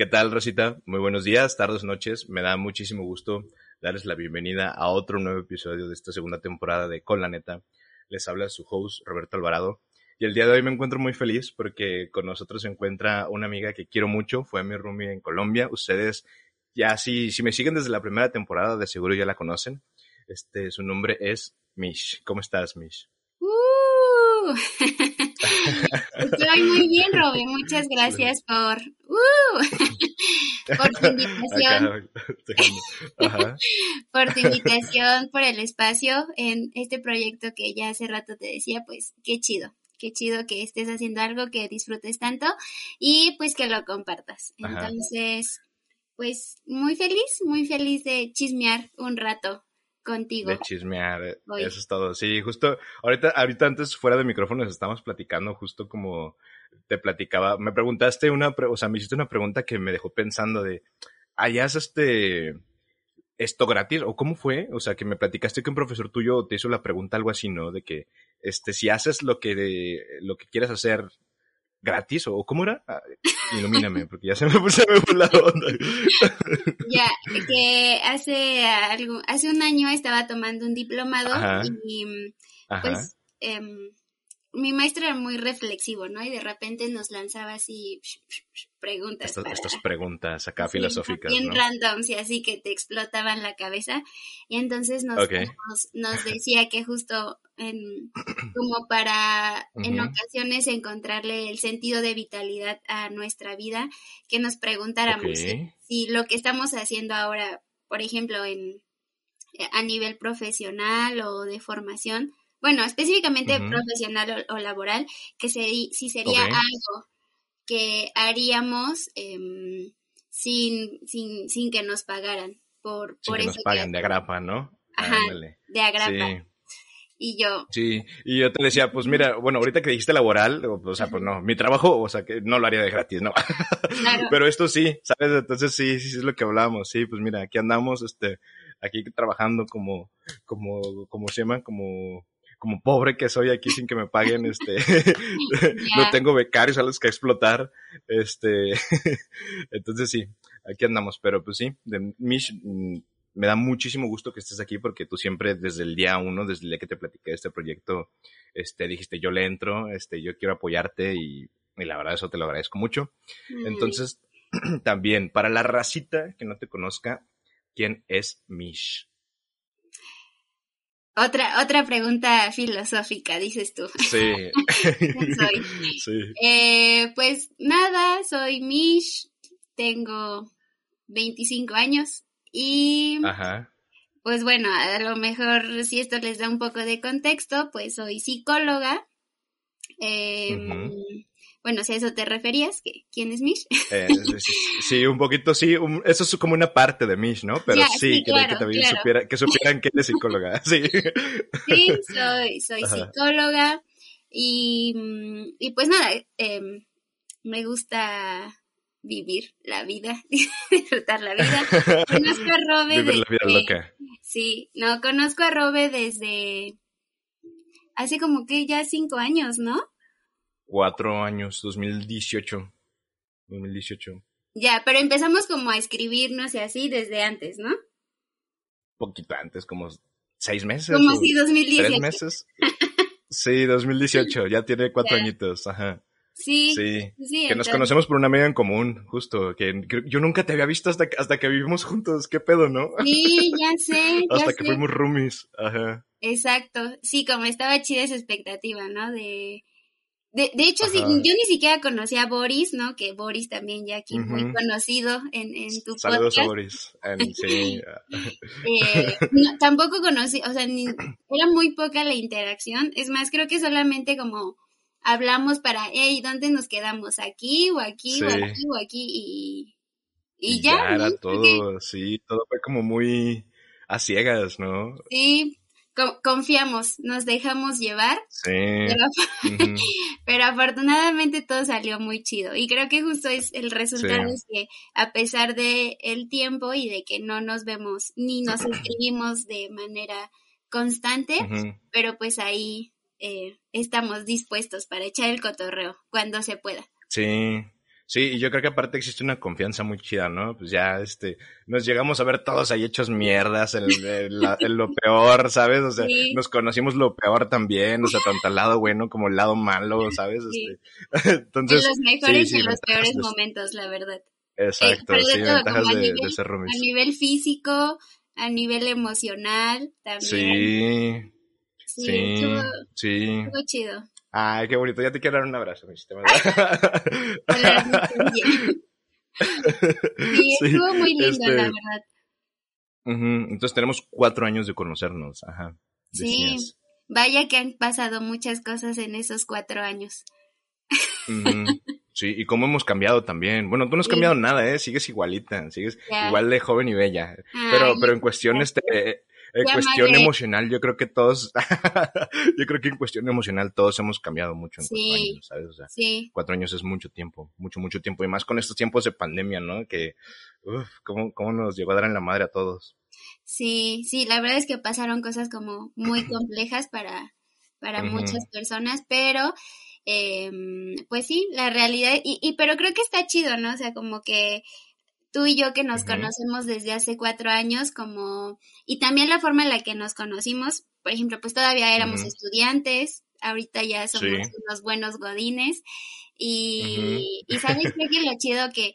¿Qué tal, Rosita? Muy buenos días, tardes, noches. Me da muchísimo gusto darles la bienvenida a otro nuevo episodio de esta segunda temporada de Con la Neta. Les habla su host, Roberto Alvarado. Y el día de hoy me encuentro muy feliz porque con nosotros se encuentra una amiga que quiero mucho, fue mi roomie en Colombia. Ustedes ya si, si me siguen desde la primera temporada, de seguro ya la conocen. Este, su nombre es Mish. ¿Cómo estás, Mish? Uh. Estoy muy bien, Robin. Muchas gracias por, uh, por tu invitación. por tu invitación, por el espacio en este proyecto que ya hace rato te decía, pues qué chido. Qué chido que estés haciendo algo que disfrutes tanto y pues que lo compartas. Entonces, pues muy feliz, muy feliz de chismear un rato contigo. De chismear, eh, eso es todo. Sí, justo ahorita, ahorita antes fuera de micrófonos estábamos platicando justo como te platicaba, me preguntaste una, o sea, me hiciste una pregunta que me dejó pensando de, ¿hayas este, esto gratis? ¿O cómo fue? O sea, que me platicaste que un profesor tuyo te hizo la pregunta algo así, ¿no? De que, este, si haces lo que, lo que quieres hacer gratis o cómo era? Ah, ilumíname, porque ya se me puso la onda. Ya, que hace algo, hace un año estaba tomando un diplomado y pues em, mi maestro era muy reflexivo, ¿no? Y de repente nos lanzaba así preguntas. Estas, preguntas acá filosóficas. Bien randoms y así que te explotaban la cabeza. Y entonces nos, nos, decía que justo en, como para en ocasiones encontrarle el sentido de vitalidad a nuestra vida, que nos preguntáramos si, lo que estamos haciendo ahora, por ejemplo, en a nivel profesional o de formación, bueno, específicamente profesional o, laboral, que si sería algo que haríamos em, sin, sin, sin que nos pagaran por, sin por que eso. Nos paguen de agrapa, ¿no? Ajá, de agrapa. Y yo. Sí, y yo te decía, pues mira, bueno, ahorita que dijiste laboral, o sea, pues no, mi trabajo, o sea, que no lo haría de gratis, ¿no? Claro. Pero esto sí, ¿sabes? Entonces sí, sí, es lo que hablábamos, sí, pues mira, aquí andamos, este, aquí trabajando como, como, como se llama, como como pobre que soy aquí sin que me paguen, este, no tengo becarios a los que explotar, este, entonces sí, aquí andamos, pero pues sí, de Mish, mm, me da muchísimo gusto que estés aquí porque tú siempre desde el día uno, desde el día que te platiqué de este proyecto, este, dijiste yo le entro, este, yo quiero apoyarte y, y la verdad eso te lo agradezco mucho. Entonces, también, para la racita que no te conozca, ¿quién es Mish? Otra, otra pregunta filosófica, dices tú. Sí. soy? Sí. Eh, pues nada, soy Mish, tengo 25 años y... Ajá. Pues bueno, a lo mejor si esto les da un poco de contexto, pues soy psicóloga. Eh, bueno, si a eso te referías, ¿quién es Mish? Eh, sí, un poquito sí, eso es como una parte de Mish, ¿no? Pero sí, que también supiera, que supieran que eres psicóloga, sí. Sí, soy, soy psicóloga y, y pues nada, eh, me gusta vivir la vida, disfrutar la vida. Conozco a Robe Vivir la vida loca. Sí, no, conozco a Robe desde hace como que ya cinco años, ¿no? Cuatro años, 2018. 2018. Ya, pero empezamos como a escribirnos y así desde antes, ¿no? Poquito antes, como seis meses. Como si 2018. Tres meses. sí, 2018, ya tiene cuatro añitos, ajá. Sí, sí, que nos conocemos por una amiga en común, justo, que yo nunca te había visto hasta, hasta que vivimos juntos, qué pedo, ¿no? Sí, ya sé. hasta que fuimos roomies, ajá. Exacto, sí, como estaba chida esa expectativa, ¿no? De, de, de hecho, yo ni siquiera conocía a Boris, ¿no? Que Boris también ya aquí muy conocido en, en tu Saludos a Boris. sí. eh, tampoco conocí, o sea, era muy poca la interacción. Es más, creo que solamente como hablamos para, hey, ¿dónde nos quedamos? ¿Aquí o aquí o aquí o aquí? Y, y, ya. ya era todo, sí, todo fue como muy a ciegas, ¿no? Sí, confiamos, nos dejamos llevar. Sí. Pero, afortunadamente todo salió muy chido. Y creo que justo es el resultado es que a pesar de el tiempo y de que no nos vemos ni nos escribimos de manera constante, pero pues ahí eh, estamos dispuestos para echar el cotorreo cuando se pueda. Sí, Sí, y yo creo que aparte existe una confianza muy chida, ¿no? Pues ya, este, nos llegamos a ver todos ahí hechos mierdas en, lo peor, ¿sabes? O sea, nos conocimos lo peor también, o sea, tanto el lado bueno como el lado malo, ¿sabes? Este, entonces, en los mejores y en los peores momentos, la verdad. Exacto, sí, ventajas de, de, ser A nivel físico, a nivel emocional también. Sí, sí, sí. Estuvo chido. Ay, qué bonito. Ya te quiero dar un abrazo, mi sistema. sí, estuvo muy lindo, la este, verdad. Entonces tenemos cuatro años de conocernos. Ajá. Sí. Vaya que han pasado muchas cosas en esos cuatro años. Sí, y cómo hemos cambiado también. Bueno, tú no has cambiado nada, ¿eh? Sigues igualita, sigues igual de joven y bella. pero, pero en cuestiones, este, en cuestión emocional, yo creo que todos, yo creo que en cuestión emocional todos hemos cambiado mucho en cuatro años, ¿sabes? O sea, cuatro años es mucho tiempo, mucho, mucho tiempo. Y más con estos tiempos de pandemia, ¿no? Que, uff, ¿cómo, ¿cómo nos llegó a dar en la madre a todos? Sí, sí, la verdad es que pasaron cosas como muy complejas para, para muchas personas, pero eh, pues sí, la realidad, y, y pero creo que está chido, ¿no? O sea, como que tú y yo que nos conocemos desde hace cuatro años, como, y también la forma en la que nos conocimos, por ejemplo, pues todavía éramos estudiantes, ahorita ya somos unos buenos godines, y, y sabes qué que lo chido que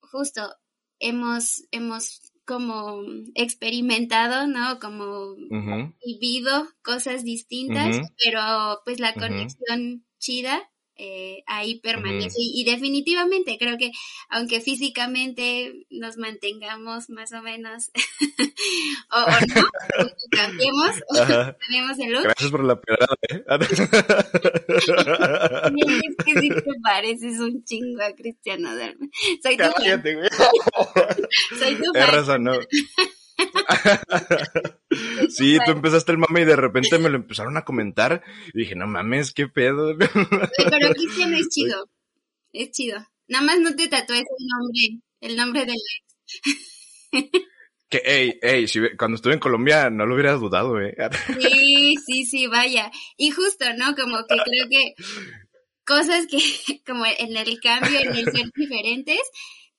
justo hemos, hemos como experimentado, ¿no? Como vivido cosas distintas, pero pues la conexión chida eh, ahí permanece. y, definitivamente creo que aunque físicamente nos mantengamos más o menos o, no, cambiemos o tenemos el look. Gracias por la pedrada, ¿eh? es que si te pareces un chingo a Cristiano Soy tu Cállate, güey. Soy tu fan. no. Sí, tú empezaste el mame y de repente me lo empezaron a comentar y dije, no mames, qué pedo. Pero Cristian es chido, es chido. Nada más no te tatúes el nombre, el nombre del ex. Que, ey, ey, si, cuando estuve en Colombia no lo hubieras dudado, eh. Sí, sí, sí, vaya. Y justo, ¿no? Como que creo que cosas que, como en el cambio, en el ser diferentes,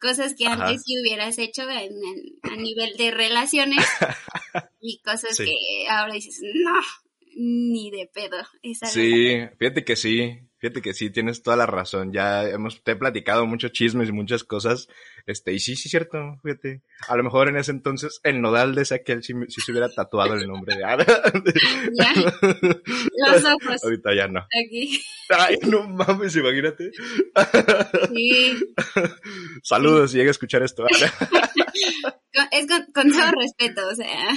cosas que antes sí hubieras hecho en, a nivel de relaciones y cosas que ahora dices, no, ni de pedo. sí, fíjate que sí, fíjate que sí, tienes toda la razón. Ya hemos, te he platicado muchos chismes y muchas cosas. Este, y sí, sí, cierto, fíjate. A lo mejor en ese entonces el nodal de ese aquel si, si se hubiera tatuado el nombre de Ada. Ya. Los ojos. Ahorita ya no. Aquí. Ay, no mames, imagínate. Sí. Saludos si llega a escuchar esto. es con, todo respeto, o sea.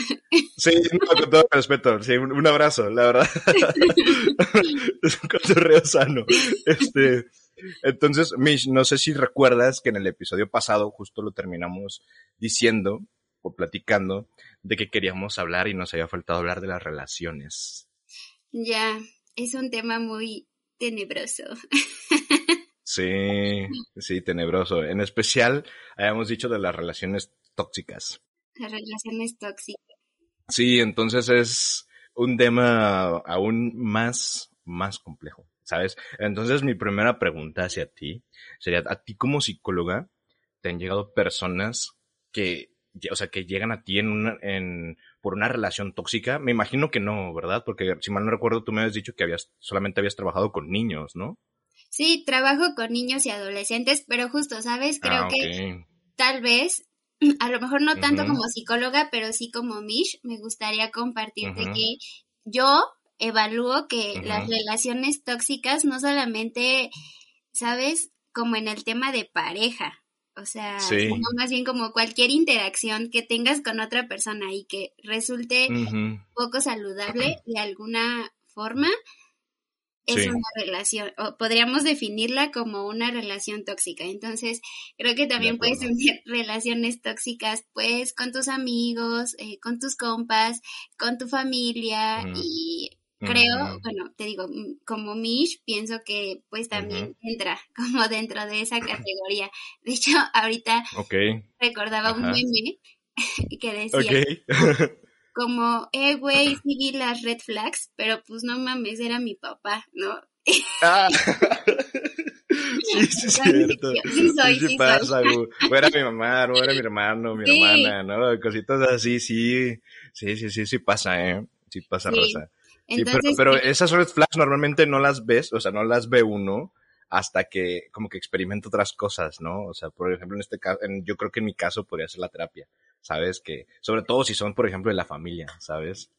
Sí, con todo respeto. Sí, un, abrazo, la verdad. es un cotorreo sano. Este. Entonces, Mish, no sé si recuerdas que en el episodio pasado justo lo terminamos diciendo o platicando de que queríamos hablar y nos había faltado hablar de las relaciones. Ya, es un tema muy tenebroso. Sí, sí, tenebroso. En especial, habíamos dicho de las relaciones tóxicas. Las relaciones tóxicas. Sí, entonces es un tema aún más, más complejo, ¿sabes? Entonces mi primera pregunta hacia ti sería, a ti como psicóloga, ¿te han llegado personas que, o sea, que llegan a ti en una, en, por una relación tóxica? Me imagino que no, ¿verdad? Porque si mal no recuerdo, tú me habías dicho que habías, solamente habías trabajado con niños, ¿no? Sí, trabajo con niños y adolescentes, pero justo, ¿sabes? Creo ah, que tal vez a lo mejor no tanto como psicóloga, pero sí como Mish, me gustaría compartirte que yo evalúo que las relaciones tóxicas no solamente, ¿sabes? Como en el tema de pareja, o sea, más bien como cualquier interacción que tengas con otra persona y que resulte poco saludable de alguna forma, es una relación, o podríamos definirla como una relación tóxica. Entonces, creo que también puedes tener relaciones tóxicas, pues, con tus amigos, eh, con tus compas, con tu familia y creo, bueno, te digo, mm, como Mish, pienso que pues también entra como dentro de esa categoría. De hecho, ahorita recordaba un meme que decía, como, eh, güey, sí vi las red flags, pero pues no mames, era mi papá, ¿no? Ah. Sí, sí, cierto. Sí, soy, sí, sí pasa, O era mi mamá, o era mi hermano, mi hermana, ¿no? Cositas así, sí. Sí, sí, sí, sí pasa, ¿eh? Sí pasa, Rosa. Sí, pero, pero esas red flags normalmente no las ves, o sea, no las ve uno hasta que como que experimenta otras cosas, ¿no? O sea, por ejemplo, en este caso, yo creo que en mi caso podría ser la terapia, ¿sabes? Que, sobre todo si son, por ejemplo, de la familia, ¿sabes?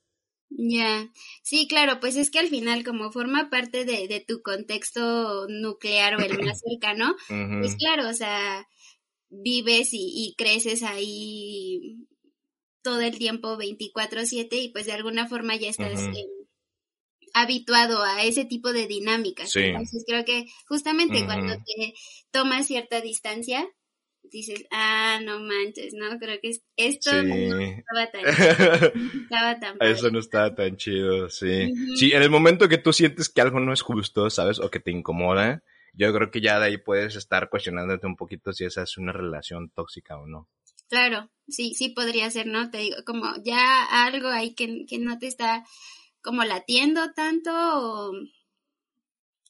Ya, sí, claro, pues es que al final como forma parte de, de tu contexto nuclear o el más cercano, pues claro, o sea, vives y, y creces ahí todo el tiempo 24/7 y pues de alguna forma ya estás habituado a ese tipo de dinámicas. Entonces creo que justamente cuando te tomas cierta distancia, dices, ah, no manches, ¿no? Creo que esto no estaba tan, estaba tan Eso no estaba tan chido, sí. Sí, en el momento que tú sientes que algo no es justo, ¿sabes? O que te incomoda, yo creo que ya de ahí puedes estar cuestionándote un poquito si esa es una relación tóxica o no. Claro, sí, sí podría ser, ¿no? Te digo, como ya algo ahí que, que no te está como latiendo tanto o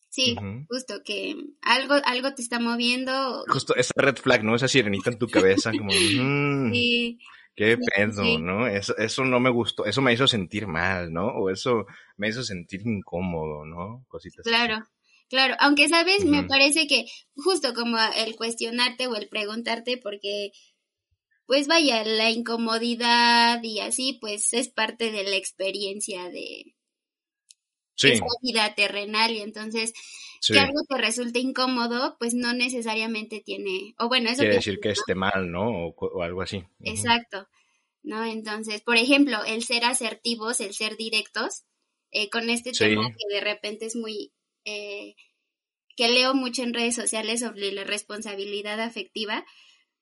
Sí, justo que algo, algo te está moviendo. Justo esa red flag, ¿no? Esa sirenita en tu cabeza, como, mm, sí. qué pedo, ¿no? Eso, eso no me gustó, eso me hizo sentir mal, ¿no? O eso me hizo sentir incómodo, ¿no? Cositas. Claro, claro. Aunque, ¿sabes? Me parece que justo como el cuestionarte o el preguntarte, porque, pues vaya, la incomodidad y así, pues es parte de la experiencia de, sí. esa vida terrenal y entonces que algo te resulte incómodo, pues no necesariamente tiene, o bueno, eso quiere decir que esté mal, ¿no? O, algo así. Exacto, ¿no? Entonces, por ejemplo, el ser asertivos, el ser directos, eh, con este tema que de repente es muy, eh, que leo mucho en redes sociales sobre la responsabilidad afectiva,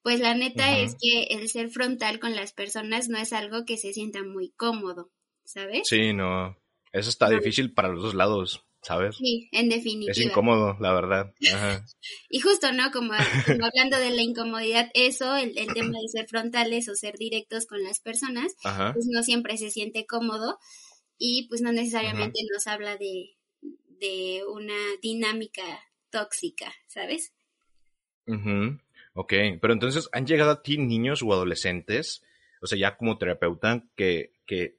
pues la neta es que el ser frontal con las personas no es algo que se sienta muy cómodo, ¿sabes? Sí, no. Eso está difícil para los dos lados, ¿sabes? Sí, en definitiva. Es incómodo, la verdad. y justo, ¿no? Como, hablando de la incomodidad, eso, el, tema de ser frontales o ser directos con las personas, pues no siempre se siente cómodo y pues no necesariamente nos habla de, de una dinámica tóxica, ¿sabes? Ok, pero entonces, ¿han llegado a ti niños o adolescentes, o sea, ya como terapeuta, que, que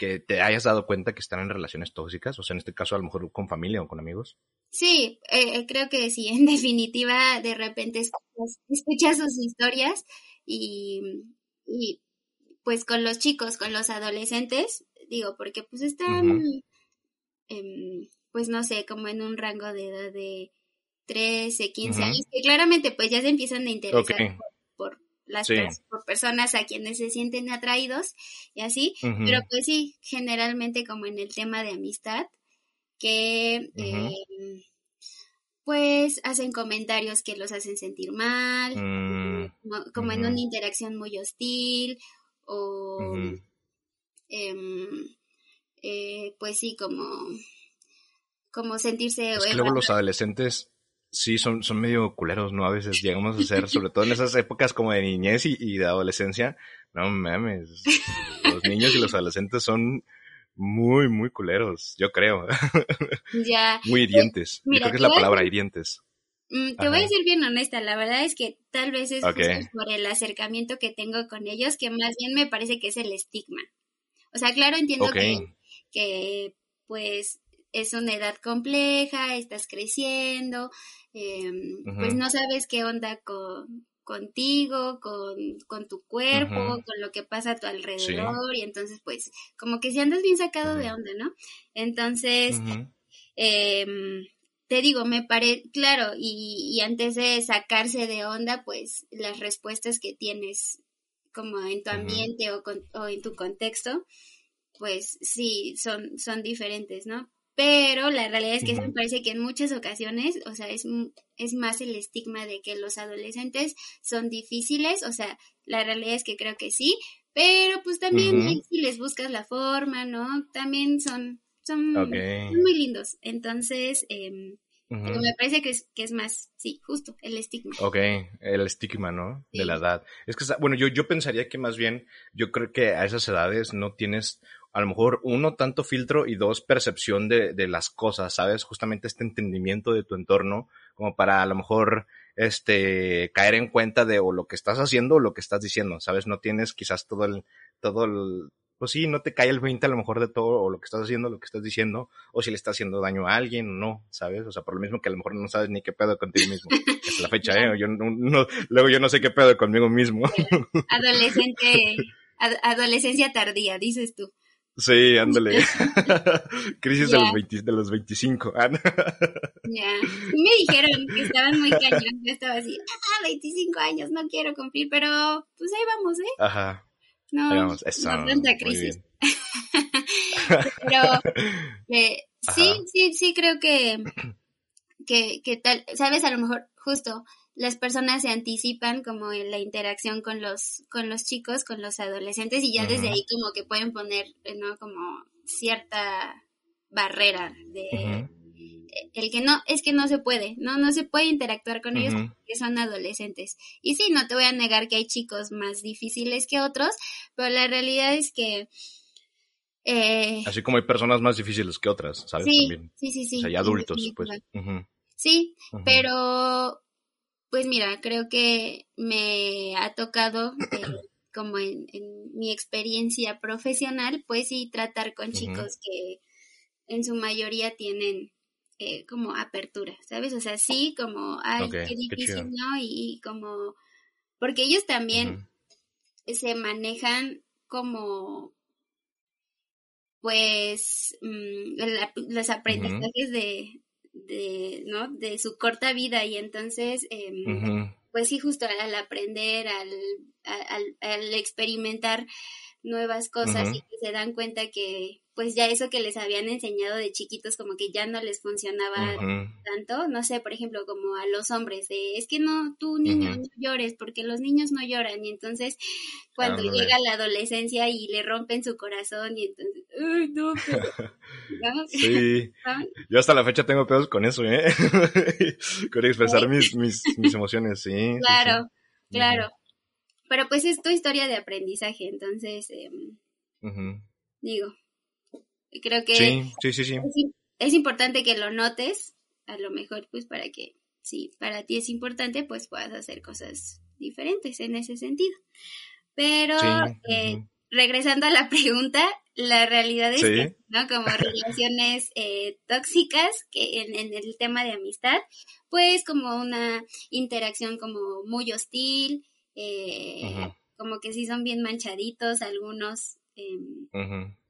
que te hayas dado cuenta que están en relaciones tóxicas? O sea, en este caso a lo mejor con familia o con amigos. Sí, eh, creo que sí. En definitiva, de repente escuchas, sus historias y, y, pues con los chicos, con los adolescentes, digo, porque pues están, pues no sé, como en un rango de edad de 13, 15 años, que claramente pues ya se empiezan a interesar las por personas a quienes se sienten atraídos y así, pero pues sí, generalmente como en el tema de amistad, que em, pues hacen comentarios que los hacen sentir mal, mm, como, en una interacción muy hostil, o em, eh, pues sí, como, como sentirse... Es que luego los adolescentes sí son, son medio culeros, ¿no? A veces llegamos a ser, sobre todo en esas épocas como de niñez y, de adolescencia, no mames, los niños y los adolescentes son muy, muy culeros, yo creo. Ya. muy hirientes. yo creo que es la palabra, hirientes. Mm, te voy a decir bien honesta, la verdad es que tal vez es por el acercamiento que tengo con ellos, que más bien me parece que es el estigma. O sea, claro, entiendo que, que pues es una edad compleja, estás creciendo, Em, pues no sabes qué onda con, contigo, con, con tu cuerpo, con lo que pasa a tu alrededor, y entonces pues como que si andas bien sacado de onda, ¿no? Entonces, em, te digo, me parece, claro, y, y, antes de sacarse de onda, pues las respuestas que tienes como en tu ambiente o, o en tu contexto, pues sí, son, son diferentes, ¿no? Pero la realidad es que me parece que en muchas ocasiones, o sea, es, es más el estigma de que los adolescentes son difíciles, o sea, la realidad es que creo que sí, pero pues también si les buscas la forma, ¿no? También son, son, muy lindos, entonces... Eh, me parece que es, que es más, sí, justo, el estigma. Ok, el estigma, ¿no? De la edad. Es que, bueno, yo, yo pensaría que más bien, yo creo que a esas edades no tienes a lo mejor uno, tanto filtro y dos, percepción de, de las cosas, ¿sabes? Justamente este entendimiento de tu entorno, como para a lo mejor este, caer en cuenta de o lo que estás haciendo o lo que estás diciendo, ¿sabes? No tienes quizás todo el, todo el, pues sí, no te cae el 20 a lo mejor de todo o lo que estás haciendo, lo que estás diciendo, o si le estás haciendo daño a alguien o no, ¿sabes? O sea, por lo mismo que a lo mejor no sabes ni qué pedo contigo mismo. Es la fecha, ¿eh? Yo no, luego yo no sé qué pedo conmigo mismo. Adolescente, adolescencia tardía, dices tú. Sí, ándale. Crisis de, los 20, de los 25. ya. Me dijeron que estaban muy cañón. Yo estaba así, ah, 25 años, no quiero cumplir, pero pues ahí vamos, ¿eh? Ajá. No, vamos, no tanta crisis. pero eh, sí, sí, sí creo que, que, que tal, sabes, a lo mejor justo las personas se anticipan como en la interacción con los, con los chicos, con los adolescentes y ya desde ahí como que pueden poner, ¿no? Como cierta barrera de eh, el que no, es que no se puede, no, no se puede interactuar con ellos porque son adolescentes. Y sí, no te voy a negar que hay chicos más difíciles que otros, pero la realidad es que eh, Así como hay personas más difíciles que otras, ¿sabes? Sí, sí, sí, sí. O sea, hay adultos, pues. Sí, pero pues mira, creo que me ha tocado, eh, como en, mi experiencia profesional, pues sí, tratar con chicos que en su mayoría tienen eh, como apertura, ¿sabes? O sea, sí, como, ay, qué difícil, ¿no? Y, como, porque ellos también se manejan como, pues, mm, los aprendizajes de, de, ¿no? de su corta vida y entonces, em, pues sí, justo al aprender, al, al, al experimentar nuevas cosas y que se dan cuenta que pues ya eso que les habían enseñado de chiquitos como que ya no les funcionaba tanto, no sé, por ejemplo, como a los hombres, de es que no, tú niño no llores porque los niños no lloran y entonces cuando llega la adolescencia y le rompen su corazón y entonces, ay, no, Sí, yo hasta la fecha tengo pedos con eso, ¿eh? con expresar mis, mis, mis emociones, sí. Claro, claro. Pero pues es tu historia de aprendizaje, entonces, em, digo, creo que sí, sí, sí, Es, importante que lo notes, a lo mejor pues para que, si para ti es importante, pues puedas hacer cosas diferentes en ese sentido. Pero eh, regresando a la pregunta, la realidad es que, ¿no? Como relaciones eh, tóxicas, que en, en, el tema de amistad, pues como una interacción como muy hostil, eh, como que sí son bien manchaditos algunos,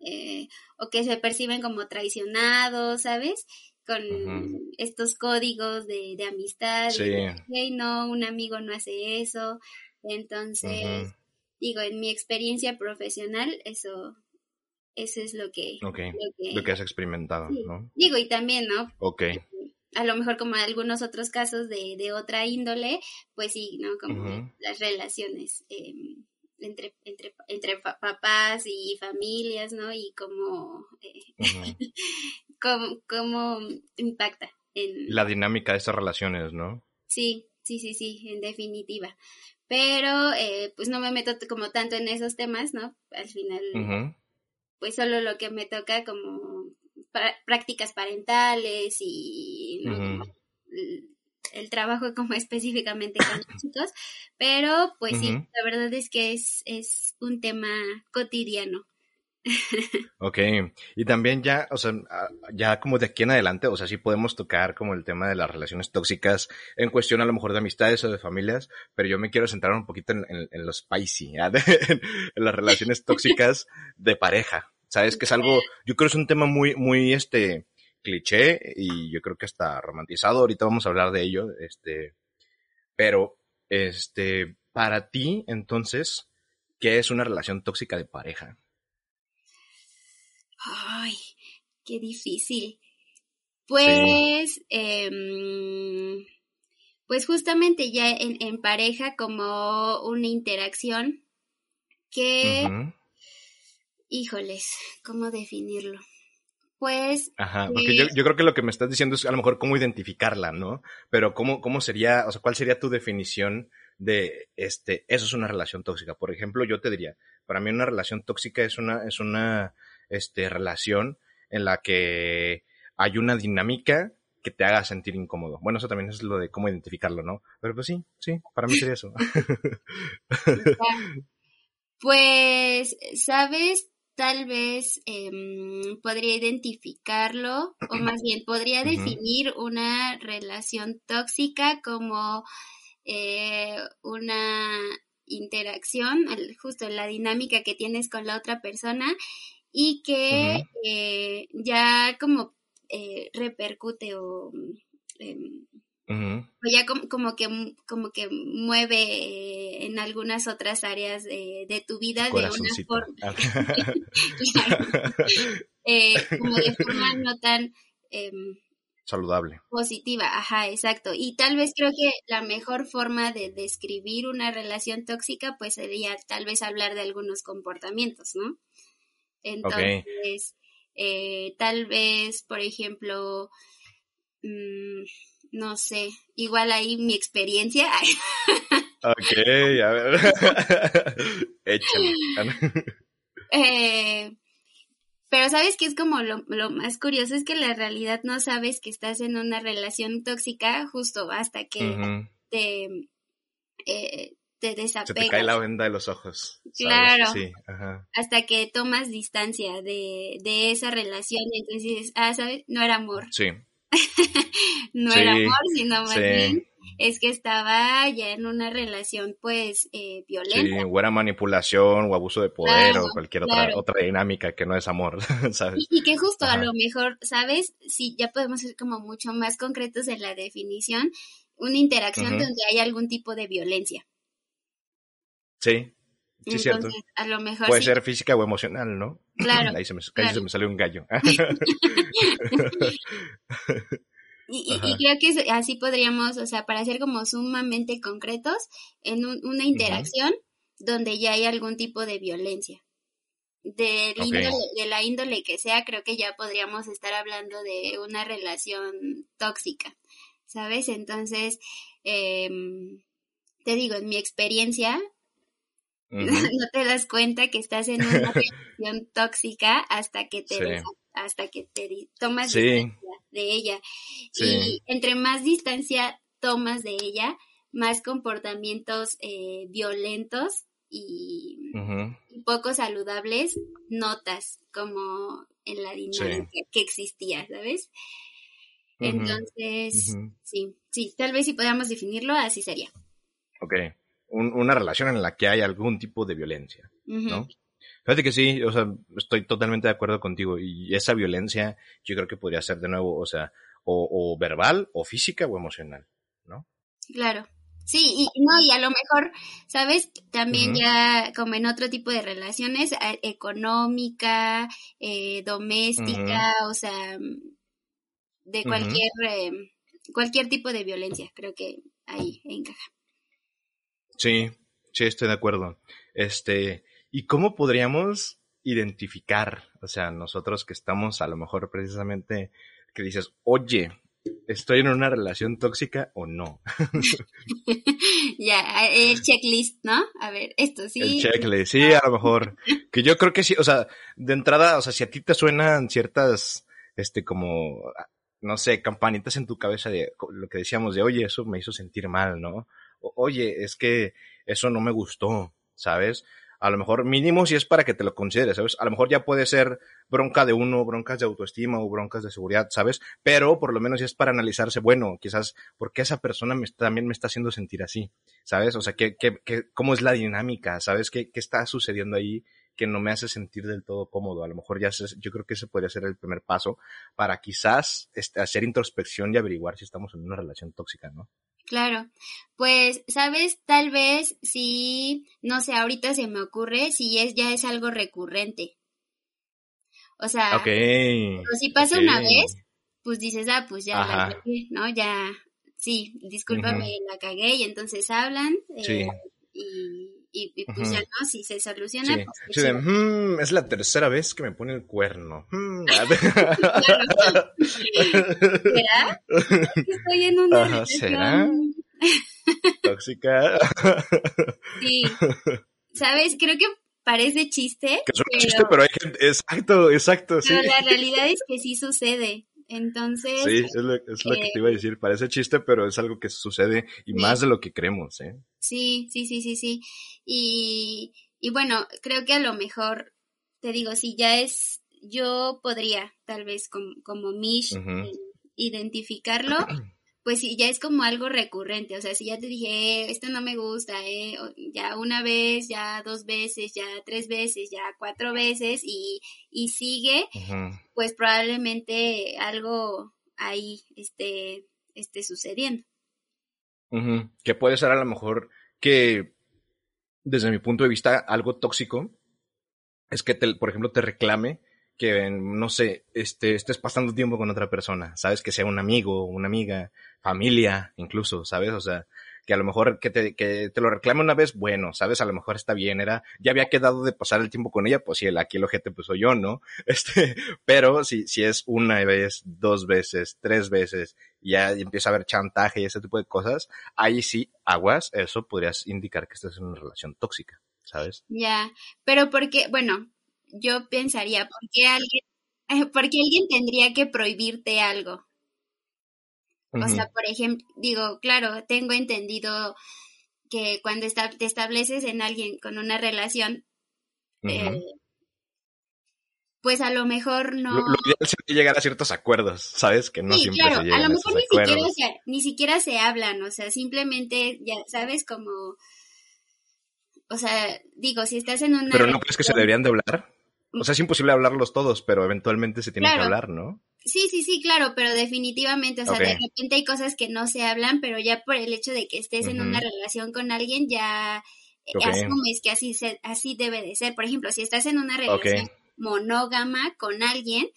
eh, o que se perciben como traicionados, ¿sabes? Con estos códigos de, amistad. Sí. no, un amigo no hace eso. Entonces, digo, en mi experiencia profesional, eso eso es lo que, lo que, has experimentado, ¿no? Digo, y también, ¿no? Ok a lo mejor como algunos otros casos de, de otra índole, pues sí, ¿no? Como las relaciones em, entre, entre, entre papás y familias, ¿no? Y cómo, eh, cómo, impacta en... La dinámica de esas relaciones, ¿no? Sí, sí, sí, sí, en definitiva. Pero, eh, pues no me meto como tanto en esos temas, ¿no? Al final, pues solo lo que me toca como prácticas parentales y el, trabajo como específicamente con los chicos, pero pues sí, la verdad es que es, es un tema cotidiano. Ok, y también ya, o sea, ah, ya como de aquí en adelante, o sea, sí podemos tocar como el tema de las relaciones tóxicas en cuestión a lo mejor de amistades o de familias, pero yo me quiero centrar un poquito en, en, los spicy, en las relaciones tóxicas de pareja, ¿Sabes? Que es algo, yo creo que es un tema muy, muy, este, cliché y yo creo que está romantizado. Ahorita vamos a hablar de ello, este, pero, este, para ti, entonces, ¿qué es una relación tóxica de pareja? Ay, qué difícil. Pues, em, pues justamente ya en, pareja como una interacción que Híjoles, ¿cómo definirlo? Pues. Ajá, porque yo, yo, creo que lo que me estás diciendo es a lo mejor cómo identificarla, ¿no? Pero cómo, cómo sería, o sea, cuál sería tu definición de este, eso es una relación tóxica. Por ejemplo, yo te diría, para mí una relación tóxica es una, es una, este, relación en la que hay una dinámica que te haga sentir incómodo. Bueno, eso también es lo de cómo identificarlo, ¿no? Pero pues sí, sí, para mí sería eso. pues, ¿sabes? Tal vez em, podría identificarlo, o más bien podría definir una relación tóxica como eh, una interacción, justo la dinámica que tienes con la otra persona y que eh, ya como eh, repercute o, em, ya como, que como que mueve eh, en algunas otras áreas de, tu vida de una forma ah. como de forma no tan em, saludable. Positiva, ajá, exacto. Y tal vez creo que la mejor forma de describir una relación tóxica pues sería tal vez hablar de algunos comportamientos, ¿no? Entonces, eh, tal vez, por ejemplo, mm, no sé, igual ahí mi experiencia. ok, a ver. Échale. eh, pero sabes que es como lo, lo, más curioso, es que la realidad no sabes que estás en una relación tóxica justo hasta que te, eh, te desapegas. Se te cae la venda de los ojos. Claro. Sí, Hasta que tomas distancia de, de esa relación y entonces dices, ah, ¿sabes? No era amor. Sí. no era amor, sino más bien es que estaba ya en una relación pues eh, violenta. Sí, o era manipulación o abuso de poder o cualquier otra, otra dinámica que no es amor, ¿sabes? Y, que justo a lo mejor, ¿sabes? Si ya podemos ser como mucho más concretos en la definición, una interacción donde hay algún tipo de violencia. Sí, sí, es cierto. A lo mejor Puede ser física o emocional, ¿no? Claro. Ahí se me, se me salió un gallo. Y, creo que así podríamos, o sea, para ser como sumamente concretos, en una interacción donde ya hay algún tipo de violencia. De, de la índole que sea, creo que ya podríamos estar hablando de una relación tóxica, ¿sabes? Entonces, em, te digo, en mi experiencia, no te das cuenta que estás en una relación tóxica hasta que te hasta que te tomas distancia de ella. Y entre más distancia tomas de ella, más comportamientos eh, violentos y, poco saludables notas como en la dinámica que existía, ¿sabes? Entonces, sí, sí, tal vez si podamos definirlo, así sería. Ok, una relación en la que hay algún tipo de violencia, ¿no? Fíjate que sí, o sea, estoy totalmente de acuerdo contigo. Y esa violencia, yo creo que podría ser de nuevo, o sea, o, verbal, o física, o emocional, ¿no? Claro. Sí, y no, y a lo mejor, ¿sabes? También ya como en otro tipo de relaciones, económica, eh, doméstica, o sea, de cualquier, em, cualquier tipo de violencia, creo que ahí encaja. Sí, sí, estoy de acuerdo. Este, ¿Y cómo podríamos identificar, o sea, nosotros que estamos a lo mejor precisamente, que dices, oye, ¿estoy en una relación tóxica o no? ya, el checklist, ¿no? A ver, esto sí. El checklist, sí, a lo mejor. Que yo creo que sí, o sea, de entrada, o sea, si a ti te suenan ciertas, este, como, no sé, campanitas en tu cabeza de lo que decíamos de, oye, eso me hizo sentir mal, ¿no? Oye, es que eso no me gustó, ¿sabes? a lo mejor mínimo si es para que te lo consideres, ¿sabes? A lo mejor ya puede ser bronca de uno, broncas de autoestima o broncas de seguridad, ¿sabes? Pero por lo menos ya es para analizarse, bueno, quizás, ¿por qué esa persona también me está haciendo sentir así? ¿Sabes? O sea, ¿qué, qué, qué, ¿cómo es la dinámica? ¿Sabes? ¿Qué, ¿Qué está sucediendo ahí? que no me hace sentir del todo cómodo. A lo mejor ya yo creo que ese podría ser el primer paso para quizás este, hacer introspección y averiguar si estamos en una relación tóxica, ¿no? Claro, pues, sabes, tal vez si, no sé, ahorita se me ocurre si es, ya es algo recurrente. O sea, si pasa una vez, pues dices, ah, pues ya la cagué, ¿no? Ya, sí, discúlpame, la cagué, y entonces hablan, eh, y y, pues ya no, si se soluciona. Pues, mm, es la tercera vez que me pone el cuerno. Mm, ¿Será? Estoy en una Ajá, ¿Será? Tóxica. sí. ¿Sabes? Creo que parece chiste. Que es un chiste, pero hay gente, exacto, exacto, pero la realidad es que sí sucede. Entonces. Sí, es lo, es lo que te iba a decir. Parece chiste, pero es algo que sucede y más de lo que creemos, ¿eh? Sí, sí, sí, sí, sí. Y, y bueno, creo que a lo mejor, te digo, si ya es, yo podría, tal vez como, como Mish, eh, identificarlo pues sí, ya es como algo recurrente, o sea, si ya te dije, eh, esto no me gusta, eh, ya una vez, ya dos veces, ya tres veces, ya cuatro veces y, y sigue, pues probablemente algo ahí esté, esté sucediendo. Que puede ser a lo mejor que, desde mi punto de vista, algo tóxico es que, te, por ejemplo, te reclame que, no sé, este, estés pasando tiempo con otra persona, ¿sabes? Que sea un amigo, una amiga, familia, incluso, ¿sabes? O sea, que a lo mejor que te, que te lo reclame una vez, bueno, ¿sabes? A lo mejor está bien, era, ya había quedado de pasar el tiempo con ella, pues sí, el, aquí el ojete pues soy yo, ¿no? Este, pero si, si es una vez, dos veces, tres veces, ya empieza a haber chantaje y ese tipo de cosas, ahí sí, aguas, eso podrías indicar que estás en una relación tóxica, ¿sabes? Ya, pero porque, bueno, yo pensaría, ¿por qué alguien, ¿por alguien tendría que prohibirte algo? O sea, por ejemplo, digo, claro, tengo entendido que cuando te estableces en alguien con una relación, eh, pues a lo mejor no. Lo, ideal sería llegar a ciertos acuerdos, ¿sabes? Que no sí, siempre claro, se llegan a lo mejor ni siquiera, ni siquiera se hablan, o sea, simplemente, ya sabes, como. O sea, digo, si estás en una. Pero no crees que se deberían de hablar? O sea, es imposible hablarlos todos, pero eventualmente se tienen que hablar, ¿no? Sí, sí, sí, claro, pero definitivamente, o sea, de repente hay cosas que no se hablan, pero ya por el hecho de que estés en una relación con alguien, ya asumes que así, se, así debe de ser. Por ejemplo, si estás en una relación monógama con alguien,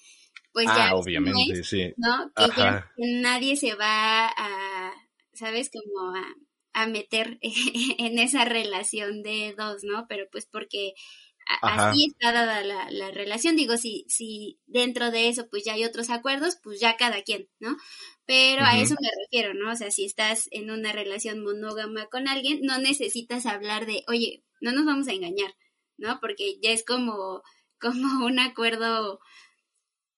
pues ah, ya obviamente, sí. ¿no? Que ya nadie se va a, ¿sabes? Como a, a meter en esa relación de dos, ¿no? Pero pues porque así está dada la, la, relación. Digo, si, si dentro de eso pues ya hay otros acuerdos, pues ya cada quien, ¿no? Pero a eso me refiero, ¿no? O sea, si estás en una relación monógama con alguien, no necesitas hablar de, oye, no nos vamos a engañar, ¿no? Porque ya es como, como un acuerdo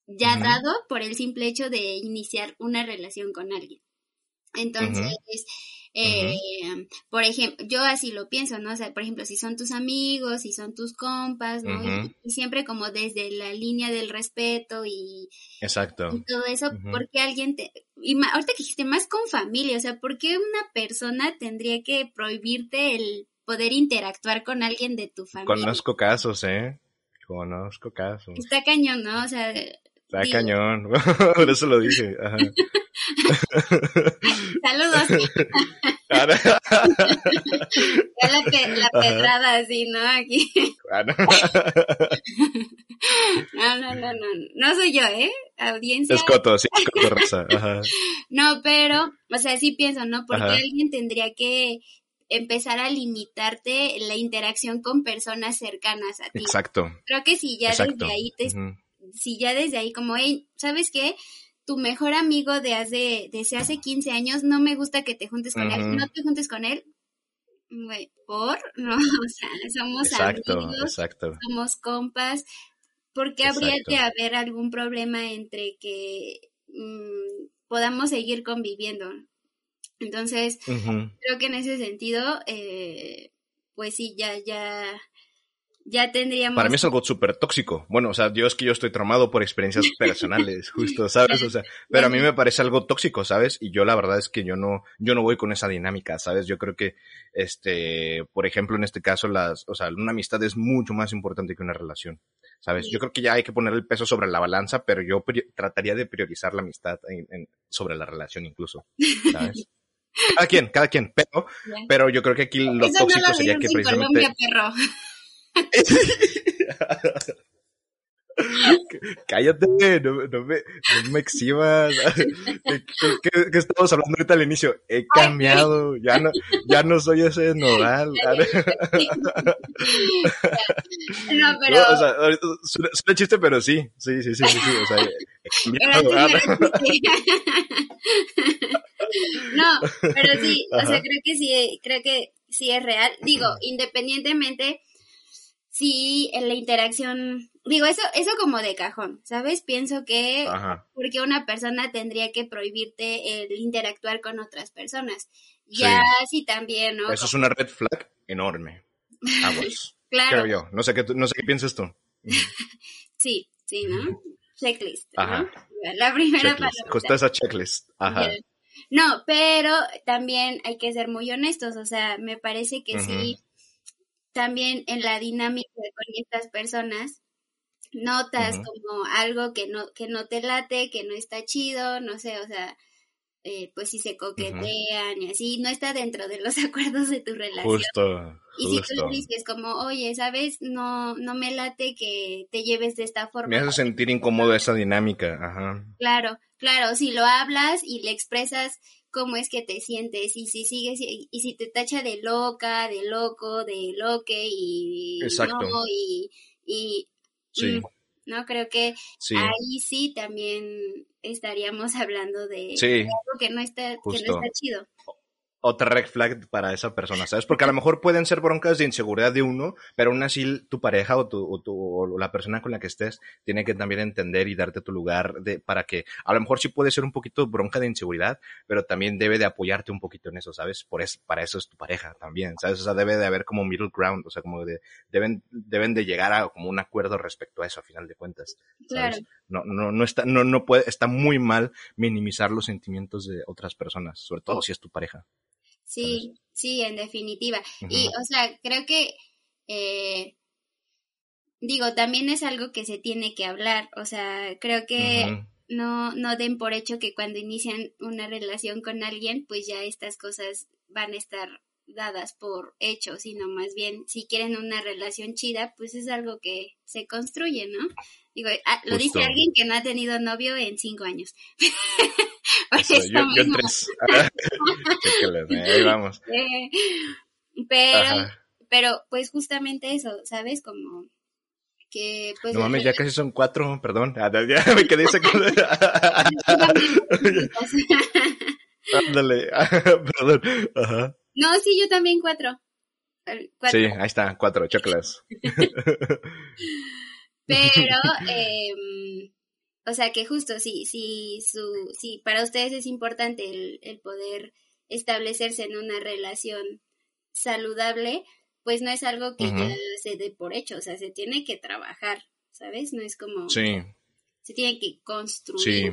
ya dado por el simple hecho de iniciar una relación con alguien. Entonces, eh, Por ejemplo, yo así lo pienso, ¿no? O sea, por ejemplo, si son tus amigos, si son tus compas, ¿no? y, siempre como desde la línea del respeto y, Exacto. y todo eso, porque alguien te... Y ahorita que dijiste más con familia, o sea, ¿por qué una persona tendría que prohibirte el poder interactuar con alguien de tu familia? Conozco casos, ¿eh? Conozco casos. Está cañón, ¿no? O sea... Está cañón, por eso lo dije. Ajá. Saludos. ya la, la pedrada así, ¿no? Aquí. no, no, no, no. No soy yo, ¿eh? Audiencia. Es coto, sí, es coto rosa. No, pero, o sea, sí pienso, ¿no? Porque alguien tendría que empezar a limitarte la interacción con personas cercanas a ti. Exacto. Creo que si ya desde ahí te, si ya desde ahí como, hey, ¿sabes qué? tu mejor amigo de hace, de hace 15 años, no me gusta que te juntes con él, no te juntes con él, ¿por? No, o sea, somos amigos, somos compas, ¿por qué habría que haber algún problema entre que mm, podamos seguir conviviendo? Entonces, creo que en ese sentido, eh, pues sí, ya, ya, ya tendríamos... Para mí es algo súper tóxico. Bueno, o sea, yo es que yo estoy traumado por experiencias personales, justo, ¿sabes? O sea, pero a mí me parece algo tóxico, ¿sabes? Y yo la verdad es que yo no, yo no voy con esa dinámica, ¿sabes? Yo creo que, este, por ejemplo, en este caso, las, o sea, una amistad es mucho más importante que una relación, ¿sabes? Yo creo que ya hay que poner el peso sobre la balanza, pero yo trataría de priorizar la amistad sobre la relación incluso, ¿sabes? Cada quien, cada quien, pero, pero yo creo que aquí lo tóxico sería que precisamente... Cállate, no, no, me, no me exhibas. ¿Qué, qué, estamos hablando ahorita al inicio? He cambiado, ya no, ya no soy ese nodal. No, pero. No, o sea, suena, chiste, pero sí, sí, sí, sí, sí, sí o sea, he cambiado. No, pero sí, o sea, creo que sí, creo que sí es real. Digo, independientemente sí, en la interacción, digo, eso, eso como de cajón, ¿sabes? Pienso que porque una persona tendría que prohibirte el interactuar con otras personas. Ya sí, también, ¿no? Eso es una red flag enorme. Aguas. claro. yo. No sé qué, no sé qué piensas tú. sí, sí, ¿no? Checklist. Ajá. La primera palabra. Justo esa checklist. Ajá. No, pero también hay que ser muy honestos, o sea, me parece que sí también en la dinámica con estas personas notas como algo que no, que no te late, que no está chido, no sé, o sea, eh, pues si se coquetean y así, no está dentro de los acuerdos de tu relación. Justo, y si tú le dices como, oye, ¿sabes? No, no me late que te lleves de esta forma. Me hace sentir incómodo esa dinámica, ajá. Claro, claro, si lo hablas y le expresas cómo es que te sientes y si sigues y, si te tacha de loca, de loco, de loque y no y, y sí. Mm, no creo que ahí sí también estaríamos hablando de, algo que no está que no está chido otra red flag para esa persona, ¿sabes? Porque a lo mejor pueden ser broncas de inseguridad de uno, pero aún así tu pareja o, tu, o, tu, o la persona con la que estés tiene que también entender y darte tu lugar de, para que a lo mejor sí puede ser un poquito bronca de inseguridad, pero también debe de apoyarte un poquito en eso, ¿sabes? Por eso, para eso es tu pareja también, ¿sabes? O sea, debe de haber como middle ground, o sea, como de, deben, deben de llegar a como un acuerdo respecto a eso a final de cuentas. ¿sabes? Claro. No, no, no está, no, no puede, está muy mal minimizar los sentimientos de otras personas, sobre todo si es tu pareja. Sí, sí, en definitiva. Y, o sea, creo que, eh, digo, también es algo que se tiene que hablar. O sea, creo que no, no den por hecho que cuando inician una relación con alguien, pues ya estas cosas van a estar dadas por hecho, sino más bien si quieren una relación chida, pues es algo que se construye, ¿no? Digo, ah, lo dice alguien que no ha tenido novio en cinco años. yo, en tres. ahí vamos. Eh, pero, pero, pues justamente eso, ¿sabes? Como que pues... No mames, ya casi son cuatro, perdón. Ah, ya me quedé ese... Ándale, perdón. Ajá. No, sí, yo también cuatro. Sí, ahí está, cuatro, choclas. Pero, eh, o sea que justo si, si, su, si para ustedes es importante el, el poder establecerse en una relación saludable, pues no es algo que ya se dé por hecho, o sea, se tiene que trabajar, ¿sabes? No es como... Sí. Se tiene que construir. Sí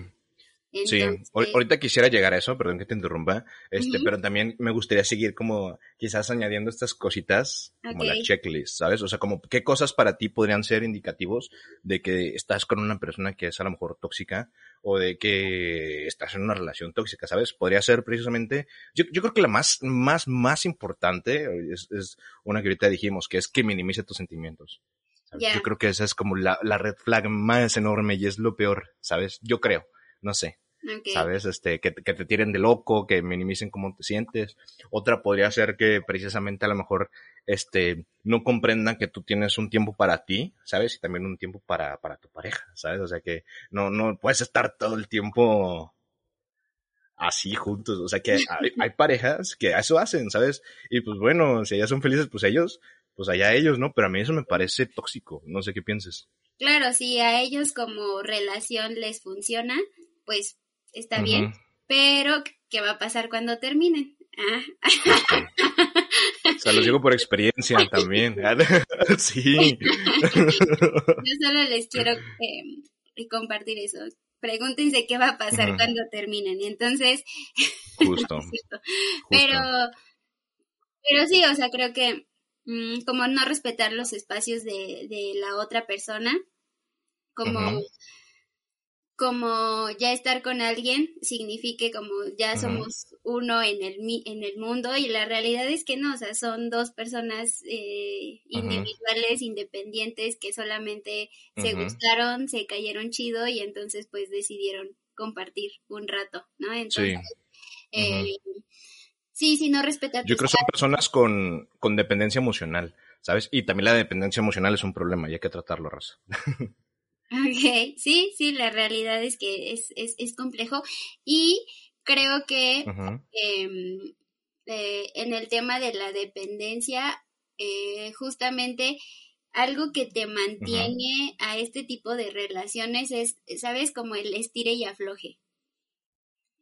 sí, ahorita quisiera llegar a eso, perdón que te interrumpa, este, pero también me gustaría seguir como quizás añadiendo estas cositas como la checklist, ¿sabes? O sea, como qué cosas para ti podrían ser indicativos de que estás con una persona que es a lo mejor tóxica o de que estás en una relación tóxica, ¿sabes? Podría ser precisamente, yo, yo creo que la más, más, más importante es, es, una que ahorita dijimos, que es que minimice tus sentimientos. Yo creo que esa es como la, la red flag más enorme y es lo peor, ¿sabes? Yo creo, no sé. ¿Sabes? Este, que, que, te tiren de loco, que minimicen cómo te sientes. Otra podría ser que precisamente a lo mejor, este, no comprendan que tú tienes un tiempo para ti, ¿sabes? Y también un tiempo para, para tu pareja, ¿sabes? O sea que no, no puedes estar todo el tiempo así juntos. O sea que hay, hay parejas que eso hacen, ¿sabes? Y pues bueno, si ellas son felices, pues ellos, pues allá ellos, ¿no? Pero a mí eso me parece tóxico. No sé qué pienses. Claro, si a ellos como relación les funciona, pues está bien, pero ¿qué va a pasar cuando terminen? Ah. O sea, los digo por experiencia también. sí. Yo solo les quiero eh, compartir eso. Pregúntense qué va a pasar cuando terminen. Entonces. Justo. Pero, pero sí, o sea, creo que mm, como no respetar los espacios de, de la otra persona, como como ya estar con alguien signifique como ya somos uno en el, en el mundo y la realidad es que no, o sea, son dos personas eh, individuales, independientes que solamente se gustaron, se cayeron chido y entonces pues decidieron compartir un rato, ¿no? Entonces, sí. Eh, sí, sí, no respetar. Yo creo que son personas con, con dependencia emocional, ¿sabes? Y también la dependencia emocional es un problema y hay que tratarlo, Rosa. Ok, sí, sí, la realidad es que es, es, es complejo y creo que em, eh, en el tema de la dependencia, eh, justamente algo que te mantiene a este tipo de relaciones es, ¿sabes? Como el estire y afloje.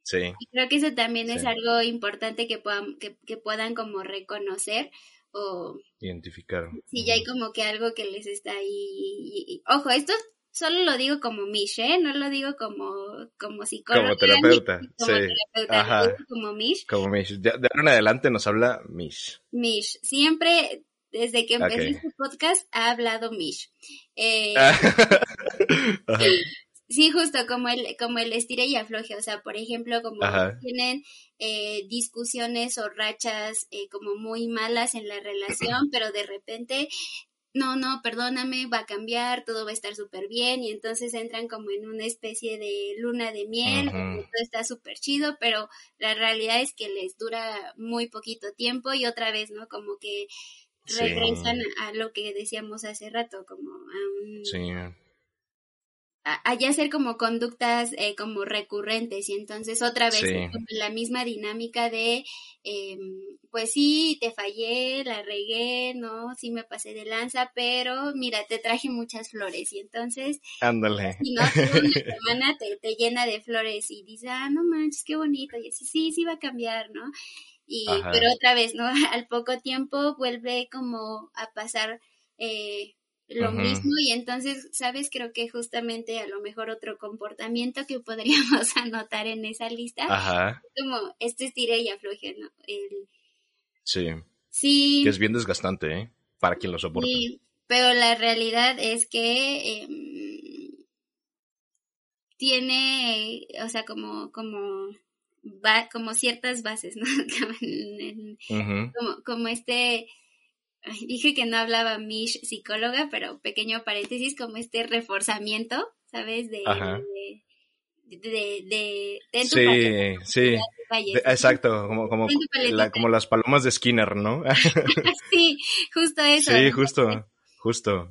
Sí. Y creo que eso también es algo importante que puedan, que, puedan como reconocer o identificar. Si ya hay como que algo que les está ahí. ojo, esto solo lo digo como Mish, ¿eh? No lo digo como, como psicóloga. Como terapeuta, como sí. Terapeuta, Ajá. Como Mish. Como Mish. De, ahora en adelante nos habla Mish. Mish. Siempre, desde que empecé este podcast, ha hablado Mish. Eh, Sí, justo como el, como el estire y afloje, o sea, por ejemplo, como tienen eh, discusiones o rachas eh, como muy malas en la relación, pero de repente, no, no, perdóname, va a cambiar, todo va a estar súper bien, y entonces entran como en una especie de luna de miel, todo está súper chido, pero la realidad es que les dura muy poquito tiempo y otra vez, ¿no? Como que regresan a lo que decíamos hace rato, como a un... Sí allá hacer como conductas eh, como recurrentes y entonces otra vez la misma dinámica de eh, pues sí te fallé la regué no sí me pasé de lanza pero mira te traje muchas flores y entonces ándale. y no una semana te, te, llena de flores y dices ah no manches qué bonito y así sí sí va a cambiar no y pero otra vez no al poco tiempo vuelve como a pasar eh, lo mismo y entonces, ¿sabes? Creo que justamente a lo mejor otro comportamiento que podríamos anotar en esa lista, Ajá. como este estire y afloje, ¿no? El... Sí. Sí. Que es bien desgastante, ¿eh? Para quien lo soporta. Sí, pero la realidad es que em, tiene, o sea, como, como, va, como ciertas bases, ¿no? como, como este dije que no hablaba Mish psicóloga, pero pequeño paréntesis, como este reforzamiento, ¿sabes? De, de, de, sí, sí, exacto, como, como, como las palomas de Skinner, ¿no? sí, justo eso. Sí, justo, justo.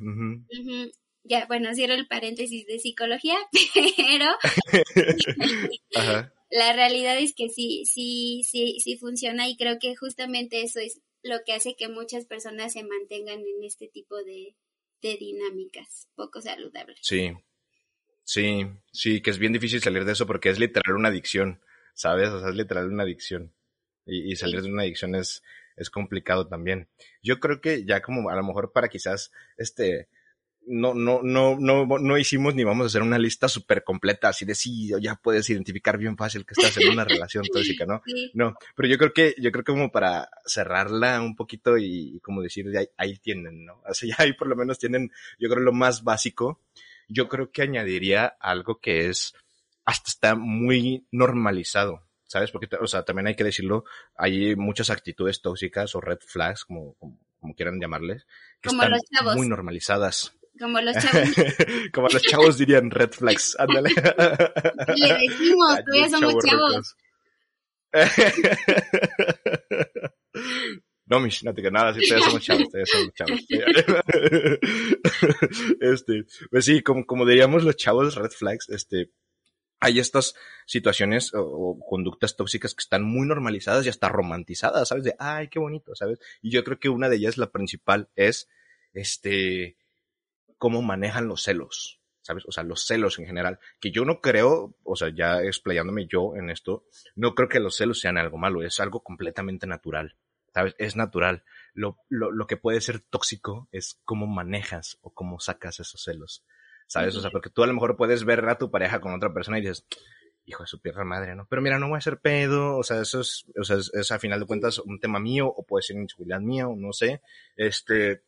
Ya, bueno, cierro el paréntesis de psicología, pero la realidad es que sí, sí, sí, sí funciona y creo que justamente eso es lo que hace que muchas personas se mantengan en este tipo de, dinámicas poco saludables. Sí, sí, sí, que es bien difícil salir de eso porque es literal una adicción, ¿sabes? O sea, es literal una adicción. Y, y salir de una adicción es, es complicado también. Yo creo que ya como a lo mejor para quizás, este, no, no, no, no, no hicimos ni vamos a hacer una lista súper completa, así de sí, ya puedes identificar bien fácil que estás en una relación tóxica, ¿no? No, pero yo creo que, yo creo que como para cerrarla un poquito y, como decir, ahí, ahí, tienen, ¿no? O sea, ya ahí por lo menos tienen, yo creo lo más básico, yo creo que añadiría algo que es, hasta está muy normalizado, ¿sabes? Porque, o sea, también hay que decirlo, hay muchas actitudes tóxicas o red flags, como, como, quieran llamarles, que están muy normalizadas. Como los chavos. Como los chavos dirían red flags. Ándale. Le decimos, todavía somos chavos. No, Mish, no te digo nada, sí, todavía somos chavos, todavía somos chavos. este, pues sí, como, como diríamos los chavos red flags, este, hay estas situaciones o, o, conductas tóxicas que están muy normalizadas y hasta romantizadas, ¿sabes? De, ay, qué bonito, ¿sabes? Y yo creo que una de ellas, la principal, es, este, cómo manejan los celos, ¿sabes? O sea, los celos en general, que yo no creo, o sea, ya explayándome yo en esto, no creo que los celos sean algo malo, es algo completamente natural, ¿sabes? Es natural. Lo, lo, lo que puede ser tóxico es cómo manejas o cómo sacas esos celos, ¿sabes? O sea, porque tú a lo mejor puedes ver a tu pareja con otra persona y dices, hijo de su pierna madre, ¿no? Pero mira, no voy a ser pedo, o sea, eso es, o sea, es, es a final de cuentas un tema mío, o puede ser inseguridad mía, o no sé, este,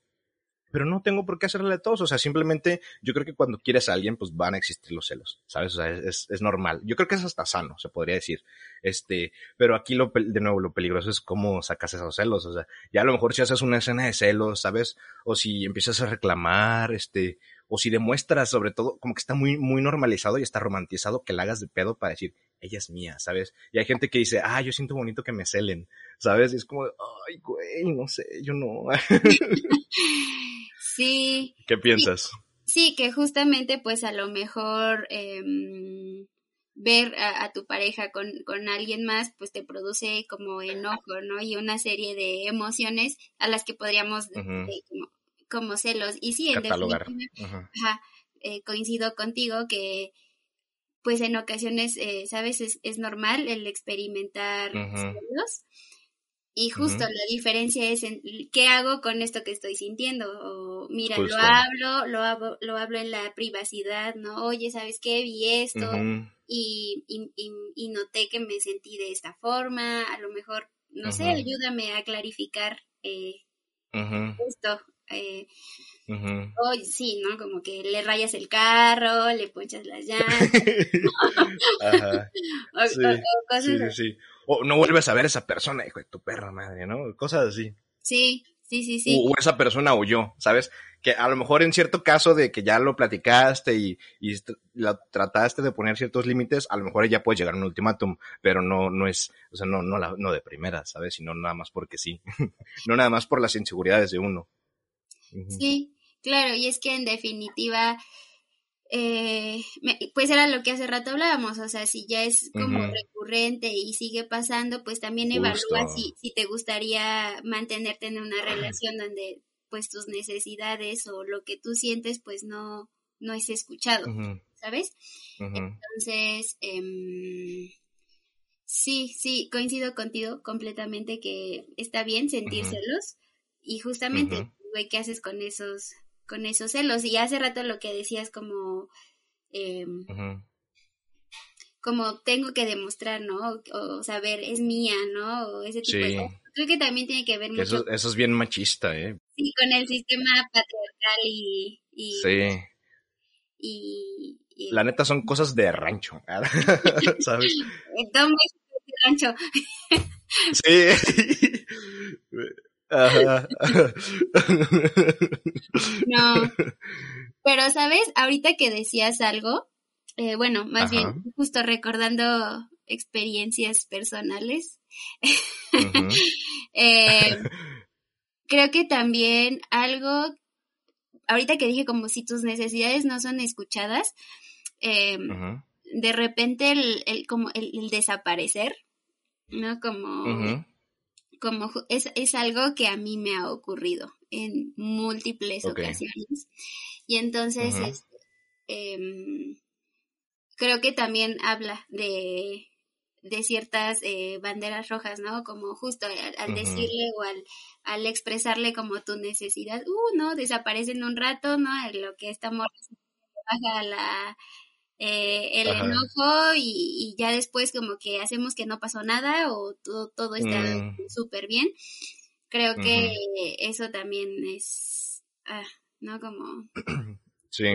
pero no tengo por qué hacerle a todos. O sea, simplemente yo creo que cuando quieres a alguien, pues van a existir los celos, ¿sabes? O sea, es, es normal. Yo creo que es hasta sano, se podría decir. Este, pero aquí lo, de nuevo, lo peligroso es cómo sacas esos celos. O sea, ya a lo mejor si haces una escena de celos, ¿sabes? O si empiezas a reclamar, este, o si demuestras sobre todo, como que está muy, muy normalizado y está romantizado que la hagas de pedo para decir, ella es mía, ¿sabes? Y hay gente que dice, ah, yo siento bonito que me celen, ¿sabes? Y es como, ay, güey, no sé, yo no. Sí. ¿Qué piensas? Sí, que justamente pues a lo mejor em, ver a, tu pareja con, con, alguien más pues te produce como enojo, ¿no? Y una serie de emociones a las que podríamos como celos. Y sí, en definitiva, eh, coincido contigo que pues en ocasiones, eh, ¿sabes? Es, es, normal el experimentar celos. Y justo la diferencia es en qué hago con esto que estoy sintiendo. O, mira, lo hablo, lo hablo, lo hablo en la privacidad, ¿no? Oye, ¿sabes qué? Vi esto y, y, y, noté que me sentí de esta forma. A lo mejor, no sé, ayúdame a clarificar eh, esto. Eh, sí, ¿no? Como que le rayas el carro, le ponchas las llantas. Ajá. o, sí, cosas sí, sí, O no vuelves a ver a esa persona, hijo de tu perra madre, ¿no? Cosas así. Sí, sí, sí, sí. O, esa persona huyó, ¿sabes? Que a lo mejor en cierto caso de que ya lo platicaste y, y la, trataste de poner ciertos límites, a lo mejor ya puede llegar a un ultimátum, pero no, no es, o sea, no, no, la, no de primera, ¿sabes? Sino nada más porque sí. no nada más por las inseguridades de uno. Sí, claro, y es que en definitiva, eh, pues era lo que hace rato hablábamos, o sea, si ya es como recurrente y sigue pasando, pues también evalúa si, si te gustaría mantenerte en una relación donde pues tus necesidades o lo que tú sientes pues no, no es escuchado, ¿sabes? Entonces, eh, sí, sí, coincido contigo completamente que está bien sentírselos y justamente güey, ¿qué haces con esos, con esos celos? Y hace rato lo que decías como, eh, como tengo que demostrar, ¿no? O, saber, es mía, ¿no? O ese tipo de cosas. Creo que también tiene que ver mucho. Eso, eso, es bien machista, ¿eh? Sí, con el sistema patriarcal y... y sí. Y, La neta son cosas de rancho, ¿sabes? de rancho. sí. no. Pero, ¿sabes? Ahorita que decías algo, eh, bueno, más bien, justo recordando experiencias personales, eh, creo que también algo, ahorita que dije como si tus necesidades no son escuchadas, eh, de repente el, el como el, desaparecer, ¿no? Como como es, es algo que a mí me ha ocurrido en múltiples ocasiones. Y entonces, este, em, creo que también habla de, de ciertas eh, banderas rojas, ¿no? Como justo al, decirle o al, al, expresarle como tu necesidad, uh, no, desaparecen un rato, ¿no? Lo que estamos baja la, eh, el enojo y, ya después como que hacemos que no pasó nada o todo, todo está mm. súper bien. Creo que eso también es, ah, ¿no? Como Sí.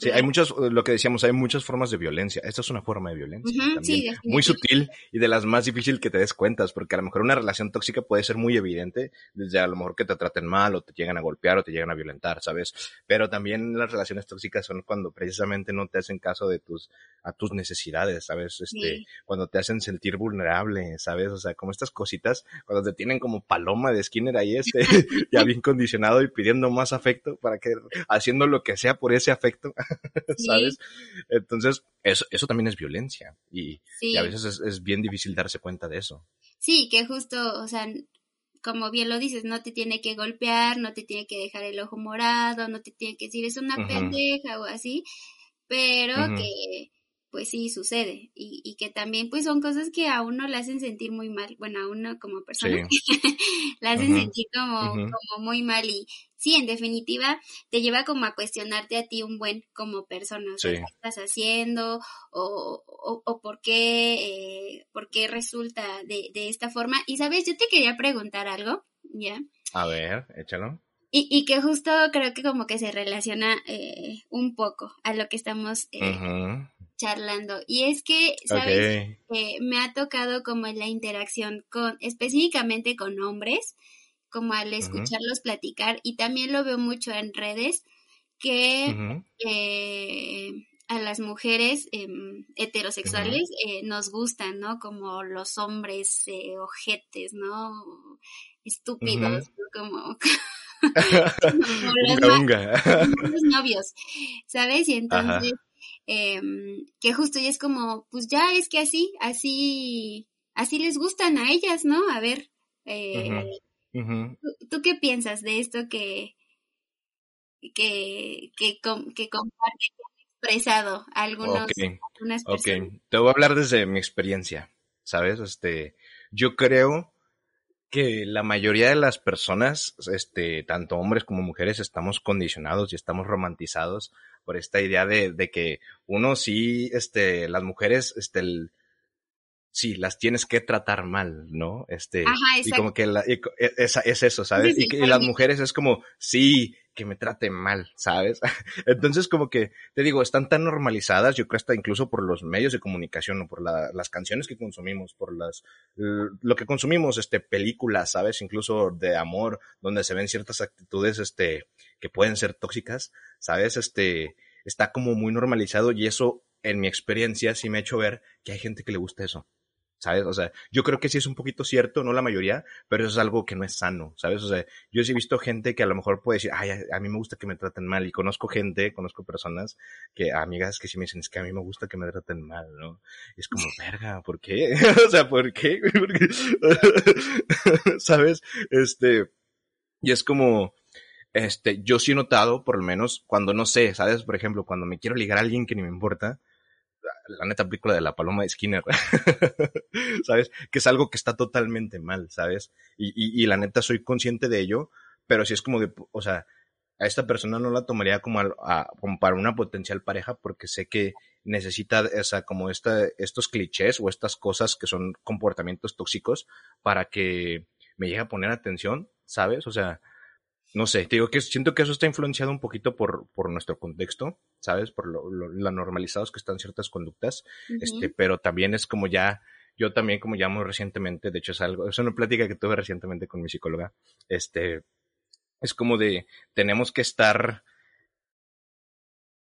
sí, hay muchas, lo que decíamos, hay muchas formas de violencia. Esta es una forma de violencia. también. muy sutil y de las más difíciles que te des cuentas, porque a lo mejor una relación tóxica puede ser muy evidente, desde a lo mejor que te traten mal o te llegan a golpear o te llegan a violentar, ¿sabes? Pero también las relaciones tóxicas son cuando precisamente no te hacen caso de tus, a tus necesidades, ¿sabes? Este, cuando te hacen sentir vulnerable, ¿sabes? O sea, como estas cositas, cuando te tienen como paloma de Skinner ahí, este, ya bien condicionado y pidiendo más afecto para que, haciendo lo que sea por ese afecto, ¿sabes? Entonces, eso, eso también es violencia y, a veces es, bien difícil darse cuenta de eso. Sí, que justo, o sea, como bien lo dices, no te tiene que golpear, no te tiene que dejar el ojo morado, no te tiene que decir es una pendeja o así, pero que pues sí sucede y, y, que también pues son cosas que a uno le hacen sentir muy mal, bueno, a uno como persona le hacen sentir como, como muy mal y sí, en definitiva te lleva como a cuestionarte a ti un buen como persona, qué estás haciendo o, o, o por qué, eh, por qué resulta de, de esta forma. Y sabes, yo te quería preguntar algo, ¿ya? A ver, échalo. Y, y que justo creo que como que se relaciona eh, un poco a lo que estamos eh, charlando. Y es que, ¿sabes? Eh, me ha tocado como en la interacción con, específicamente con hombres, como al escucharlos platicar, y también lo veo mucho en redes, que eh, a las mujeres em, heterosexuales eh, nos gustan, ¿no? Como los hombres ojetes, ¿no? Estúpidos, como... como los, novios, ¿sabes? Y entonces Em, que justo ya es como, pues ya es que así, así, así les gustan a ellas, ¿no? A ver, eh, ¿tú, qué piensas de esto que, que, que, que comparte, que han expresado algunos, algunas personas. Ok, te voy a hablar desde mi experiencia, ¿sabes? Este, yo creo que la mayoría de las personas, este, tanto hombres como mujeres, estamos condicionados y estamos romantizados por esta idea de, de que uno sí, este, las mujeres, este, el, sí, las tienes que tratar mal, ¿no? Este, y como que la, e, es, es, eso, ¿sabes? y, y, las mujeres es como, sí, que me trate mal, ¿sabes? Entonces, como que, te digo, están tan normalizadas, yo creo hasta incluso por los medios de comunicación o por la, las canciones que consumimos, por las, lo que consumimos, este, películas, ¿sabes? Incluso de amor, donde se ven ciertas actitudes, este, que pueden ser tóxicas, ¿sabes? Este, está como muy normalizado y eso, en mi experiencia, sí me ha hecho ver que hay gente que le gusta eso. ¿Sabes? O sea, yo creo que sí es un poquito cierto, no la mayoría, pero eso es algo que no es sano, ¿sabes? O sea, yo sí he visto gente que a lo mejor puede decir, ay, a mí me gusta que me traten mal, y conozco gente, conozco personas que, amigas que sí me dicen, es que a mí me gusta que me traten mal, ¿no? Y es como, verga, ¿por qué? o sea, ¿por qué? ¿Sabes? Este, y es como, este, yo sí he notado, por lo menos, cuando no sé, ¿sabes? Por ejemplo, cuando me quiero ligar a alguien que ni me importa, la neta película de la paloma de Skinner, ¿sabes? Que es algo que está totalmente mal, ¿sabes? Y, y, la neta soy consciente de ello, pero si es como de, o sea, a esta persona no la tomaría como, a, para una potencial pareja porque sé que necesita esa, como esta, estos clichés o estas cosas que son comportamientos tóxicos para que me llegue a poner atención, ¿sabes? O sea, no sé, te digo que siento que eso está influenciado un poquito por, por nuestro contexto, ¿sabes? Por lo, lo, normalizados que están ciertas conductas, este, pero también es como ya, yo también como llamo recientemente, de hecho es algo, es una plática que tuve recientemente con mi psicóloga, este, es como de, tenemos que estar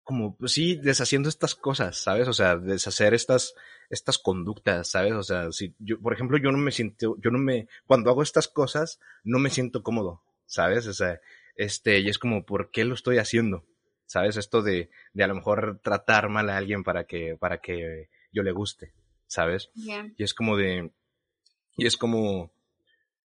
como, pues sí, deshaciendo estas cosas, ¿sabes? O sea, deshacer estas, estas conductas, ¿sabes? O sea, si yo, por ejemplo, yo no me siento, yo no me, cuando hago estas cosas, no me siento cómodo, ¿sabes? O sea, este, y es como, ¿por qué lo estoy haciendo? ¿Sabes? Esto de, de a lo mejor tratar mal a alguien para que, para que yo le guste, ¿sabes? Y es como de, y es como,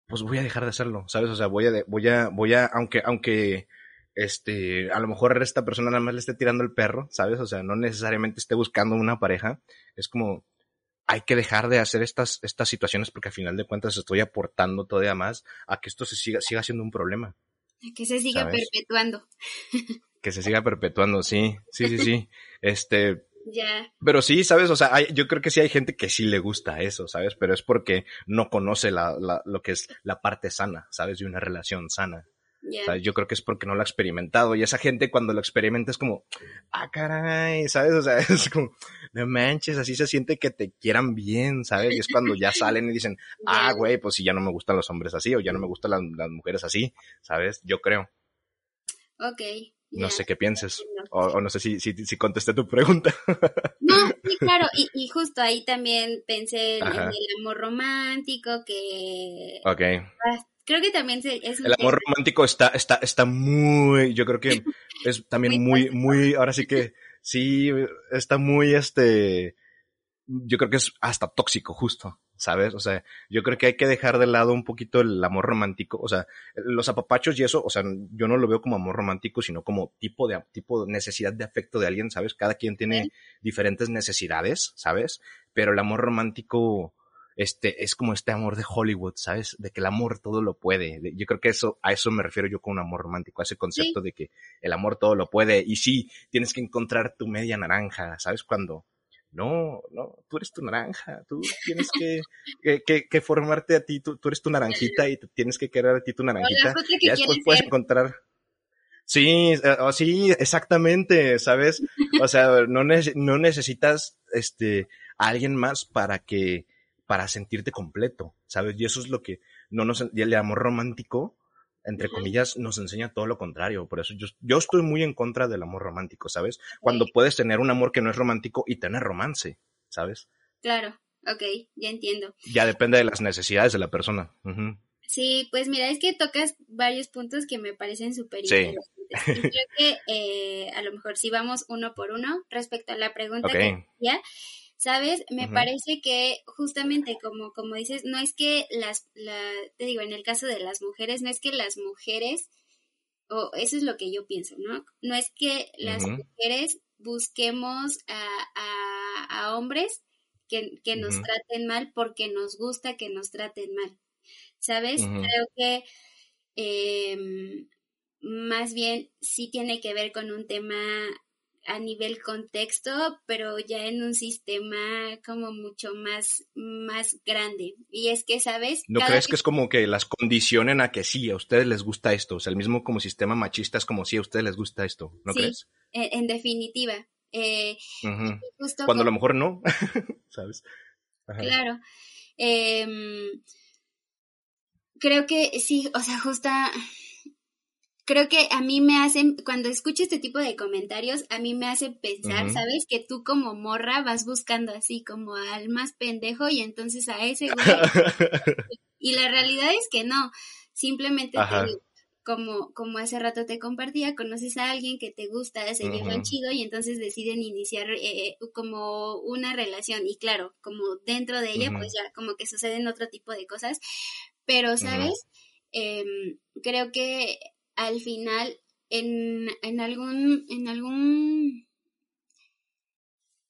pues voy a dejar de hacerlo, ¿sabes? O sea, voy a, voy a, voy a, aunque, aunque, este, a lo mejor esta persona nada más le esté tirando el perro, ¿sabes? O sea, no necesariamente esté buscando una pareja, es como, hay que dejar de hacer estas, estas situaciones porque al final de cuentas estoy aportando todavía más a que esto se siga, siga siendo un problema. Que se siga perpetuando. Que se siga perpetuando, sí, sí, sí, sí. Este, ya. Pero sí, ¿sabes? O sea, hay, yo creo que sí hay gente que sí le gusta eso, ¿sabes? Pero es porque no conoce la, la, lo que es la parte sana, ¿sabes? De una relación sana yo creo que es porque no lo ha experimentado. Y esa gente cuando lo experimenta es como, ah, caray, ¿sabes? O sea, es como, no manches, así se siente que te quieran bien, ¿sabes? Y es cuando ya salen y dicen, ah, güey, pues si ya no me gustan los hombres así o ya no me gustan las, mujeres así, ¿sabes? Yo creo. Ok. No sé qué pienses, o, no sé si, si, si, contesté tu pregunta. No, sí, claro, y, y justo ahí también pensé en, el amor romántico, que... Ok. Creo que también es el amor romántico está está está muy yo creo que es también muy muy ahora sí que sí está muy este yo creo que es hasta tóxico justo sabes o sea yo creo que hay que dejar de lado un poquito el amor romántico o sea los apapachos y eso o sea yo no lo veo como amor romántico sino como tipo de tipo de necesidad de afecto de alguien sabes cada quien tiene diferentes necesidades sabes pero el amor romántico este, es como este amor de Hollywood, ¿sabes? De que el amor todo lo puede. Yo creo que eso, a eso me refiero yo con un amor romántico, a ese concepto de que el amor todo lo puede. Y sí, tienes que encontrar tu media naranja, ¿sabes? Cuando, no, no, tú eres tu naranja, tú tienes que, que, que, formarte a ti, tú, tú, eres tu naranjita y tienes que querer a ti tu naranjita. Y después puedes encontrar. Sí, eh, oh, sí, exactamente, ¿sabes? O sea, no, no necesitas, este, a alguien más para que, para sentirte completo, ¿sabes? Y eso es lo que no nos, y el amor romántico, entre comillas, nos enseña todo lo contrario. Por eso yo, yo estoy muy en contra del amor romántico, ¿sabes? Cuando puedes tener un amor que no es romántico y tener romance, ¿sabes? Claro, ok, ya entiendo. Ya depende de las necesidades de la persona. Sí, pues mira, es que tocas varios puntos que me parecen súper interesantes. creo que eh, a lo mejor si vamos uno por uno respecto a la pregunta que decía, ¿sabes? Me parece que justamente como, como dices, no es que las, la, te digo, en el caso de las mujeres, no es que las mujeres, o eso es lo que yo pienso, ¿no? No es que las mujeres busquemos a, hombres que, nos traten mal porque nos gusta que nos traten mal, ¿sabes? Creo que em, más bien sí tiene que ver con un tema a nivel contexto, pero ya en un sistema como mucho más, más grande. Y es que, ¿sabes? ¿No crees que es como que las condicionen a que sí, a ustedes les gusta esto? O sea, el mismo como sistema machista es como sí, a ustedes les gusta esto, ¿no crees? En, definitiva. Eh, Cuando a lo mejor no, ¿sabes? Claro. Em, creo que sí, o sea, justa creo que a mí me hacen, cuando escucho este tipo de comentarios, a mí me hace pensar, ¿sabes? Que tú como morra vas buscando así como al más pendejo y entonces a ese güey. y la realidad es que no, simplemente como, como hace rato te compartía, conoces a alguien que te gusta, se llevan chido y entonces deciden iniciar eh, como una relación y claro, como dentro de ella pues ya como que suceden otro tipo de cosas, pero sabes, em, creo que al final en, en algún, en algún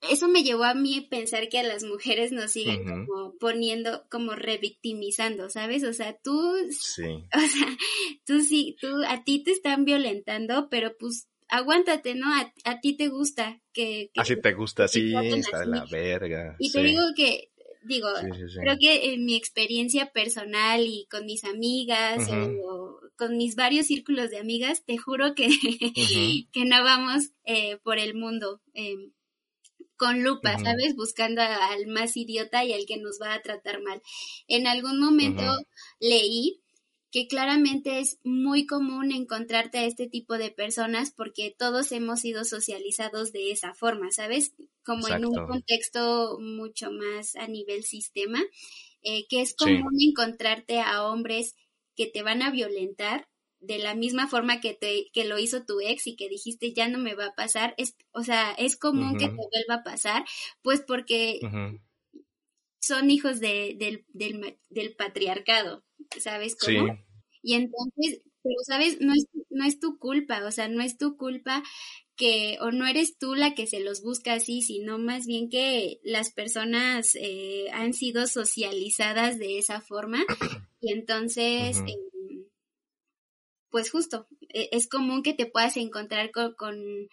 eso me llevó a mí pensar que a las mujeres nos siguen como poniendo, como revictimizando, ¿sabes? O sea, tú, sí. o sea, tú sí, tú, a ti te están violentando, pero pues aguántate, ¿no? A, ti te gusta que... así te gusta, sí, está de la verga. Y te digo que digo, creo que en mi experiencia personal y con mis amigas o con mis varios círculos de amigas, te juro que, que no vamos eh, por el mundo eh, con lupa, ¿sabes? Buscando al más idiota y al que nos va a tratar mal. En algún momento leí que claramente es muy común encontrarte a este tipo de personas porque todos hemos sido socializados de esa forma, ¿sabes? Como en un contexto mucho más a nivel sistema, eh, que es común encontrarte a hombres que te van a violentar de la misma forma que te que lo hizo tu ex y que dijiste ya no me va a pasar, es, o sea, es común que te vuelva a pasar, pues porque son hijos de, del, del, del patriarcado, ¿sabes cómo? Sí. Y entonces, pero sabes, no es, no es tu culpa, o sea, no es tu culpa que, o no eres tú la que se los busca así, sino más bien que las personas eh, han sido socializadas de esa forma y entonces, em, pues justo, e, es común que te puedas encontrar con, con,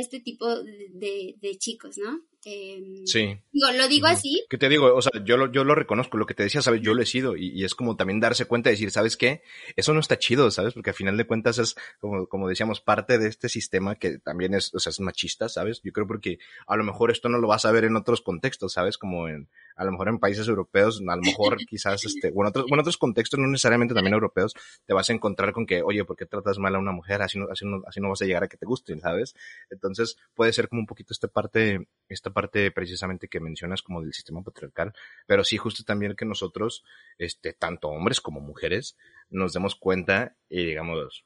este tipo de, de chicos, ¿no? Em, sí. Digo, lo digo así. ¿Qué te digo? O sea, yo lo, yo lo reconozco, lo que te decía, ¿sabes? Yo lo he sido y, es como también darse cuenta y decir, ¿sabes qué? Eso no está chido, ¿sabes? Porque al final de cuentas es, como, como decíamos, parte de este sistema que también es, o sea, es machista, ¿sabes? Yo creo porque a lo mejor esto no lo vas a ver en otros contextos, ¿sabes? Como en, a lo mejor en países europeos, a lo mejor quizás, este, bueno, otros, bueno, otros contextos, no necesariamente también europeos, te vas a encontrar con que, oye, ¿por qué tratas mal a una mujer? Así no, así no, así no vas a llegar a que te gusten, ¿sabes? Entonces puede ser como un poquito esta parte, esta parte precisamente que mencionas como del sistema patriarcal, pero sí justo también que nosotros, este, tanto hombres como mujeres, nos demos cuenta y digamos,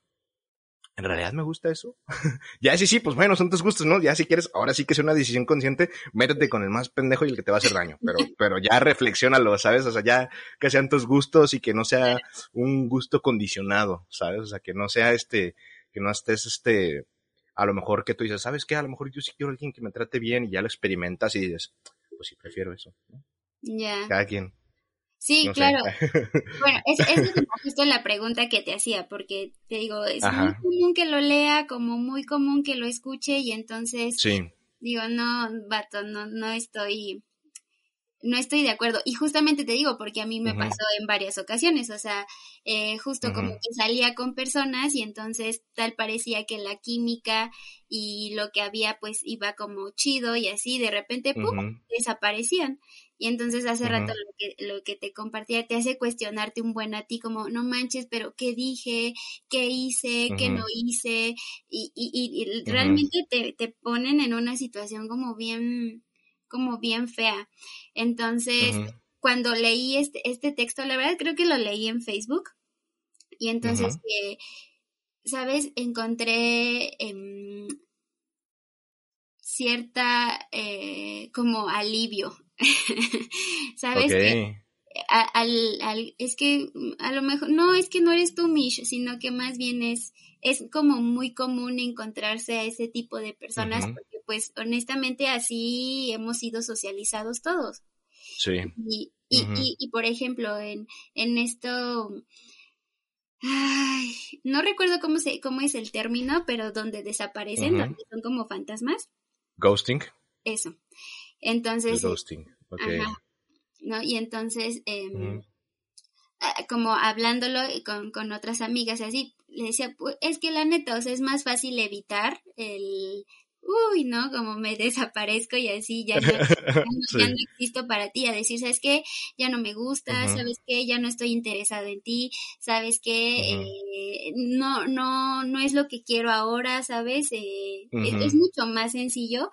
¿en realidad me gusta eso? ya sí, sí, pues bueno, son tus gustos, ¿no? Ya si quieres, ahora sí que sea una decisión consciente, métete con el más pendejo y el que te va a hacer daño, pero, pero ya reflexiónalo, ¿sabes? O sea, ya que sean tus gustos y que no sea un gusto condicionado, ¿sabes? O sea, que no sea este, que no estés este, a lo mejor que tú dices, ¿sabes qué? A lo mejor yo sí quiero a alguien que me trate bien y ya lo experimentas y dices, pues sí, prefiero eso. Ya. Cada quien. Sí, claro. bueno, es, es justo la pregunta que te hacía, porque te digo, es muy común que lo lea, como muy común que lo escuche y entonces sí. digo, no, vato, no, no estoy no estoy de acuerdo. Y justamente te digo, porque a mí me pasó en varias ocasiones, o sea, eh, justo como que salía con personas y entonces tal parecía que la química y lo que había pues iba como chido y así, de repente, ¡pum!, desaparecían. Y entonces hace rato lo que, lo que te compartía te hace cuestionarte un buen a ti, como, no manches, pero ¿qué dije? ¿Qué hice? ¿Qué no hice? Y, y, y, realmente te, te ponen en una situación como bien como bien fea. Entonces, cuando leí este, este texto, la verdad creo que lo leí en Facebook. Y entonces, eh, ¿sabes? Encontré em, cierta eh, como alivio. ¿Sabes? Que, al, al, es que a lo mejor, no es que no eres tú, Mish, sino que más bien es, es como muy común encontrarse a ese tipo de personas, porque pues honestamente así hemos sido socializados todos. Sí. Y, y, y, por ejemplo, en, en esto, ay, no recuerdo cómo, se, cómo es el término, pero donde desaparecen, donde son como fantasmas. Ghosting. Eso. Entonces. ghosting, ¿no? Y entonces, em, como hablándolo con, con otras amigas así, le decía, pues, es que la neta, o sea, es más fácil evitar el, uy, ¿no? Como me desaparezco y así ya, ya, no, existo para ti, a decir, ¿sabes qué? Ya no me gusta, ¿sabes qué? Ya no estoy interesado en ti, ¿sabes qué? Eh, no, no, no es lo que quiero ahora, ¿sabes? Eh, es, mucho más sencillo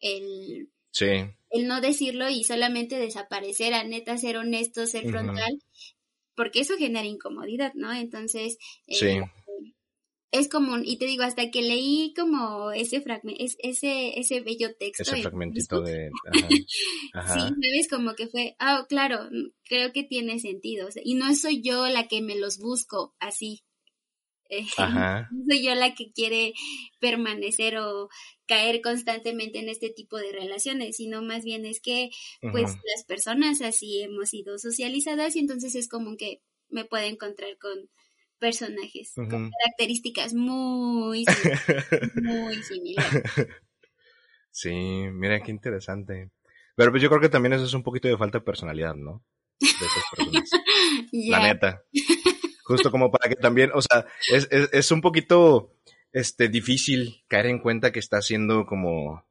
el, sí. el no decirlo y solamente desaparecer, a neta, ser honesto, ser frontal, porque eso genera incomodidad, ¿no? Entonces, eh, sí es común, y te digo, hasta que leí como ese fragmento, ese, ese bello texto. Ese fragmentito de... sí, sabes, como que fue, ah, claro, creo que tiene sentido, y no soy yo la que me los busco así. No soy yo la que quiere permanecer o caer constantemente en este tipo de relaciones, sino más bien es que, pues, las personas así hemos sido socializadas y entonces es común que me pueda encontrar con personajes con características muy, muy similares. Sí, mira qué interesante. Pero pues yo creo que también eso es un poquito de falta de personalidad, ¿no? De esas personas. La neta. Justo como para que también, o sea, es, es, es un poquito este, difícil caer en cuenta que está siendo como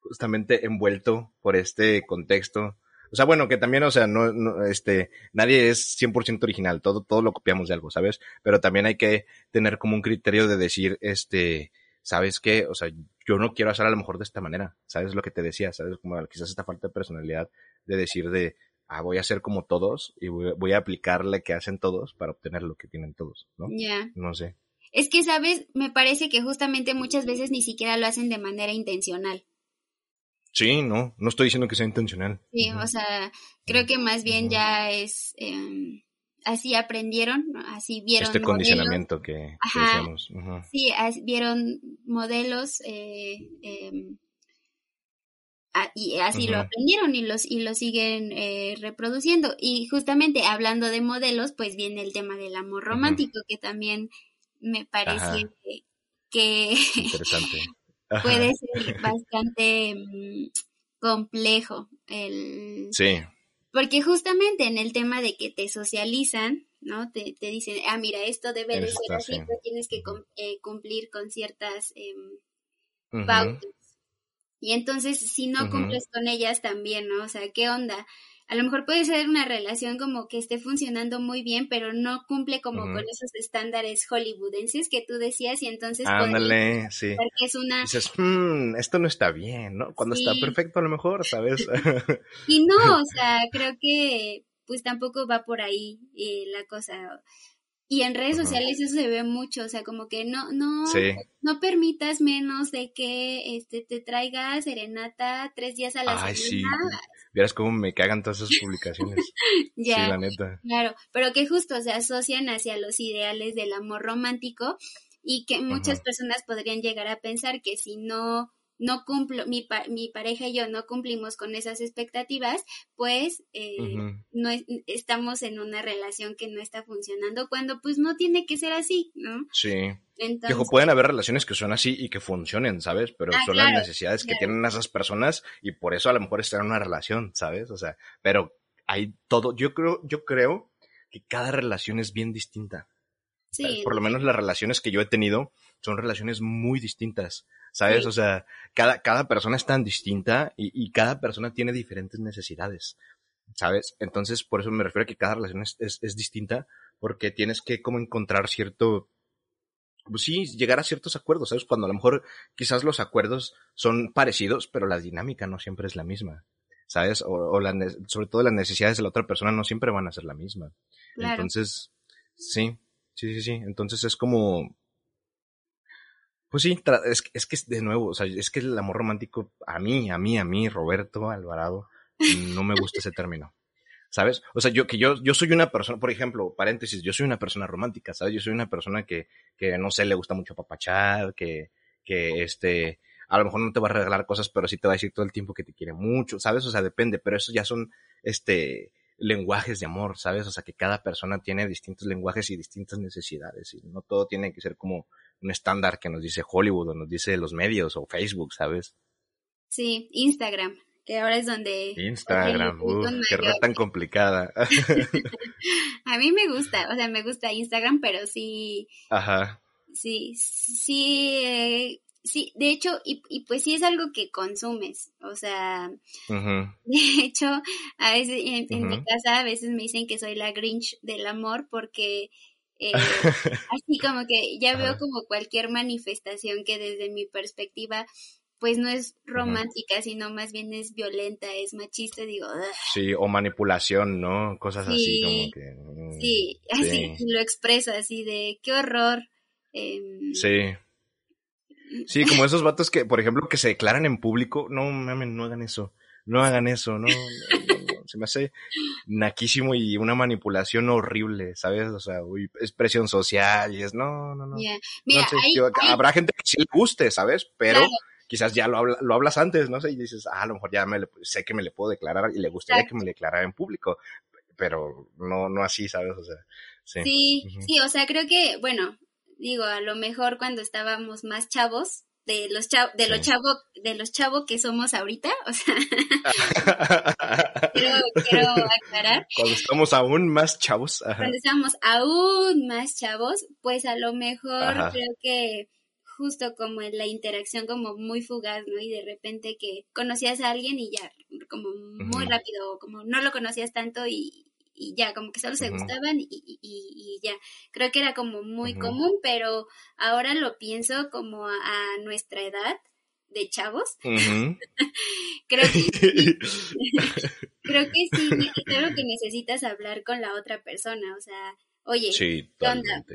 justamente envuelto por este contexto o sea, bueno, que también, o sea, no, este, nadie es 100% original, todo, todo lo copiamos de algo, ¿sabes? Pero también hay que tener como un criterio de decir, este, ¿sabes qué? O sea, yo no quiero hacer a lo mejor de esta manera, ¿sabes lo que te decía? ¿Sabes? Como quizás esta falta de personalidad de decir de, ah, voy a hacer como todos y voy, voy a aplicarle que hacen todos para obtener lo que tienen todos, ¿no? Ya. No sé. Es que, ¿sabes? Me parece que justamente muchas veces ni siquiera lo hacen de manera intencional. Sí, no, no estoy diciendo que sea intencional. Sí, o sea, creo que más bien ya es, eh, así aprendieron, así vieron. Este condicionamiento que, decíamos. Sí, vieron modelos eh, em, y así lo aprendieron y los, y lo siguen eh, reproduciendo. Y justamente hablando de modelos, pues viene el tema del amor romántico, que también me parece que... Interesante. puede ser bastante mm, complejo. El... Sí. Porque justamente en el tema de que te socializan, ¿no? Te, te dicen, ah, mira, esto debe de ser así, tienes que eh, cumplir con ciertas eh, pautas. Y entonces, si no cumples con ellas también, ¿no? O sea, ¿qué onda? a lo mejor puede ser una relación como que esté funcionando muy bien, pero no cumple como con esos estándares hollywoodenses que tú decías y entonces Ándale, sí. Que es una dices, mmm, esto no está bien, ¿no? Cuando está perfecto a lo mejor, ¿sabes? y no, o sea, creo que pues tampoco va por ahí eh, la cosa. Y en redes sociales eso se ve mucho, o sea, como que no, no, no permitas menos de que este te traiga serenata tres días a la Ay, semana. Sí. Vieras cómo me cagan todas esas publicaciones. ya, sí, la neta. Claro, pero que justo se asocian hacia los ideales del amor romántico y que muchas personas podrían llegar a pensar que si no no cumplo, mi, mi pareja y yo no cumplimos con esas expectativas, pues eh, no estamos en una relación que no está funcionando cuando pues no tiene que ser así, ¿no? Sí. Entonces, pueden haber relaciones que son así y que funcionen, ¿sabes? Pero ah, son las necesidades que tienen esas personas y por eso a lo mejor están en una relación, ¿sabes? O sea, pero hay todo, yo creo, yo creo que cada relación es bien distinta. Sí. Por lo menos las relaciones que yo he tenido son relaciones muy distintas. ¿Sabes? O sea, cada, cada persona es tan distinta y, y, cada persona tiene diferentes necesidades, ¿sabes? Entonces, por eso me refiero a que cada relación es, es, distinta, porque tienes que como encontrar cierto, pues sí, llegar a ciertos acuerdos, ¿sabes? Cuando a lo mejor quizás los acuerdos son parecidos, pero la dinámica no siempre es la misma. ¿Sabes? O, o la, sobre todo las necesidades de la otra persona no siempre van a ser la misma. Entonces, sí, sí, sí, sí. Entonces es como, pues sí, es, es que de nuevo, o sea, es que el amor romántico, a mí, a mí, a mí, Roberto Alvarado, no me gusta ese término. ¿sabes? O sea, yo que yo, yo soy una persona, por ejemplo, paréntesis, yo soy una persona romántica, ¿sabes? Yo soy una persona que, que no sé, le gusta mucho papachar, que, que este, a lo mejor no te va a regalar cosas, pero sí te va a decir todo el tiempo que te quiere mucho, ¿sabes? O sea, depende, pero eso ya son, este, lenguajes de amor, ¿sabes? O sea, que cada persona tiene distintos lenguajes y distintas necesidades y no todo tiene que ser como un estándar que nos dice Hollywood o nos dice los medios o Facebook, ¿sabes? Sí, Instagram que ahora es donde... Instagram, uff, qué red tan complicada. a mí me gusta, o sea, me gusta Instagram, pero sí... Ajá. Sí, sí, eh, sí, de hecho, y, y, pues sí es algo que consumes, o sea, de hecho, a veces en, mi casa a veces me dicen que soy la Grinch del amor porque... Eh, así como que ya veo como cualquier manifestación que desde mi perspectiva pues no es romántica, sino más bien es violenta, es machista, digo. Sí, o manipulación, ¿no? Cosas así como que... Mm, sí, así lo expreso, así de qué horror. Em, sí. Sí, como esos vatos que, por ejemplo, que se declaran en público, no mames, no hagan eso, no hagan eso, no, se me hace naquísimo y una manipulación horrible, ¿sabes? O sea, uy, es presión social y es, no, no, no. Mira, Habrá gente que sí le guste, ¿sabes? Pero quizás ya lo, lo hablas antes, no sé, y dices, ah, a lo mejor ya me sé que me le puedo declarar y le gustaría que me le declarara en público, pero no, no así, ¿sabes? O sea, sí. Sí, sí, o sea, creo que, bueno, digo, a lo mejor cuando estábamos más chavos, de los chavos, de los chavos, de los chavos que somos ahorita, o sea, quiero, aclarar. Cuando estamos aún más chavos. Cuando estamos aún más chavos, pues a lo mejor creo que justo como en la interacción como muy fugaz, ¿no? Y de repente que conocías a alguien y ya, como muy rápido, como no lo conocías tanto y, ya, como que solo se gustaban y, y, ya. Creo que era como muy común, pero ahora lo pienso como a, nuestra edad de chavos. creo que creo que sí, algo que necesitas hablar con la otra persona, o sea, oye, sí,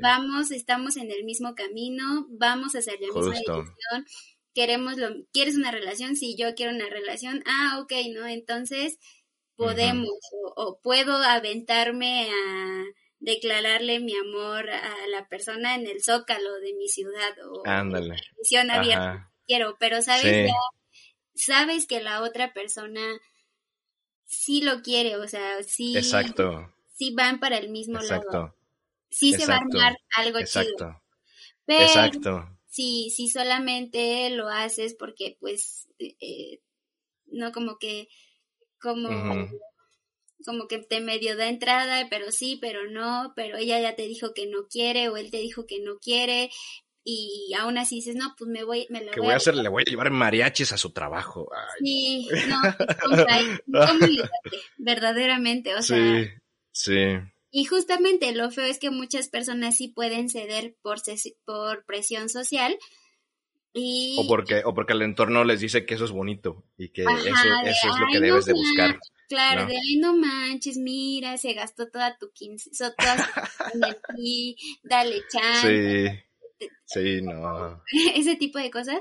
Vamos, estamos en el mismo camino, vamos a hacer la misma dirección, queremos lo, ¿quieres una relación? Sí, yo quiero una relación, ah, ok, ¿no? Entonces podemos o, puedo aventarme a declararle mi amor a la persona en el zócalo de mi ciudad o Ándale. en abierta, quiero, pero sabes, sabes que la otra persona sí lo quiere, o sea, sí. Exacto. Sí van para el mismo lado sí se va a armar algo chido. Pero Exacto. Si, si solamente lo haces porque pues eh, no como que como como que te medio da entrada, pero sí, pero no, pero ella ya te dijo que no quiere o él te dijo que no quiere y aún así dices, no, pues me voy, me la ¿Qué voy, a hacer? Le voy a llevar mariachis a su trabajo. Sí, no, pues, verdaderamente, o sea. Sí, sí. Y justamente lo feo es que muchas personas sí pueden ceder por, por presión social. Y... O porque, o porque el entorno les dice que eso es bonito y que eso, eso es lo que debes de buscar. Claro, de ay no manches, mira, se gastó toda tu quince, toda ti, dale chance. Sí, sí, no. Ese tipo de cosas.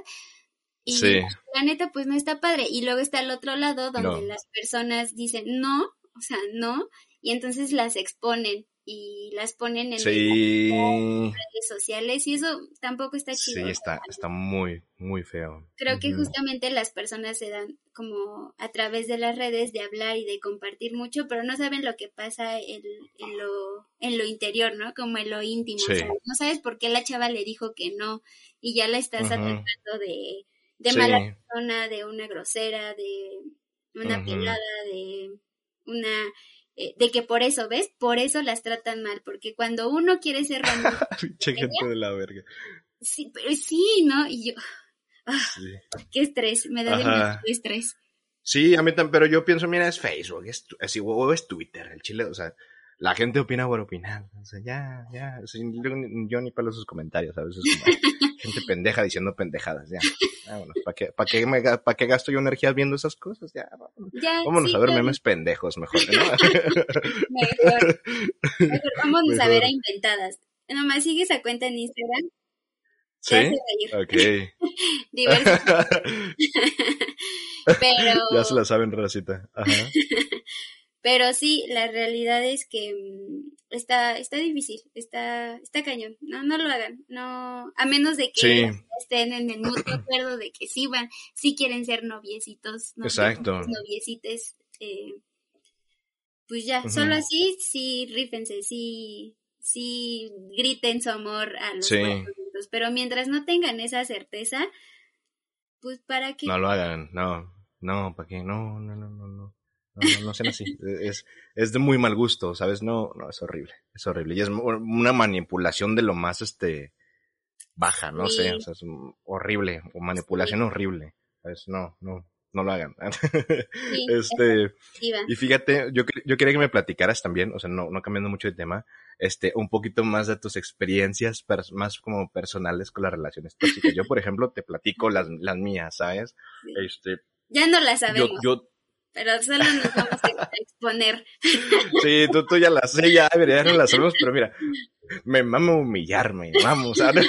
Y sí. la neta, pues no está padre. Y luego está el otro lado donde las personas dicen no, o sea, no, y entonces las exponen y las ponen en redes sociales y eso tampoco está chido. Sí, está, está muy, muy feo. Creo que justamente las personas se dan como a través de las redes de hablar y de compartir mucho, pero no saben lo que pasa en, en lo, en lo interior, ¿no? Como en lo íntimo. no sabes por qué la chava le dijo que no y ya la estás atacando de, de mala persona, de una grosera, de una pelada, de una eh, de que por eso, ¿ves? Por eso las tratan mal, porque cuando uno quiere ser romántico... Che gente de la verga. Sí, pero sí, ¿no? Y yo... Ah, qué estrés, me da demasiado estrés. Sí, a mí también, pero yo pienso, mira, es Facebook, es, es, o es Twitter, el chile, o sea, la gente opina por opinar, o sea, ya, ya, yo, ni pelo sus comentarios, a veces gente pendeja diciendo pendejadas, ya. Vámonos, ¿para qué, para qué, para qué gasto yo energía viendo esas cosas? Ya, vámonos. a ver memes pendejos, mejor, ¿no? mejor. mejor. Vámonos a ver a inventadas. Nomás sigue esa cuenta en Instagram. Sí. Ok. Pero. ya se la saben, racita. Ajá. Pero sí, la realidad es que mm, está, está difícil, está, está cañón. No, no lo hagan. No, a menos de que estén en el mutuo acuerdo de que sí van, sí quieren ser noviecitos, Exacto. noviecites, eh, pues ya, solo así, sí, rífense, sí, sí griten su amor a los sí. Pero mientras no tengan esa certeza, pues para qué. No lo hagan, no, no, para qué, no, no, no, no, no. No, no, sean así. Es, es de muy mal gusto, ¿sabes? No, no, es horrible. Es horrible. Y es una manipulación de lo más, este, baja, no sé. O sea, es horrible. O manipulación horrible. ¿Sabes? No, no, no lo hagan. este, y fíjate, yo, yo quería que me platicaras también, o sea, no, no cambiando mucho de tema, este, un poquito más de tus experiencias más como personales con las relaciones tóxicas. Yo, por ejemplo, te platico las, las mías, ¿sabes? Este, ya no las sabemos. yo, pero solo nos vamos a exponer. Sí, tú, tú ya la sé, ya, ya no la sabemos, pero mira, me mama humillarme, vamos. a me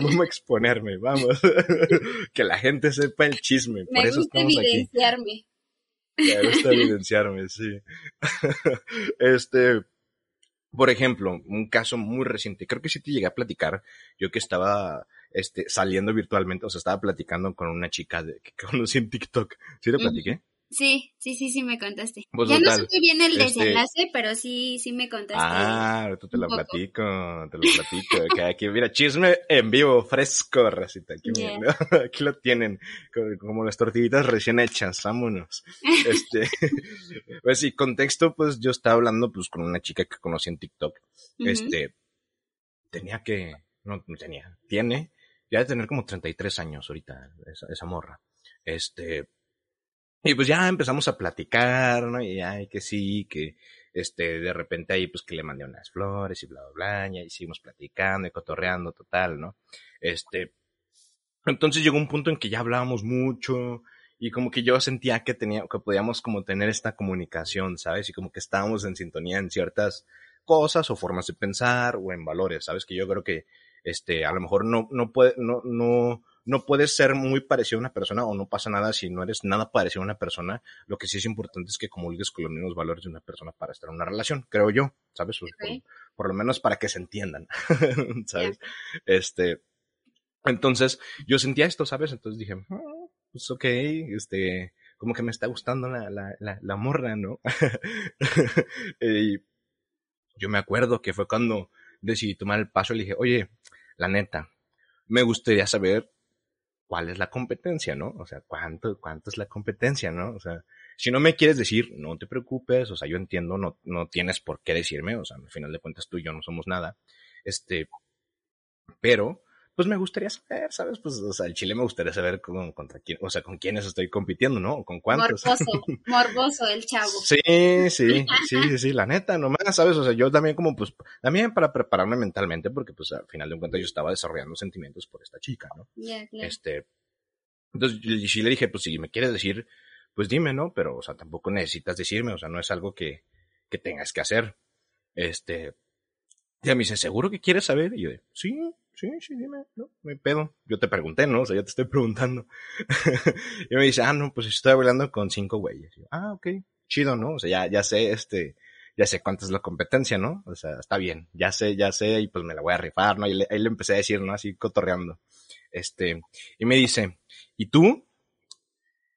mama exponerme, vamos. que la gente sepa el chisme, por me eso gusta estamos evidenciarme. aquí. Me gusta evidenciarme, sí. Este, por ejemplo, un caso muy reciente, creo que sí te llegué a platicar, yo que estaba este, saliendo virtualmente, o sea, estaba platicando con una chica de, que conocí en TikTok. ¿Sí te platiqué? Sí, sí, sí, sí me contaste. Pues ya no sé bien el este desenlace, pero sí, sí me contaste. Ah, tú te lo platico, te lo platico. que aquí, mira, chisme en vivo, fresco, racita. Aquí, aquí lo tienen, como, las tortillitas recién hechas, vámonos. este, pues sí, contexto, pues yo estaba hablando pues con una chica que conocí en TikTok. Este, tenía que, no, no tenía, tiene ya de tener como 33 años ahorita, esa, morra. Este, y pues ya empezamos a platicar, ¿no? Y ay, que sí, que este, de repente ahí pues que le mandé unas flores y bla, bla, bla, y seguimos platicando y cotorreando total, ¿no? Este, entonces llegó un punto en que ya hablábamos mucho y como que yo sentía que tenía, que podíamos como tener esta comunicación, ¿sabes? Y como que estábamos en sintonía en ciertas cosas o formas de pensar o en valores, ¿sabes? Que yo creo que este, a lo mejor no, no puede, no, no, no puedes ser muy parecido a una persona o no pasa nada si no eres nada parecido a una persona. Lo que sí es importante es que comulgues con los mismos valores de una persona para estar en una relación, creo yo, ¿sabes? Por, lo menos para que se entiendan, ¿sabes? Este, entonces, yo sentía esto, ¿sabes? Entonces dije, ah, pues ok, este, como que me está gustando la, la, la, la morra, ¿no? y yo me acuerdo que fue cuando decidí tomar el paso y le dije, oye, la neta, me gustaría saber cuál es la competencia, ¿no? O sea, cuánto, cuánto es la competencia, ¿no? O sea, si no me quieres decir, no te preocupes, o sea, yo entiendo, no, no tienes por qué decirme, o sea, al final de cuentas tú y yo no somos nada, este, pero pues me gustaría saber, ¿sabes? Pues, o sea, el Chile me gustaría saber con, contra quién, o sea, con quiénes estoy compitiendo, ¿no? con cuántos. Morboso, morboso el chavo. Sí, sí, sí, sí, la neta, nomás, ¿sabes? O sea, yo también como, pues, también para prepararme mentalmente, porque, pues, al final de cuentas yo estaba desarrollando sentimientos por esta chica, ¿no? Este, entonces, sí le dije, pues, si me quieres decir, pues dime, ¿no? Pero, o sea, tampoco necesitas decirme, o sea, no es algo que, que tengas que hacer. Este, ya me dice, ¿seguro que quieres saber? Y yo sí, sí, sí, dime, no, me pedo. Yo te pregunté, ¿no? O sea, ya te estoy preguntando. y me dice, ah, no, pues estoy hablando con cinco güeyes. Yo, ah, ok, chido, ¿no? O sea, ya, ya sé, este, ya sé cuánta es la competencia, ¿no? O sea, está bien, ya sé, ya sé, y pues me la voy a rifar, ¿no? Y ahí le empecé a decir, ¿no? Así cotorreando. Este, y me dice, ¿y tú?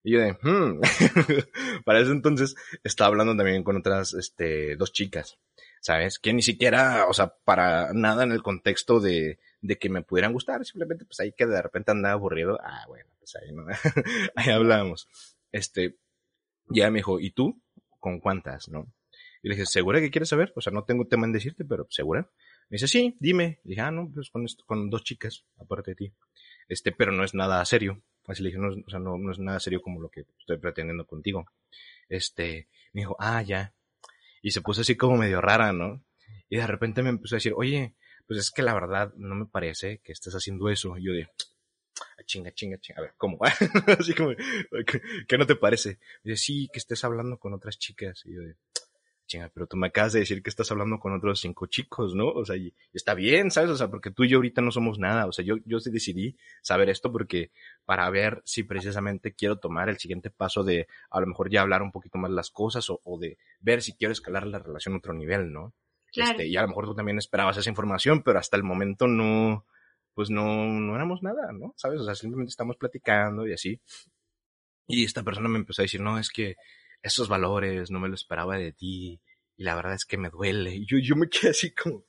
Y yo de, hmm. Para eso entonces estaba hablando también con otras, este, dos chicas, ¿sabes? Que ni siquiera, o sea, para nada en el contexto de, de que me pudieran gustar, simplemente pues ahí que de repente andaba aburrido, ah, bueno, pues ahí no, ahí hablamos. Este, ya me dijo, ¿y tú? ¿Con cuántas, no? Y le dije, ¿segura que quieres saber? O sea, no tengo tema en decirte, pero ¿segura? Me dice, sí, dime. Le dije, ah, no, pues con, con dos chicas, aparte de ti. Este, pero no es nada serio. Así le dije, no, o sea, no, no es nada serio como lo que estoy pretendiendo contigo. Este, me dijo, ah, ya. Y se puso así como medio rara, ¿no? Y de repente me empezó a decir, oye, pues es que la verdad no me parece que estés haciendo eso. Y yo de, ah, chinga, chinga, chinga, a ver, ¿cómo? Así como, ¿qué no te parece? Y dice, sí, que estés hablando con otras chicas. Y yo de, chinga, pero tú me acabas de decir que estás hablando con otros cinco chicos, ¿no? O sea, y está bien, ¿sabes? O sea, porque tú y yo ahorita no somos nada. O sea, yo, yo decidí saber esto porque para ver si precisamente quiero tomar el siguiente paso de a lo mejor ya hablar un poquito más las cosas o, de ver si quiero escalar la relación a otro nivel, ¿no? Claro. Este, y a lo mejor tú también esperabas esa información, pero hasta el momento no, pues no, no éramos nada, ¿no? ¿Sabes? O sea, simplemente estamos platicando y así. Y esta persona me empezó a decir, no, es que esos valores no me lo esperaba de ti y la verdad es que me duele. Y yo, yo me quedé así como,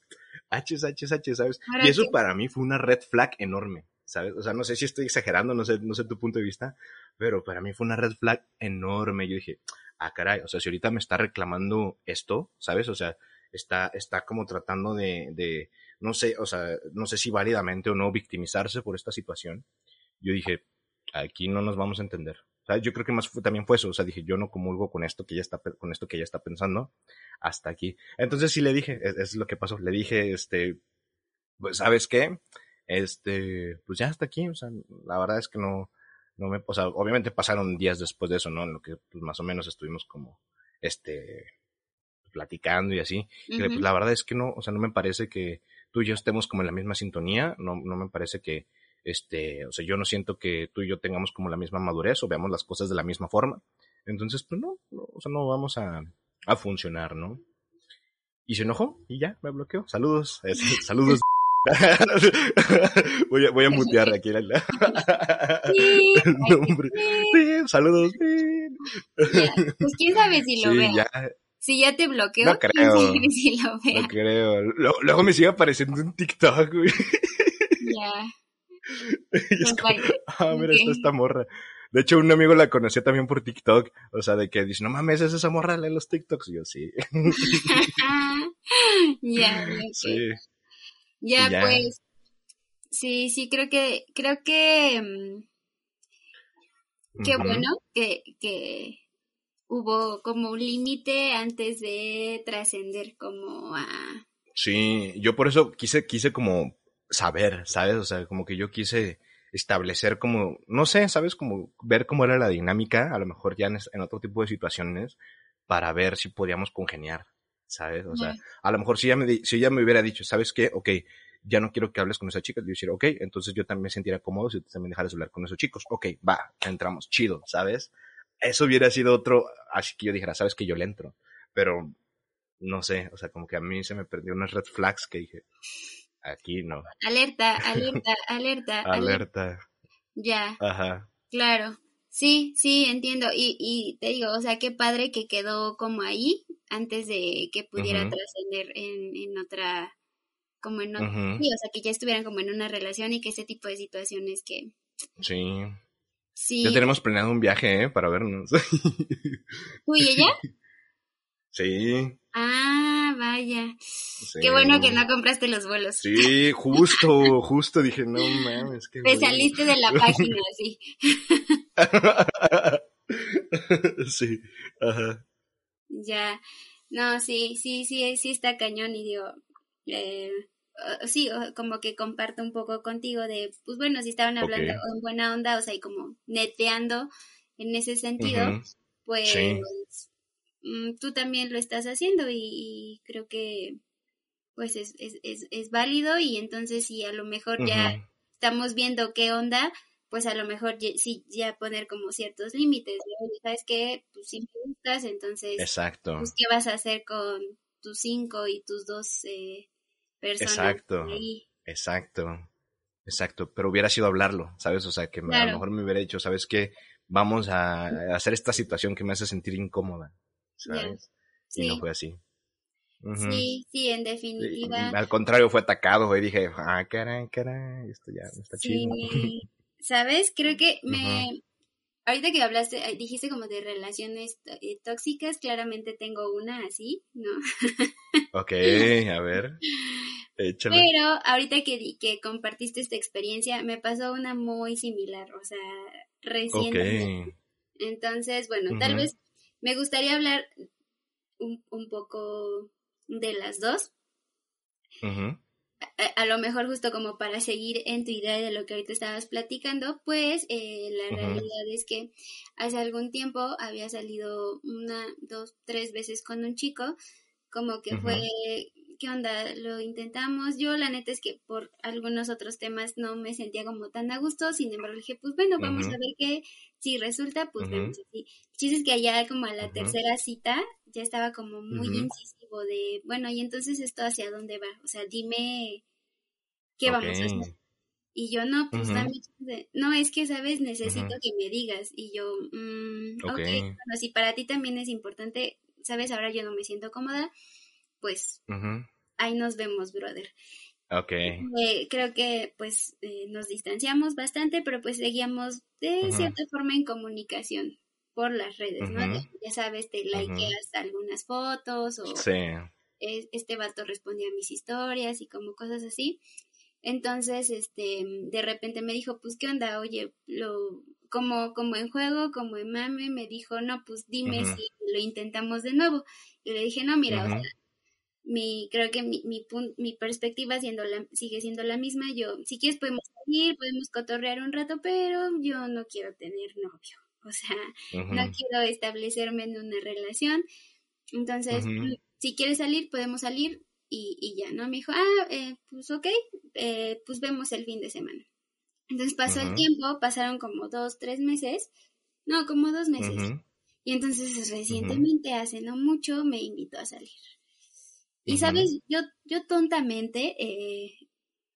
H, H, H, ¿sabes? y eso para mí fue una red flag enorme, ¿sabes? O sea, no sé si estoy exagerando, no sé, no sé tu punto de vista, pero para mí fue una red flag enorme. Yo dije, ah, caray, o sea, si ahorita me está reclamando esto, ¿sabes? O sea, está, está como tratando de, de, no sé, o sea, no sé si válidamente o no victimizarse por esta situación. Yo dije, aquí no nos vamos a entender. Yo creo que más también fue eso, o sea, dije, yo no comulgo con esto que ella está, con esto que ella está pensando hasta aquí. Entonces sí le dije, es, es lo que pasó, le dije, este, pues, ¿sabes qué? Este, pues ya hasta aquí, o sea, la verdad es que no, no me, o sea, obviamente pasaron días después de eso, ¿no? En lo que pues, más o menos estuvimos como, este, platicando y así. y pues la verdad es que no, o sea, no me parece que tú y yo estemos como en la misma sintonía, no, no me parece que, este, o sea, yo no siento que tú y yo tengamos como la misma madurez o veamos las cosas de la misma forma. Entonces, pues no, o sea, no vamos a, a funcionar, ¿no? Y se enojó y ya, me bloqueó. Saludos, eh, saludos. voy, a, voy a mutear aquí el, nombre. Sí, saludos. Pues quién sabe si lo ve. Si ya te bloqueó, no creo. Si lo No creo. Luego, me sigue apareciendo un TikTok, güey. Ya. y es como, ah, mira, está esta morra. De hecho, un amigo la conocía también por TikTok. O sea, de que dice, no mames, es esa morra, lee los TikToks. Y yo, sí. ya, sí. Ya, pues. Sí, sí, creo que, creo que. Mm, qué bueno que, que hubo como un límite antes de trascender como a. Sí, yo por eso quise, quise como saber, ¿sabes? O sea, como que yo quise establecer como, no sé, ¿sabes? Como ver cómo era la dinámica, a lo mejor ya en, otro tipo de situaciones, para ver si podíamos congeniar, ¿sabes? O sea, a lo mejor si ella, me, si ella me hubiera dicho, ¿sabes qué? Ok, ya no quiero que hables con esa chica, yo decir, ok, entonces yo también me sentiría cómodo si tú también dejaras hablar con esos chicos. Ok, va, entramos, chido, ¿sabes? Eso hubiera sido otro, así que yo dijera, ¿sabes que Yo le entro. Pero, no sé, o sea, como que a mí se me perdió unas red flags que dije, Aquí no. Alerta, alerta, alerta. alerta. Ya. Ajá. Claro. Sí, sí, entiendo. Y, y te digo, o sea, qué padre que quedó como ahí antes de que pudiera trascender en, en otra, como en otra, sí, o sea, que ya estuvieran como en una relación y que ese tipo de situaciones que... Sí. Sí. Ya tenemos planeado un viaje, ¿eh? Para vernos. ¿Tú y ella? Sí. Ah, vaya. Qué bueno que no compraste los vuelos. Sí, justo, justo dije, no mames. Qué Te saliste de la página, sí. sí, ajá. Ya, no, sí, sí, sí, sí está cañón y digo, eh, sí, como que comparto un poco contigo de, pues bueno, si estaban hablando en buena onda, o sea, y como neteando en ese sentido, pues Mm, tú también lo estás haciendo y, creo que pues es, es, es, es, válido y entonces si a lo mejor ya estamos viendo qué onda, pues a lo mejor sí ya poner como ciertos límites, ¿sabes qué? Pues si me gustas, entonces, Exacto. Pues, ¿qué vas a hacer con tus cinco y tus dos eh, personas? Exacto, exacto, exacto, pero hubiera sido hablarlo, ¿sabes? O sea, que a lo mejor me hubiera dicho, ¿sabes qué? Vamos a hacer esta situación que me hace sentir incómoda. ¿sabes? Y no fue así. Sí, sí, en definitiva. al contrario, fue atacado, y dije, ah, caray, caray, esto ya no está chido. ¿Sabes? Creo que me... Ahorita que hablaste, dijiste como de relaciones eh, tóxicas, claramente tengo una así, ¿no? ok, a ver. Échale. Pero ahorita que, que compartiste esta experiencia, me pasó una muy similar, o sea, reciente. Entonces, bueno, tal vez me gustaría hablar un, un poco de las dos. A, lo mejor justo como para seguir en tu idea de lo que ahorita estabas platicando, pues eh, la realidad es que hace algún tiempo había salido una, dos, tres veces con un chico, como que fue, ¿qué onda? Lo intentamos. Yo la neta es que por algunos otros temas no me sentía como tan a gusto, sin embargo dije, pues bueno, vamos a ver qué, si resulta, pues vemos así. El es que allá como a la tercera cita ya estaba como muy incisivo de, bueno, y entonces esto hacia dónde va, o sea, dime qué vamos a hacer. Y yo no, pues no, es que, sabes, necesito que me digas. Y yo, mmm, ok, bueno, si para ti también es importante, sabes, ahora yo no me siento cómoda, pues ahí nos vemos, brother. Ok. Eh, creo que pues eh, nos distanciamos bastante, pero pues seguíamos de cierta forma en comunicación por las redes, ¿no? Ya sabes, te likeas algunas fotos o este vato respondía a mis historias y como cosas así. Entonces, este, de repente me dijo, pues, ¿qué onda? Oye, lo, como, como en juego, como en mame, me dijo, no, pues dime si lo intentamos de nuevo. Y le dije, no, mira, o sea, mi, creo que mi, mi, mi perspectiva siendo la, sigue siendo la misma. Yo, si quieres podemos salir, podemos cotorrear un rato, pero yo no quiero tener novio. O sea, no quiero establecerme en una relación. Entonces, si quieres salir, podemos salir, y, y ya, ¿no? Me dijo, ah, eh, pues ok, eh, pues vemos el fin de semana. Entonces pasó el tiempo, pasaron como dos, tres meses, no, como dos meses. Y entonces recientemente, hace no mucho, me invitó a salir. Y sabes, yo, yo tontamente, eh,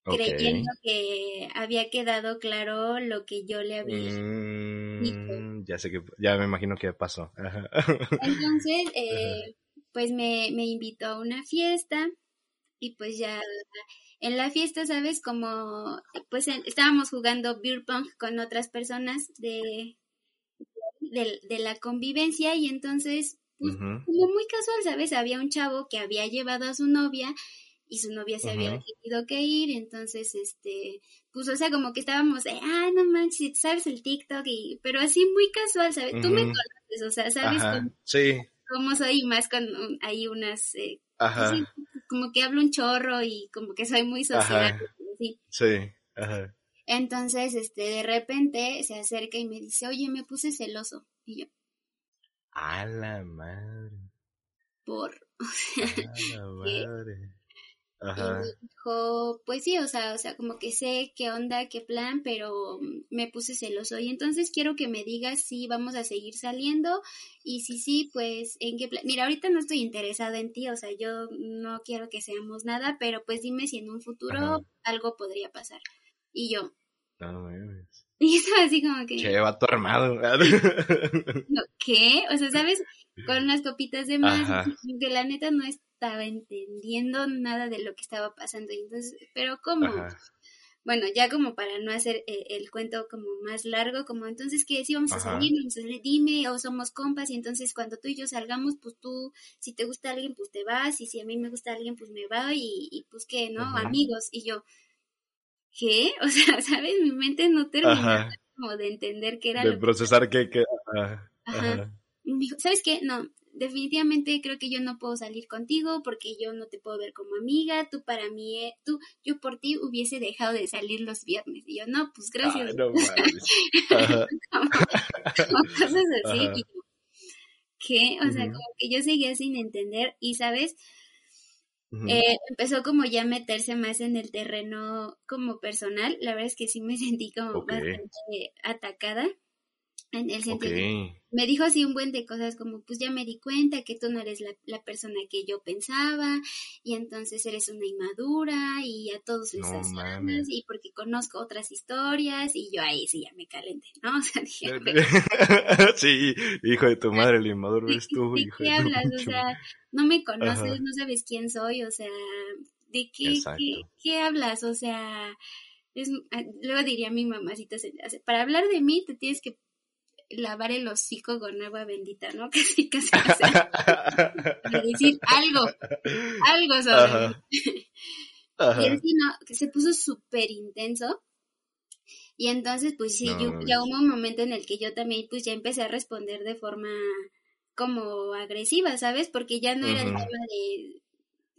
creyendo que había quedado claro lo que yo le había mm, Ya sé que, ya me imagino que pasó. Entonces, eh, pues me, me invitó a una fiesta y pues ya en la fiesta, ¿sabes? Como pues estábamos jugando beer pong con otras personas de, de, la convivencia y entonces, pues, como muy casual, ¿sabes? Había un chavo que había llevado a su novia y su novia se había tenido que ir, entonces, este, pues, o sea, como que estábamos, de, ah, no manches, ¿sabes el TikTok? Y, pero así muy casual, ¿sabes? Tú me conoces, o sea, ¿sabes? Cómo, sí. cómo soy más con hay unas... Eh, Ajá como que hablo un chorro y como que soy muy social. Sí, ajá. Entonces, este, de repente se acerca y me dice, oye, me puse celoso. Y yo. A la madre. Por. A la madre. Ajá. Y dijo, pues sí, o sea, o sea, como que sé qué onda, qué plan, pero me puse celoso. Y entonces quiero que me digas si vamos a seguir saliendo y si sí, pues en qué plan. Mira, ahorita no estoy interesada en ti, o sea, yo no quiero que seamos nada, pero pues dime si en un futuro algo podría pasar. Y yo. No, y estaba así como que. Che, tu armado. ¿Qué? O sea, ¿sabes? Con unas copitas de más. Que la neta no es estaba entendiendo nada de lo que estaba pasando. Y entonces, pero ¿cómo? Bueno, ya como para no hacer eh, el cuento como más largo, como entonces que si vamos a salir, dime, o somos compas, y entonces cuando tú y yo salgamos, pues tú, si te gusta alguien, pues te vas, y si a mí me gusta alguien, pues me va, y, pues qué, ¿no? Amigos, y yo, ¿qué? O sea, ¿sabes? Mi mente no termina como de entender qué era de procesar que, que... Ajá. ¿sabes qué? No, definitivamente creo que yo no puedo salir contigo porque yo no te puedo ver como amiga, tú para mí, eh, tú, yo por ti hubiese dejado de salir los viernes. Y yo, no, pues gracias. no cosas así. ¿Qué? O sea, como que yo seguía sin entender y, ¿sabes? Eh, empezó como ya a meterse más en el terreno como personal. La verdad es que sí me sentí como bastante atacada. En el sentido, me dijo así un buen de cosas como, pues ya me di cuenta que tú no eres la, persona que yo pensaba y entonces eres una inmadura y a todos les no, y porque conozco otras historias y yo ahí sí ya me calenté, ¿no? O sea, dije, sí, hijo de tu madre, el inmaduro eres tú, ¿De qué hablas? O sea, no me conoces, no sabes quién soy, o sea, ¿de qué, qué, qué hablas? O sea, es, ah, luego diría mi mamacita, para hablar de mí te tienes que lavar el hocico con agua bendita, ¿no? Casi, casi, casi. Para decir algo, algo sobre Y así, ¿no? Que se puso súper intenso. Y entonces, pues sí, yo, ya hubo un momento en el que yo también, pues ya empecé a responder de forma como agresiva, ¿sabes? Porque ya no era el tema de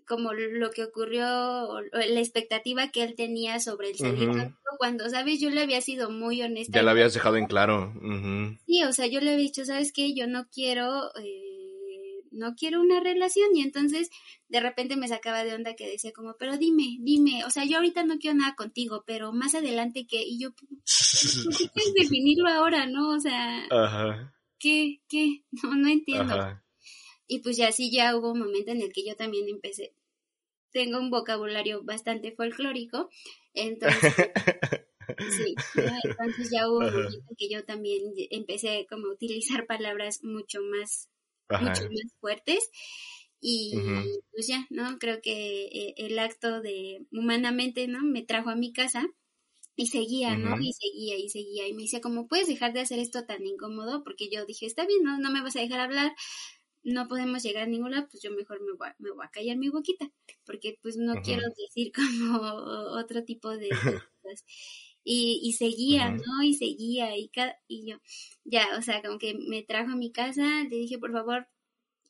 como lo que ocurrió, la expectativa que él tenía sobre el servicio, cuando, ¿sabes? Yo le había sido muy honesta. Ya lo habías dejado en claro. Sí, o sea, yo le había dicho, ¿sabes qué? Yo no quiero, eh, no quiero una relación y entonces de repente me sacaba de onda que decía como, pero dime, dime, o sea, yo ahorita no quiero nada contigo, pero más adelante que, y yo, ¿qué quieres definirlo ahora, no? O sea, ¿qué, qué? No, no entiendo. Y pues ya sí, ya hubo un momento en el que yo también empecé, tengo un vocabulario bastante folclórico, entonces... Sí, entonces ya hubo un momento en que yo también empecé como a utilizar palabras mucho más, mucho más fuertes y pues ya, ¿no? Creo que eh, el acto de humanamente, ¿no? Me trajo a mi casa y seguía, ¿no? Y seguía y seguía y me decía como, ¿puedes dejar de hacer esto tan incómodo? Porque yo dije, está bien, ¿no? No me vas a dejar hablar, no podemos llegar a ningún lado, pues yo mejor me voy, a, me voy a callar mi boquita, porque pues no quiero decir como otro tipo de cosas. Y, y seguía, ¿no? Y seguía, y, y yo, ya, o sea, como que me trajo a mi casa, le dije, por favor,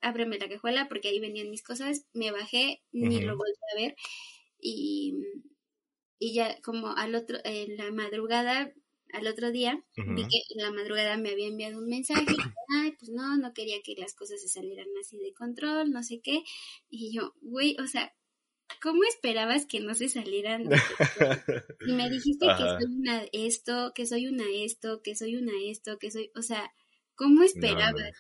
ábreme la cajuela, porque ahí venían mis cosas, me bajé, ni lo volví a ver, y, y ya como al otro, en la madrugada al otro día vi que en la madrugada me había enviado un mensaje, ay, pues no, no quería que las cosas se salieran así de control, no sé qué, y yo, güey, o sea, ¿cómo esperabas que no se salieran? y me dijiste que soy una esto, que soy una esto, que soy una esto, que soy, o sea, ¿cómo esperabas?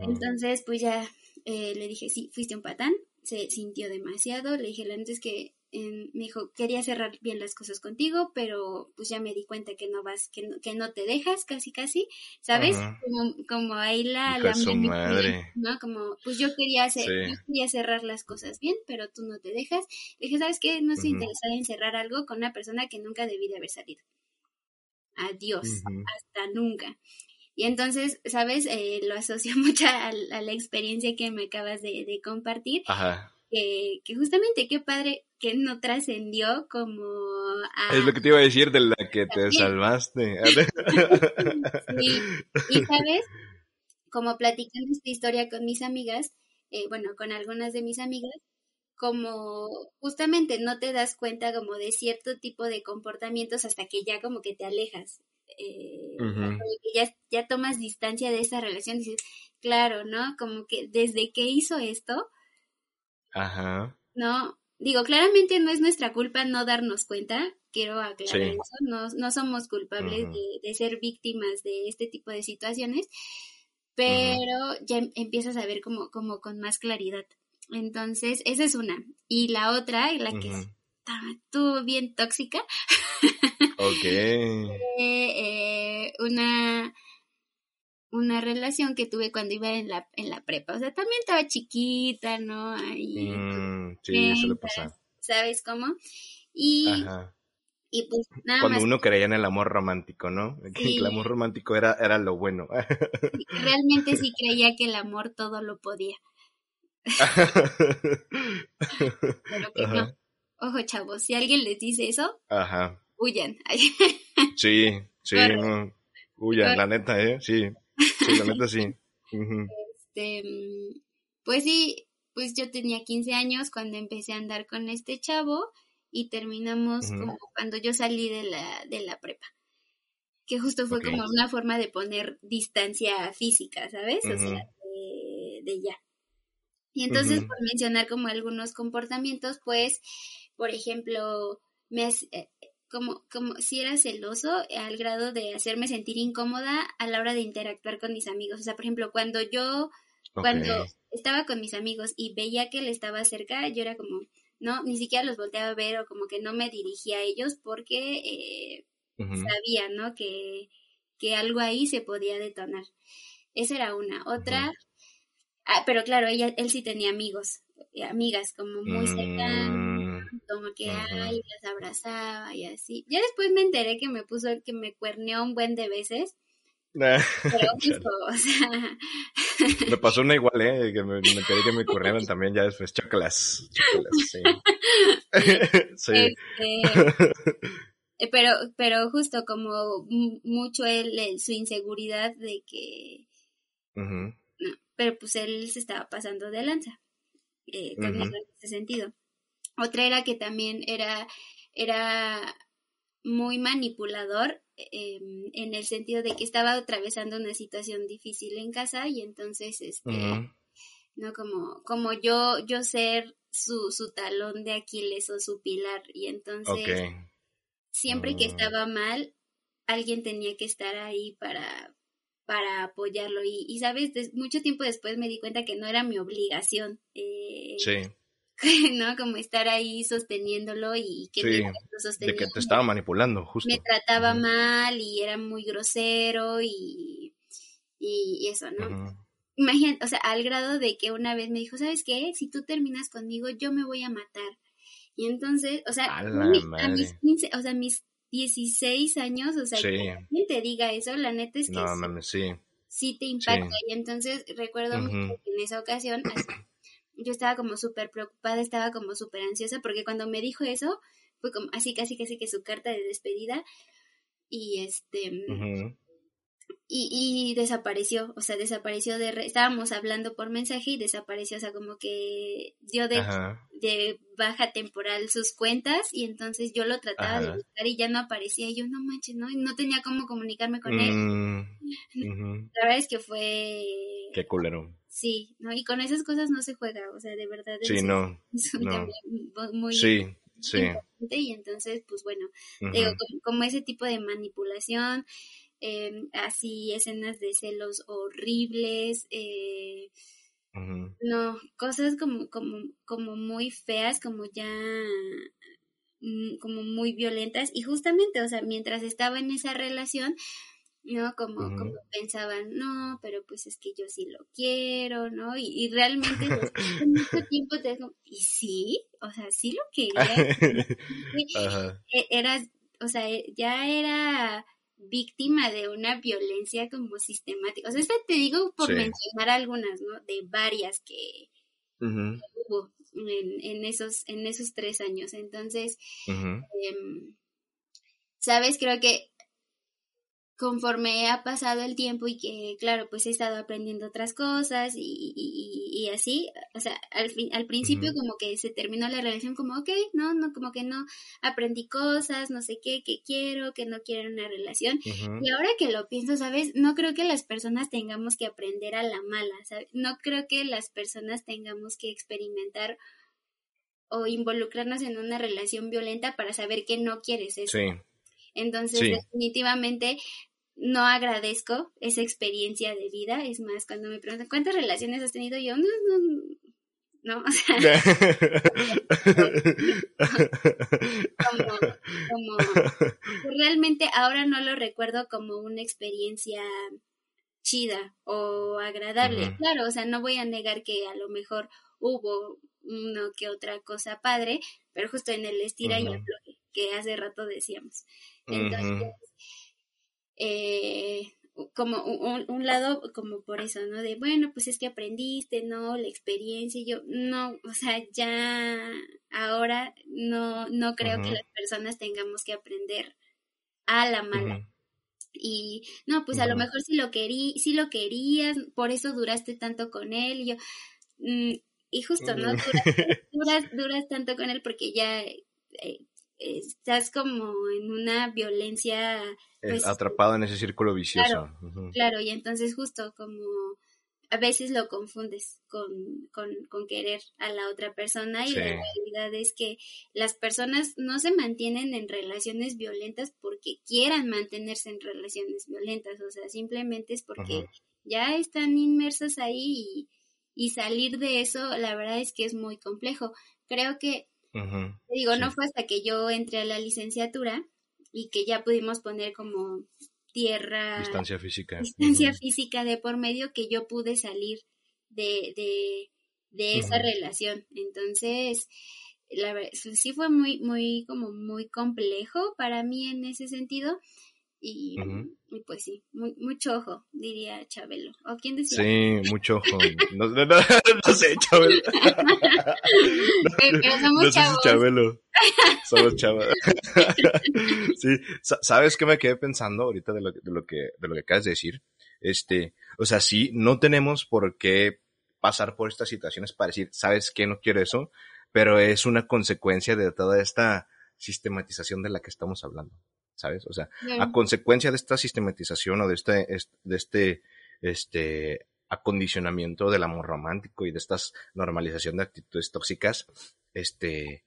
Entonces, pues ya eh, le dije, sí, fuiste un patán, se sintió demasiado, le dije, la neta me dijo, quería cerrar bien las cosas contigo, pero pues ya me di cuenta que no vas, que no, que no te dejas, casi casi, ¿sabes? Como, como ahí la, la madre. ¿no? Como, pues yo quería hacer, quería cerrar las cosas bien, pero tú no te dejas. Le dije, ¿sabes qué? No estoy interesada en cerrar algo con una persona que nunca debí de haber salido. Adiós, hasta nunca. Y entonces, ¿sabes? Eh, lo asocio mucho a, la experiencia que me acabas de, de compartir. Ajá que, que justamente qué padre que no trascendió como Es lo que te iba a decir de la que te salvaste. sí, y sabes, como platicando esta historia con mis amigas, eh, bueno, con algunas de mis amigas, como justamente no te das cuenta como de cierto tipo de comportamientos hasta que ya como que te alejas. Eh, ya, ya tomas distancia de esa relación, dices, claro, ¿no? Como que desde que hizo esto, Ajá. No, digo, claramente no es nuestra culpa no darnos cuenta, quiero aclarar eso, no, no somos culpables de, ser víctimas de este tipo de situaciones, pero ya em, empiezas a ver como, como con más claridad. Entonces, esa es una. Y la otra, la que estuvo bien tóxica. ok. Eh, una una relación que tuve cuando iba en la, en la prepa. O sea, también estaba chiquita, ¿no? Ahí, mm, sí, eso le pasa. ¿Sabes cómo? Y, y pues nada Cuando uno creía en el amor romántico, ¿no? El amor romántico era, era lo bueno. Realmente sí creía que el amor todo lo podía. Pero que no. Ojo, chavos, si alguien les dice eso, Ajá. huyan. sí, sí, huyan, la neta, ¿eh? Sí. Sí, la neta sí. Este, pues sí, pues yo tenía 15 años cuando empecé a andar con este chavo y terminamos como cuando yo salí de la, de la prepa. Que justo fue como una forma de poner distancia física, ¿sabes? O sea, de, ya. Y entonces, por mencionar como algunos comportamientos, pues, por ejemplo, me, como, como si era celoso al grado de hacerme sentir incómoda a la hora de interactuar con mis amigos. O sea, por ejemplo, cuando yo, cuando estaba con mis amigos y veía que él estaba cerca, yo era como, no, ni siquiera los volteaba a ver o como que no me dirigía a ellos porque eh, sabía, ¿no? Que, que algo ahí se podía detonar. Esa era una. Otra, ah, pero claro, ella, él sí tenía amigos, eh, amigas como muy cercanas como que, ay, las abrazaba y así. Ya después me enteré que me puso, que me cuerneó un buen de veces. Pero o sea... Me pasó una igual, ¿eh? Que me, enteré que me cuernearon también ya después. Chócalas, sí. sí. Este, eh, pero, pero justo como mucho él, su inseguridad de que... No, pero pues él se estaba pasando de lanza. eh, conmigo en ese sentido. Otra era que también era, era muy manipulador em, en el sentido de que estaba atravesando una situación difícil en casa y entonces, este, ¿no? Como, como yo, yo ser su, su talón de Aquiles o su pilar y entonces siempre que mm. estaba mal, alguien tenía que estar ahí para, para apoyarlo. Y, y sabes, mucho tiempo después me di cuenta que no era mi obligación. Eh, sí. ¿no? Como estar ahí sosteniéndolo y que sí, de que te estaba manipulando, justo. Me trataba mal y era muy grosero y, y, eso, ¿no? Imagínate, o sea, al grado de que una vez me dijo, ¿sabes qué? Si tú terminas conmigo, yo me voy a matar. Y entonces, o sea, a, mis 15, o sea, mis 16 años, o sea, quien te diga eso, la neta es que no, sí, sí, te impacta. Y entonces recuerdo que en esa ocasión yo estaba como súper preocupada, estaba como súper ansiosa, porque cuando me dijo eso, fue como así casi casi que su carta de despedida. Y este y, y, desapareció, o sea, desapareció de... estábamos hablando por mensaje y desapareció, o sea, como que dio de, de baja temporal sus cuentas y entonces yo lo trataba de buscar y ya no aparecía y yo no manches, ¿no? Y no tenía cómo comunicarme con él. Mm, La verdad es que fue... Qué culero. Sí, ¿no? Y con esas cosas no se juega, o sea, de verdad. Sí, no. muy... Sí, sí. Y entonces, pues bueno, digo, como ese tipo de manipulación Em, así escenas de celos horribles, eh, no, cosas como, como, como muy feas, como ya mm, como muy violentas y justamente, o sea, mientras estaba en esa relación, ¿no? Como, como pensaban, no, pero pues es que yo sí lo quiero, ¿no? Y, realmente después mucho tiempo te digo, y sí, o sea, sí lo quería. E, era, o sea, ya era víctima de una violencia como sistemática. O sea, esta te digo por mencionar algunas, ¿no? De varias que, hubo en, en, esos, en esos tres años. Entonces, em, ¿sabes? Creo que conforme ha pasado el tiempo y que, claro, pues he estado aprendiendo otras cosas y, y, así, o sea, al, fin, al principio como que se terminó la relación como, ok, no, no, como que no, aprendí cosas, no sé qué, que quiero, que no quiero una relación. Y ahora que lo pienso, ¿sabes? No creo que las personas tengamos que aprender a la mala, ¿sabes? No creo que las personas tengamos que experimentar o involucrarnos en una relación violenta para saber que no quieres eso. Sí. Entonces, definitivamente no agradezco esa experiencia de vida. Es más, cuando me preguntan, ¿cuántas relaciones has tenido? Yo, no, no, no, o sea, como, como, realmente ahora no lo recuerdo como una experiencia chida o agradable. Claro, o sea, no voy a negar que a lo mejor hubo uno que otra cosa padre, pero justo en el estira y afloje que hace rato decíamos. Entonces, eh, como un, lado como por eso, ¿no? De, bueno, pues es que aprendiste, ¿no? La experiencia, y yo, no, o sea, ya ahora no, no creo que las personas tengamos que aprender a la mala. Y no, pues a lo mejor si lo querí, si lo querías, por eso duraste tanto con él, y yo, mm, y justo, ¿no? Duras, duras, tanto con él porque ya eh, estás como en una violencia. Pues, atrapado en ese círculo vicioso. Claro, y entonces justo como a veces lo confundes con, con, con querer a la otra persona y la realidad es que las personas no se mantienen en relaciones violentas porque quieran mantenerse en relaciones violentas, o sea, simplemente es porque ya están inmersas ahí y, y salir de eso, la verdad es que es muy complejo. Creo que digo, no fue hasta que yo entré a la licenciatura y que ya pudimos poner como tierra. Distancia física. Distancia física de por medio que yo pude salir de, de, de esa relación. Entonces, la sí fue muy, muy, como muy complejo para mí en ese sentido. Y, pues sí, mucho ojo, diría Chabelo. ¿O quién decía? Sí, mucho ojo. No, no, sé, Chabelo. Pero somos chavos. Chabelo. Somos chavos. sí, ¿sabes qué me quedé pensando ahorita de lo, de lo, que, de lo que acabas de decir? Este, o sea, sí, no tenemos por qué pasar por estas situaciones para decir, ¿sabes qué? No quiero eso, pero es una consecuencia de toda esta sistematización de la que estamos hablando, ¿sabes? O sea, a consecuencia de esta sistematización o de este, de este, este acondicionamiento del amor romántico y de esta normalización de actitudes tóxicas, este,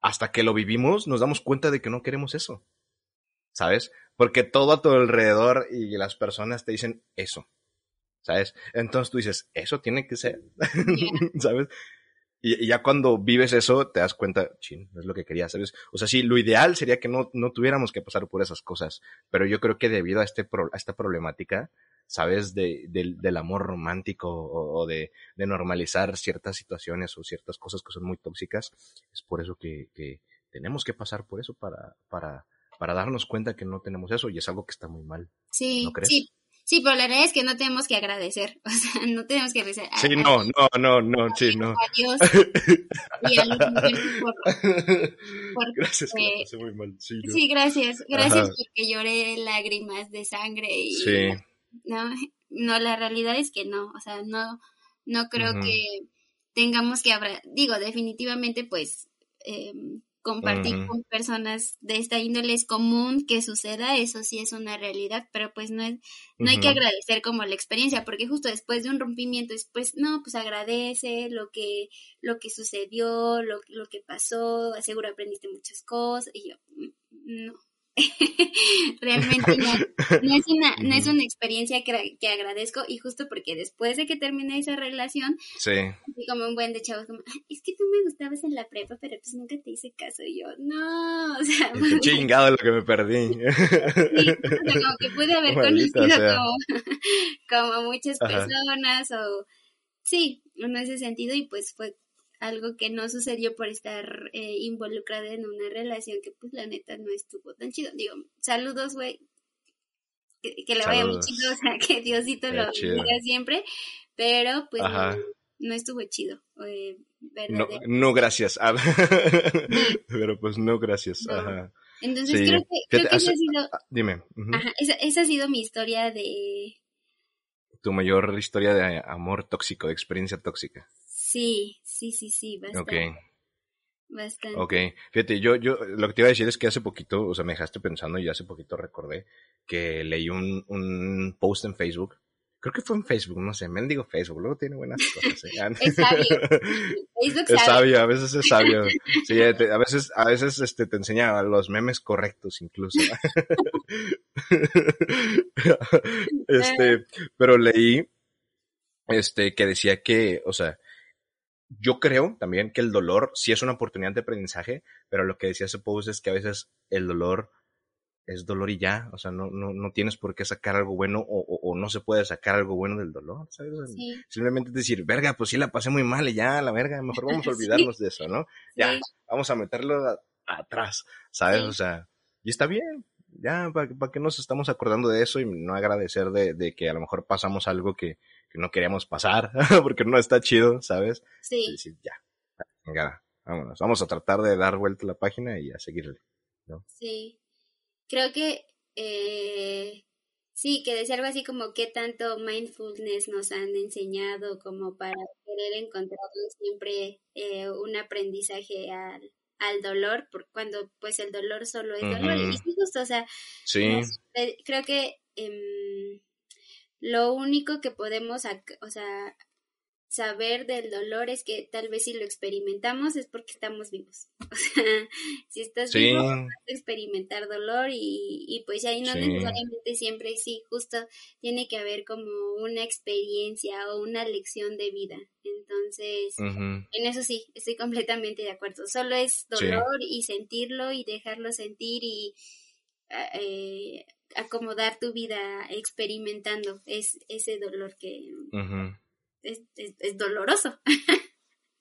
hasta que lo vivimos nos damos cuenta de que no queremos eso, ¿sabes? Porque todo a tu alrededor y las personas te dicen eso, ¿sabes? Entonces tú dices, eso tiene que ser, ¿sabes? Y, ya cuando vives eso, te das cuenta, chin, no es lo que quería, ¿sabes? O sea, sí, lo ideal sería que no, no tuviéramos que pasar por esas cosas, pero yo creo que debido a, este a esta problemática, ¿sabes? De, del amor romántico o, de, de, normalizar ciertas situaciones o ciertas cosas que son muy tóxicas, es por eso que, que tenemos que pasar por eso para, para, para darnos cuenta que no tenemos eso y es algo que está muy mal. Sí, ¿no crees? sí, Sí, pero la verdad es que no tenemos que agradecer, o sea, no tenemos que agradecer. Sí, no, no, no, no, sí, no. Adiós. y a los por, por, Gracias, que la pasé muy mal. Sí, sí gracias, gracias porque lloré lágrimas de sangre y... Sí. No, no, la realidad es que no, o sea, no, no creo que tengamos que, digo, definitivamente, pues, eh, compartir con personas de esta índole es común que suceda, eso sí es una realidad, pero pues no es, no hay que agradecer como la experiencia, porque justo después de un rompimiento, después, no, pues agradece lo que, lo que sucedió, lo, lo que pasó, seguro aprendiste muchas cosas, y yo, mm, no, realmente no, es una, no es una experiencia que, que, agradezco y justo porque después de que terminé esa relación, sí. como un buen de chavos, como, es que tú me gustabas en la prepa, pero pues nunca te hice caso y yo, no, o sea, chingado lo que me perdí. sí, como que pude haber conocido como, como, muchas personas o sí, en ese sentido y pues fue algo que no sucedió por estar eh, involucrada en una relación que pues la neta no estuvo tan chido. Digo, saludos, güey. Que, le vaya muy chido, o sea, que Diosito lo diga siempre, pero pues no, estuvo chido. Eh, no, no, gracias. Ah, pero pues no gracias. Ajá. Entonces creo que, creo que esa ha sido... Ah, dime. Ajá, esa, esa ha sido mi historia de... Tu mayor historia de amor tóxico, de experiencia tóxica. Sí, sí, sí, sí, bastante. Ok. Bastante. Ok, fíjate, yo, yo, lo que te iba a decir es que hace poquito, o sea, me dejaste pensando y hace poquito recordé que leí un, un post en Facebook. Creo que fue en Facebook, no sé, mendigo Facebook, luego tiene buenas cosas. ¿eh? es sabio. Facebook es sabio, a veces es sabio. Sí, a veces, a veces este, te enseña los memes correctos incluso. este, pero leí, este, que decía que, o sea, yo creo también que el dolor sí es una oportunidad de aprendizaje, pero lo que decía post es que a veces el dolor es dolor y ya, o sea, no, no, no tienes por qué sacar algo bueno o, o, no se puede sacar algo bueno del dolor, ¿sabes? Simplemente decir, verga, pues sí la pasé muy mal y ya, la verga, mejor vamos a olvidarnos de eso, ¿no? Ya, vamos a meterlo atrás, ¿sabes? O sea, y está bien, ya, ¿para, ¿para qué nos estamos acordando de eso y no agradecer de, de que a lo mejor pasamos algo que, que no queríamos pasar, porque no está chido, ¿sabes? Sí. Y decir, ya, venga, vámonos, vamos a tratar de dar vuelta a la página y a seguirle, ¿no? Sí. Creo que, eh, sí, que decir algo así como qué tanto mindfulness nos han enseñado como para querer encontrar siempre eh, un aprendizaje al, al dolor, por, cuando pues el dolor solo es dolor. Y sí, justo, o sea, sí. creo que... Eh, lo único que podemos, o sea, saber del dolor es que tal vez si lo experimentamos es porque estamos vivos. O sea, si estás vivo, vas a experimentar dolor y, y pues ahí no necesariamente siempre, sí, justo tiene que haber como una experiencia o una lección de vida. Entonces, en eso sí, estoy completamente de acuerdo. Solo es dolor y sentirlo y dejarlo sentir y... Eh, acomodar tu vida experimentando es, ese dolor que es, es, doloroso.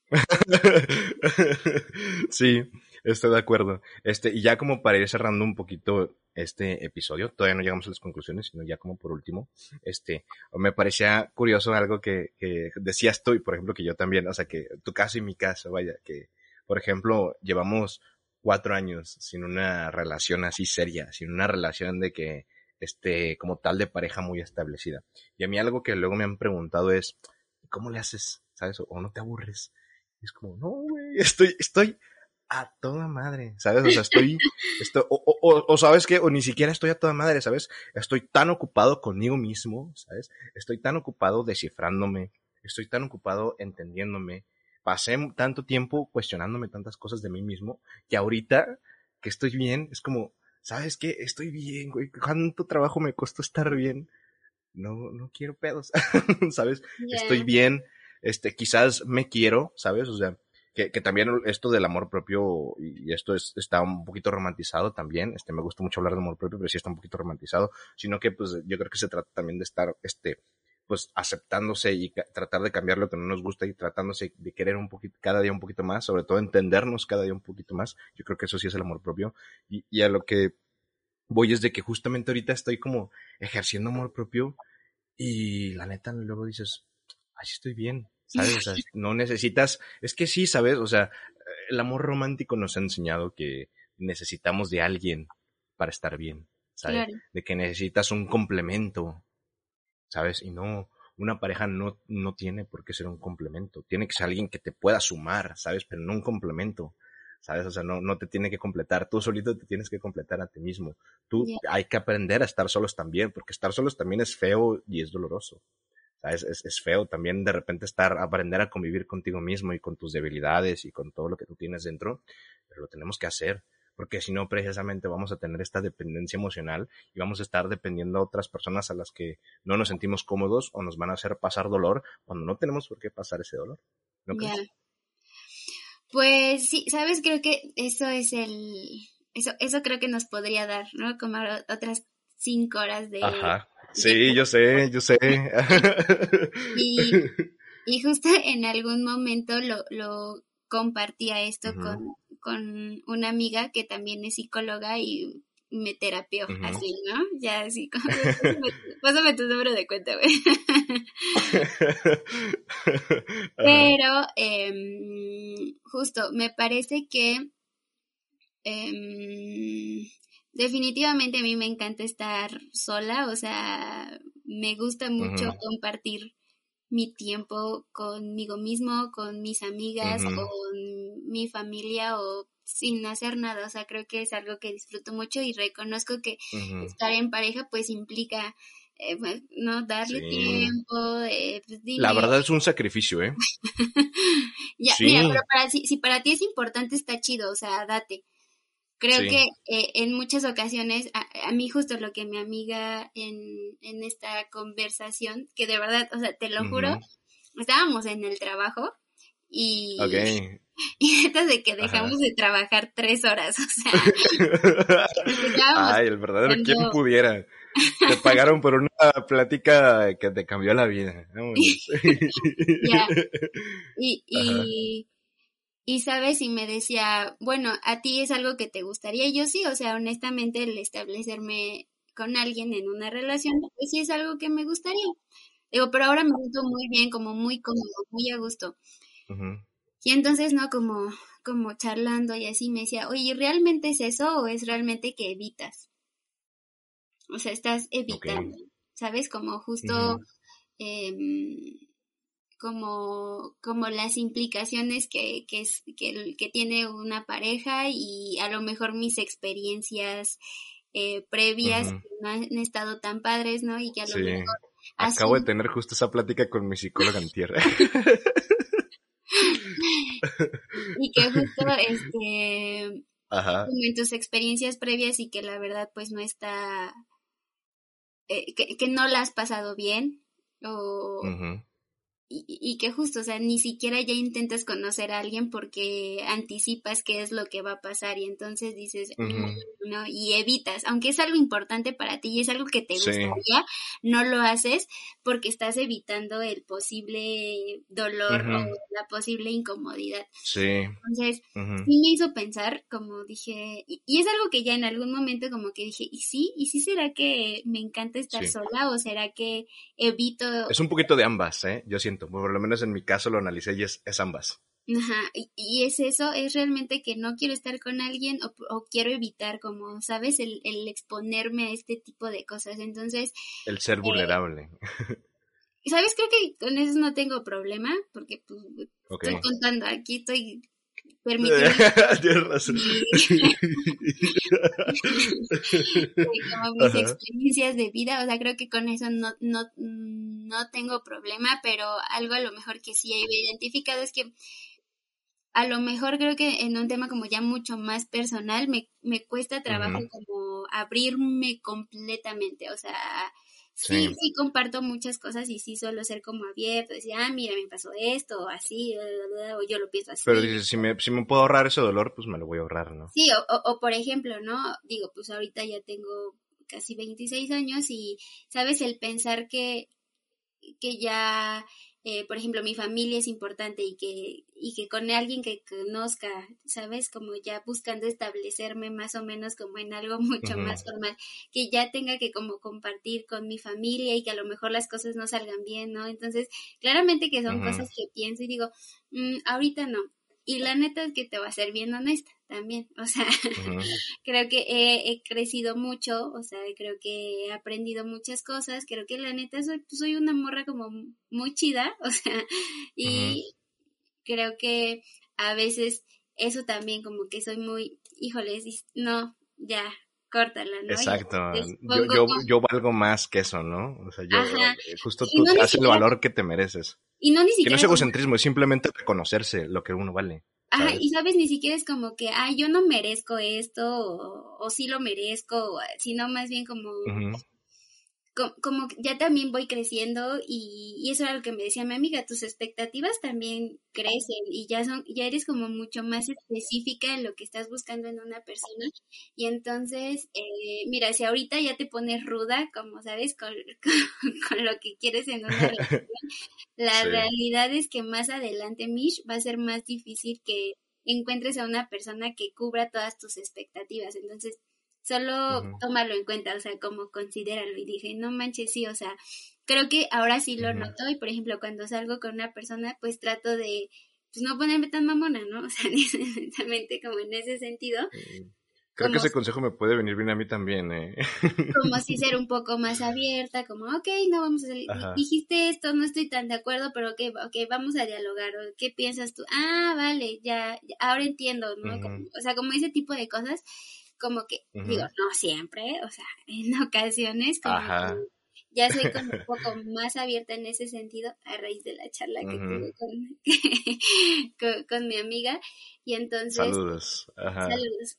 sí, estoy de acuerdo. Este, y ya como para ir cerrando un poquito este episodio, todavía no llegamos a las conclusiones, sino ya como por último, este, me parecía curioso algo que, que decías tú, y por ejemplo que yo también, o sea, que tu caso y mi caso, vaya, que, por ejemplo, llevamos cuatro años sin una relación así seria, sin una relación de que, este, como tal de pareja muy establecida. Y a mí algo que luego me han preguntado es, ¿cómo le haces? ¿sabes? O, no te aburres. es como, no, güey, estoy, estoy a toda madre, ¿sabes? O sea, estoy, estoy o, o, o, sabes qué, o ni siquiera estoy a toda madre, ¿sabes? Estoy tan ocupado conmigo mismo, ¿sabes? Estoy tan ocupado descifrándome, estoy tan ocupado entendiéndome, pasé tanto tiempo cuestionándome tantas cosas de mí mismo, que ahorita que estoy bien, es como, ¿sabes qué? Estoy bien, güey, ¿cuánto trabajo me costó estar bien? No, no quiero pedos, ¿sabes? Estoy bien, este, quizás me quiero, ¿sabes? O sea, que, que, también esto del amor propio, y esto es, está un poquito romantizado también, este, me gusta mucho hablar de amor propio, pero sí está un poquito romantizado, sino que pues yo creo que se trata también de estar, este, pues aceptándose y tratar de cambiar lo que no nos gusta y tratándose de querer un poquito, cada día un poquito más, sobre todo entendernos cada día un poquito más, yo creo que eso sí es el amor propio, y, y a lo que voy es de que justamente ahorita estoy como ejerciendo amor propio, y la neta luego dices, así estoy bien, ¿sabes? O sea, no necesitas, es que sí, ¿sabes? O sea, el amor romántico nos ha enseñado que necesitamos de alguien para estar bien, ¿sabes? De que necesitas un complemento, ¿sabes? Y no, una pareja no, no tiene por qué ser un complemento, tiene que ser alguien que te pueda sumar, ¿sabes? Pero no un complemento. ¿sabes? O sea, no, no te tiene que completar, tú solito te tienes que completar a ti mismo. Tú hay que aprender a estar solos también, porque estar solos también es feo y es doloroso. Es, es, feo también de repente estar, aprender a convivir contigo mismo y con tus debilidades y con todo lo que tú tienes dentro, pero lo tenemos que hacer, porque si no, precisamente vamos a tener esta dependencia emocional y vamos a estar dependiendo a otras personas a las que no nos sentimos cómodos o nos van a hacer pasar dolor cuando no tenemos por qué pasar ese dolor. Pues sí, sabes, creo que eso es el, eso, eso creo que nos podría dar, ¿no? Como otras cinco horas de, Ajá. Sí, yo sé, yo sé. Y, y justo en algún momento lo, lo compartía esto con, con una amiga que también es psicóloga y me terapió así, ¿no? Ya así, como, pásame, tu número de cuenta, güey. Pero eh, justo, me parece que eh, definitivamente a mí me encanta estar sola, o sea, me gusta mucho compartir mi tiempo conmigo mismo, con mis amigas, con mi familia o sin hacer nada, o sea, creo que es algo que disfruto mucho y reconozco que estar en pareja pues implica eh, pues, no darle tiempo, eh, pues, La verdad es un sacrificio, ¿eh? ya, mira, pero para, si, si para ti es importante está chido, o sea, date. Creo que eh, en muchas ocasiones, a, mí justo lo que mi amiga en, en esta conversación, que de verdad, o sea, te lo juro, estábamos en el trabajo y, y esto de que dejamos de trabajar tres horas, o sea. Ay, el verdadero quien pudiera. Te pagaron por una plática que te cambió la vida. ya. Y, y, y sabes, y me decía, bueno, a ti es algo que te gustaría. Y yo sí, o sea, honestamente, el establecerme con alguien en una relación, pues sí es algo que me gustaría. Digo, pero ahora me siento muy bien, como muy cómodo, muy a gusto. Y entonces, ¿no? Como, como charlando y así me decía, oye, ¿realmente es eso o es realmente que evitas? O sea, estás evitando, ¿sabes? Como justo como, como las implicaciones que, que, es, que, que, tiene una pareja y a lo mejor mis experiencias eh, previas no han estado tan padres, ¿no? Y que a lo mejor... Acabo de tener justo esa plática con mi psicóloga en tierra. y que justo este Ajá. en tus experiencias previas y que la verdad pues no está eh, que, que, no la has pasado bien o, y, que justo, o sea, ni siquiera ya intentas conocer a alguien porque anticipas qué es lo que va a pasar y entonces dices, mm, no, y evitas, aunque es algo importante para ti y es algo que te gustaría, no lo haces porque estás evitando el posible dolor o la posible incomodidad. Sí. Entonces, sí me hizo pensar, como dije, y, es algo que ya en algún momento como que dije, ¿y sí? ¿Y sí será que me encanta estar sola o será que evito... Es un poquito de ambas, ¿eh? Yo siento por lo menos en mi caso lo analicé y es, ambas. Ajá, y, es eso, es realmente que no quiero estar con alguien o, quiero evitar, como, ¿sabes? El, exponerme a este tipo de cosas. Entonces... El ser eh, vulnerable. ¿sabes? Creo que con eso no tengo problema, porque pues estoy contando, aquí estoy permitiendo Tienes razón. como mis experiencias de vida, o sea, creo que con eso no, no, no tengo problema, pero algo a lo mejor que sí he identificado es que a lo mejor creo que en un tema como ya mucho más personal me, me cuesta trabajo como abrirme completamente, o sea, Sí, sí, comparto muchas cosas y sí suelo ser como abierto, decir, ah, mira, me pasó esto, o así, o yo lo pienso así. Pero dices, si me, si me puedo ahorrar ese dolor, pues me lo voy a ahorrar, ¿no? Sí, o, o, o por ejemplo, ¿no? Digo, pues ahorita ya tengo casi 26 años y, ¿sabes? El pensar que, que ya eh, por ejemplo, mi familia es importante y que, y que con alguien que conozca, ¿sabes? Como ya buscando establecerme más o menos como en algo mucho más formal, que ya tenga que como compartir con mi familia y que a lo mejor las cosas no salgan bien, ¿no? Entonces, claramente que son cosas que pienso y digo, mm, ahorita no, y la neta es que te va a ser bien honesta también. O sea, creo que he, crecido mucho, o sea, creo que he aprendido muchas cosas. Creo que la neta soy, soy una morra como muy chida, o sea, y creo que a veces eso también como que soy muy, híjoles, no, ya, córtala, ¿no? Exacto. Yo, yo, yo, valgo más que eso, ¿no? O sea, yo, eh, justo tú no das el valor que te mereces. Y no ni siquiera. Que no es egocentrismo, es simplemente reconocerse lo que uno vale. Ajá, y sabes, ni siquiera es como que, ay, yo no merezco esto, o, o sí lo merezco, sino más bien como, como, ya también voy creciendo y, y, eso era lo que me decía mi amiga, tus expectativas también crecen y ya son, ya eres como mucho más específica en lo que estás buscando en una persona. Y entonces, eh, mira, si ahorita ya te pones ruda, como sabes, con, con, lo que quieres en una relación, la realidad es que más adelante, Mish, va a ser más difícil que encuentres a una persona que cubra todas tus expectativas, entonces Solo tómalo en cuenta, o sea, como considéralo. Y dije, no manches, sí, o sea, creo que ahora sí lo noto. Y por ejemplo, cuando salgo con una persona, pues trato de, pues no ponerme tan mamona, ¿no? O sea, necesariamente como en ese sentido. Creo que ese consejo me puede venir bien a mí también, ¿eh? Como si ser un poco más abierta, como, ok, no vamos a dijiste esto, no estoy tan de acuerdo, pero ok, okay vamos a dialogar, ¿qué piensas tú? Ah, vale, ya, ahora entiendo, ¿no? o sea, como ese tipo de cosas como que, digo, no siempre, o sea, en ocasiones como ya soy como un poco más abierta en ese sentido a raíz de la charla que tuve con, con, mi amiga. Y entonces... Saludos. Saludos.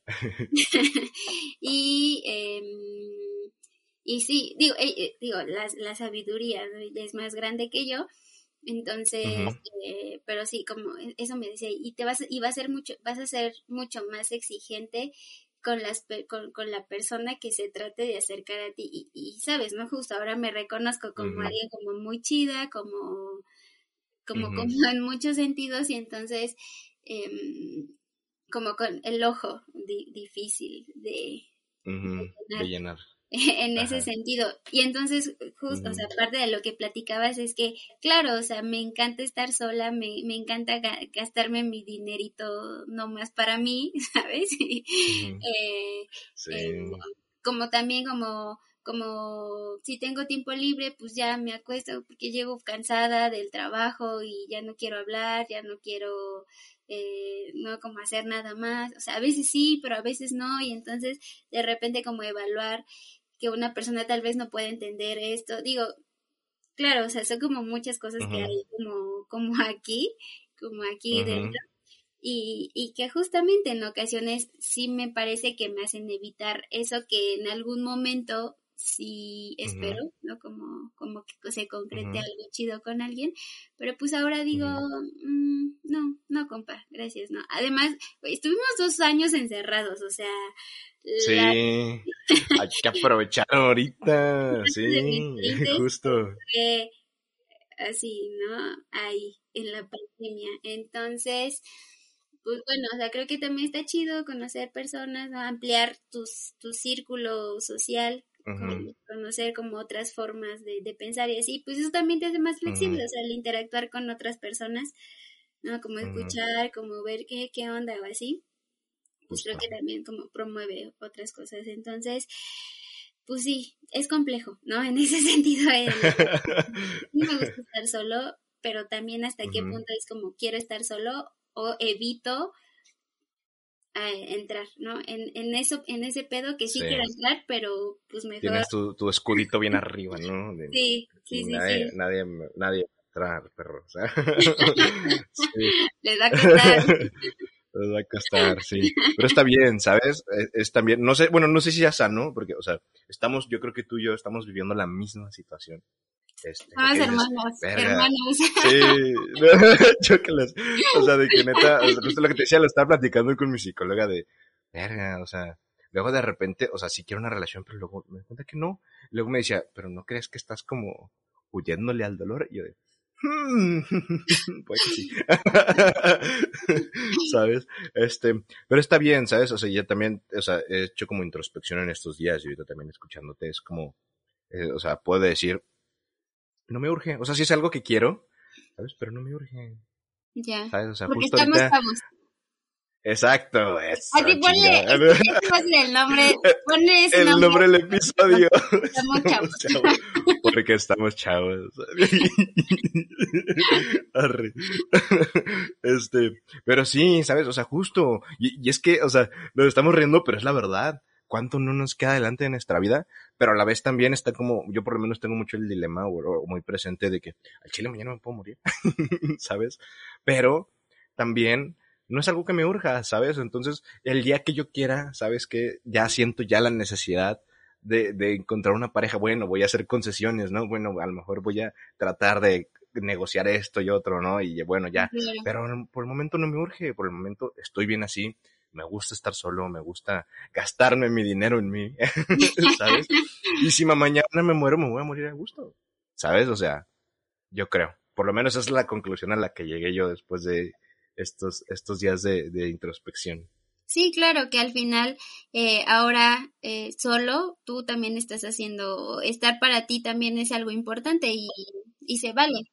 y... Eh, y sí, digo, eh, eh, digo la, la sabiduría es más grande que yo, entonces, eh, pero sí, como e, eso me decía, y te vas, y va a ser mucho, vas a ser mucho más exigente con, las, con, con, la persona que se trate de acercar a ti. Y, sabes, ¿no? Justo ahora me reconozco como alguien como muy chida, como, como, como en muchos sentidos y entonces em, como con el ojo difícil de, de llenar. en ese sentido. Y entonces, justo, o sea, aparte de lo que platicabas, es que, claro, o sea, me encanta estar sola, me, me encanta gastarme mi dinerito no más para mí, ¿sabes? eh, em, como también como como si tengo tiempo libre, pues ya me acuesto porque llego cansada del trabajo y ya no quiero hablar, ya no quiero eh, no como hacer nada más, o sea, a veces sí, pero a veces no, y entonces de repente como evaluar que una persona tal vez no puede entender esto. Digo, claro, o sea, son como muchas cosas que hay como, como aquí, como aquí dentro. Y, y que justamente en ocasiones sí me parece que me hacen evitar eso que en algún momento sí espero, ¿no? Como, como que se concrete algo chido con alguien, pero pues ahora digo, mm, no, no, compa, gracias, ¿no? Además, estuvimos dos años encerrados, o sea... Sí, hay que aprovechar ahorita, sí, justo. Así, ¿no? Ahí, en la pandemia. Entonces, pues bueno, o sea, creo que también está chido conocer personas, ¿no? ampliar tus, tu círculo social conocer como otras formas de, de, pensar y así, pues eso también te hace más flexible, o sea, el interactuar con otras personas, ¿no? Como escuchar, como ver qué, qué onda o así, pues creo que también como promueve otras cosas. Entonces, pues sí, es complejo, ¿no? En ese sentido, el, me gusta estar solo, pero también hasta qué punto es como quiero estar solo o evito eh, entrar, ¿no? En, en eso, en ese pedo que sí, quiero entrar, pero pues mejor. Tienes tu, tu escudito bien arriba, ¿no? sí, sí, sí, nadie, Nadie, nadie entrar, perro. O sea, Les va a costar. Les va a costar, sí. Pero está bien, ¿sabes? Es, es, también, no sé, bueno, no sé si ya sano, porque, o sea, estamos, yo creo que tú y yo estamos viviendo la misma situación. Este, hermanos, hermanos. Sí, chócalas. O sea, de que neta, o sea, justo lo que te decía, lo estaba platicando con mi psicóloga de, verga, o sea, luego de repente, o sea, sí quiero una relación, pero luego me di cuenta que no. luego me decía, pero ¿no crees que estás como huyéndole al dolor? Y yo de, hmm, pues sí. ¿Sabes? Este, pero está bien, ¿sabes? O sea, ya también, o sea, he hecho como introspección en estos días y ahorita también escuchándote, es como, eh, o sea, puedo decir, no me urge. O sea, sí es algo que quiero, ¿sabes? Pero no me urge. Ya. ¿Sabes? O sea, Porque justo estamos ahorita... chavos. Exacto, eso. Así ponle, ponle el nombre, ponle ese El nombre. nombre del episodio. Estamos chavos. Porque estamos chavos. Arre. Este, pero sí, ¿sabes? O sea, justo. Y, y es que, o sea, nos estamos riendo, pero es la verdad cuánto no nos queda adelante en nuestra vida, pero a la vez también está como, yo por lo menos tengo mucho el dilema o, muy presente de que al chile mañana me puedo morir, ¿sabes? Pero también no es algo que me urja, ¿sabes? Entonces, el día que yo quiera, ¿sabes? Que ya siento ya la necesidad de, de encontrar una pareja, bueno, voy a hacer concesiones, ¿no? Bueno, a lo mejor voy a tratar de negociar esto y otro, ¿no? Y bueno, ya. Pero por el momento no me urge, por el momento estoy bien así me gusta estar solo, me gusta gastarme mi dinero en mí, ¿sabes? Y si mañana me muero, me voy a morir a gusto, ¿sabes? O sea, yo creo. Por lo menos esa es la conclusión a la que llegué yo después de estos, estos días de, de introspección. Sí, claro, que al final, eh, ahora eh, solo, tú también estás haciendo, estar para ti también es algo importante y, y se vale,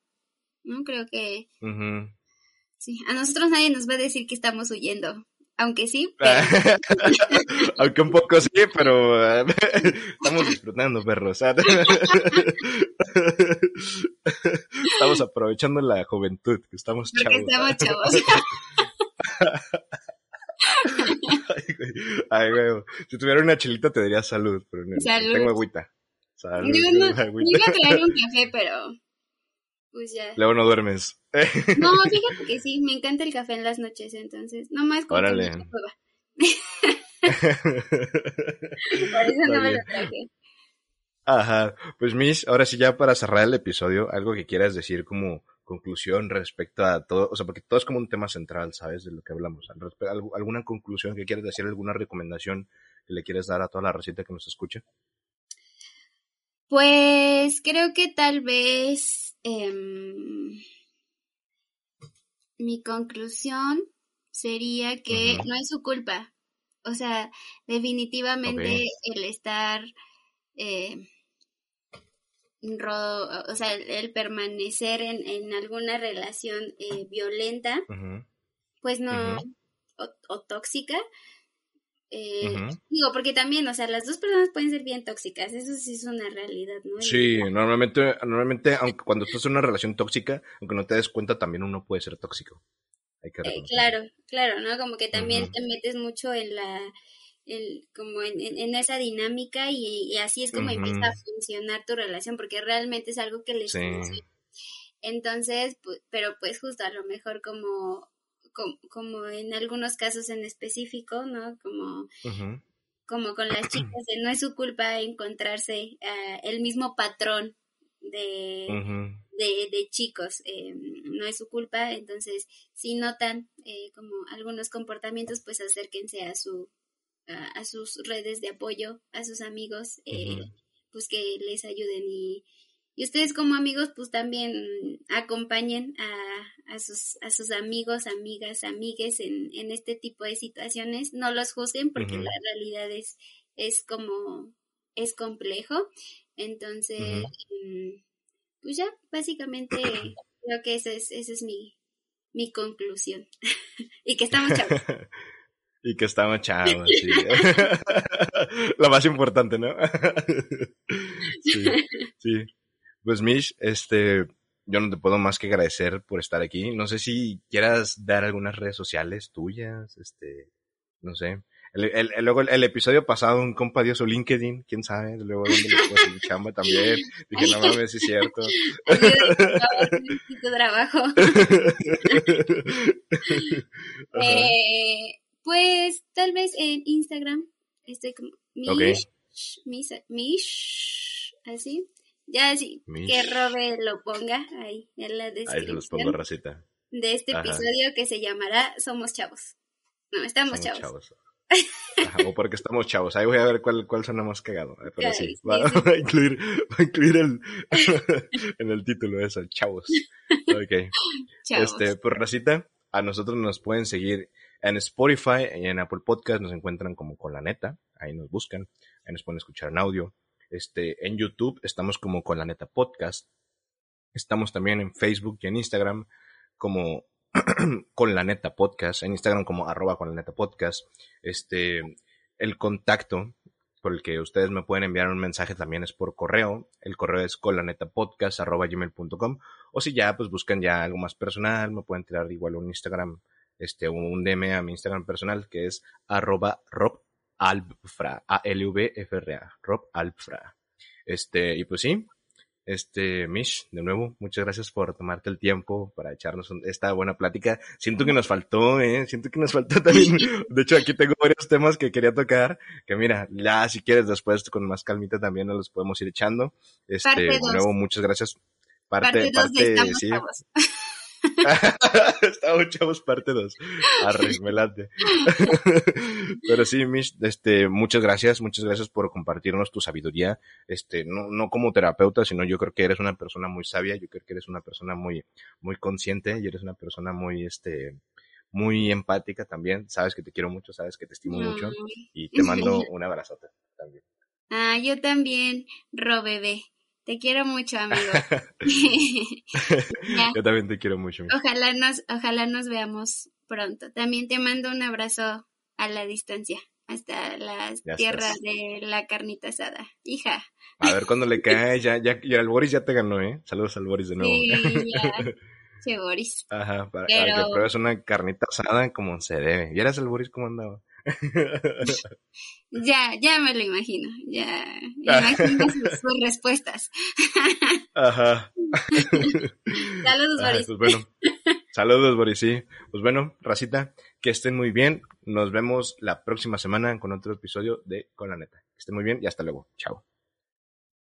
¿no? Creo que... Sí, a nosotros nadie nos va a decir que estamos huyendo aunque sí. Pero... aunque un poco sí, pero eh, estamos disfrutando, perros. estamos aprovechando la juventud, que estamos chavos. Porque estamos chavos. ay, güey. Ay, güey. Si tuviera una chelita te diría salud, pero no, salud. tengo agüita. Salud. Yo no, agüita. iba a traer un café, pero pues ya. Luego no duermes. No, fíjate que sí, me encanta el café en las noches, entonces, nomás como Órale. que Por eso no me lo traje. Ajá, pues Miss, ahora sí ya para cerrar el episodio, algo que quieras decir como conclusión respecto a todo, o sea, porque todo es como un tema central, ¿sabes? De lo que hablamos. ¿Alguna conclusión que quieras decir, alguna recomendación que le quieres dar a toda la receta que nos escucha? Pues creo que tal vez eh, mi conclusión sería que no es su culpa. O sea, definitivamente okay. el estar, eh, ro, o sea, el, permanecer en, en, alguna relación eh, violenta, pues no, o, o, tóxica, eh, uh -huh. Digo, porque también, o sea, las dos personas pueden ser bien tóxicas, eso sí es una realidad, ¿no? Sí, normalmente, normalmente, aunque cuando estás en una relación tóxica, aunque no te des cuenta, también uno puede ser tóxico. Hay que eh, claro, claro, ¿no? Como que también uh -huh. te metes mucho en la, el, como en, en, en, esa dinámica y, y así es como uh -huh. empieza a funcionar tu relación, porque realmente es algo que les sí. Entonces, pues, pero pues justo a lo mejor como como, como en algunos casos en específico, ¿no? Como, uh -huh. como con las chicas, de no es su culpa encontrarse uh, el mismo patrón de, uh -huh. de, de, chicos, eh, no es su culpa, entonces si notan eh, como algunos comportamientos, pues acérquense a su a, a sus redes de apoyo, a sus amigos, eh, -huh. pues que les ayuden y y ustedes como amigos, pues también acompañen a, a, sus, a sus amigos, amigas, amigues en, en este tipo de situaciones. No los juzguen porque uh -huh. la realidad es, es como, es complejo. Entonces, uh -huh. pues ya, básicamente creo que esa es, esa es mi, mi conclusión. y que estamos chavos. y que estamos chavos, sí. la más importante, ¿no? sí, sí. Pues Mish, este, yo no te puedo más que agradecer por estar aquí. No sé si quieras dar algunas redes sociales tuyas, este, no sé. El, luego el, episodio pasado un compa dio su LinkedIn, quién sabe, luego dónde le puso mi chamba también. Dije, no mames, es cierto. tu trabajo. eh, pues tal vez en Instagram estoy como Mish, Mish, así. Ya así, que Robe lo ponga ahí en la descripción. Ahí se los pongo racita. De este episodio que se llamará Somos Chavos. No, estamos chavos. o porque estamos chavos. Ahí voy a ver cuál, cuál suena más cagado. Eh, pero sí, va, a incluir, va a incluir el, en el título eso, chavos. Ok. Este, por racita, a nosotros nos pueden seguir en Spotify y en Apple Podcast, nos encuentran como con la neta. Ahí nos buscan, ahí nos pueden escuchar en audio. Este, en YouTube estamos como con la neta podcast. Estamos también en Facebook y en Instagram como con la neta podcast, en Instagram como arroba con la neta podcast. Este, el contacto por el que ustedes me pueden enviar un mensaje también es por correo. El correo es gmail.com. O si ya, pues buscan ya algo más personal, me pueden tirar igual un Instagram, este, un DM a mi Instagram personal que es arroba rob alfra, A-L-V-F-R-A, rob alfra. Este, y pues sí, este, Mish, de nuevo, muchas gracias por tomarte el tiempo para echarnos esta buena plática. Siento que nos faltó, eh, siento que nos faltó también. De hecho, aquí tengo varios temas que quería tocar, que mira, ya si quieres después con más calmita también nos los podemos ir echando. Este, de nuevo, muchas gracias. Parte, parte, parte sí. Estamos chavos parte 2. Arre, Pero sí, Mish, este, muchas gracias, muchas gracias por compartirnos tu sabiduría. Este, no, no como terapeuta, sino yo creo que eres una persona muy sabia, yo creo que eres una persona muy, muy consciente y eres una persona muy, este, muy empática también. Sabes que te quiero mucho, sabes que te estimo mucho y te mando un abrazote también. Ah, yo también, Ro bebé. Te quiero mucho, amigo. Yo también te quiero mucho. Ojalá nos, ojalá nos veamos pronto. También te mando un abrazo a la distancia, hasta la tierra de la carnita asada. Hija. A ver cuándo le cae, ya, ya, ya el Boris ya te ganó, ¿eh? Saludos al Boris de nuevo. Sí, ya. Che, Boris. Ajá, para, que pruebes una carnita asada como se debe. ¿Y eras el Boris cómo andaba? ya, ya me lo imagino, ya imagino sus, respuestas. Ajá. Saludos, Boris. Pues bueno, saludos, Boris, sí. Pues bueno, racita, que estén muy bien. Nos vemos la próxima semana con otro episodio de Con la Neta. Que estén muy bien y hasta luego. Chao.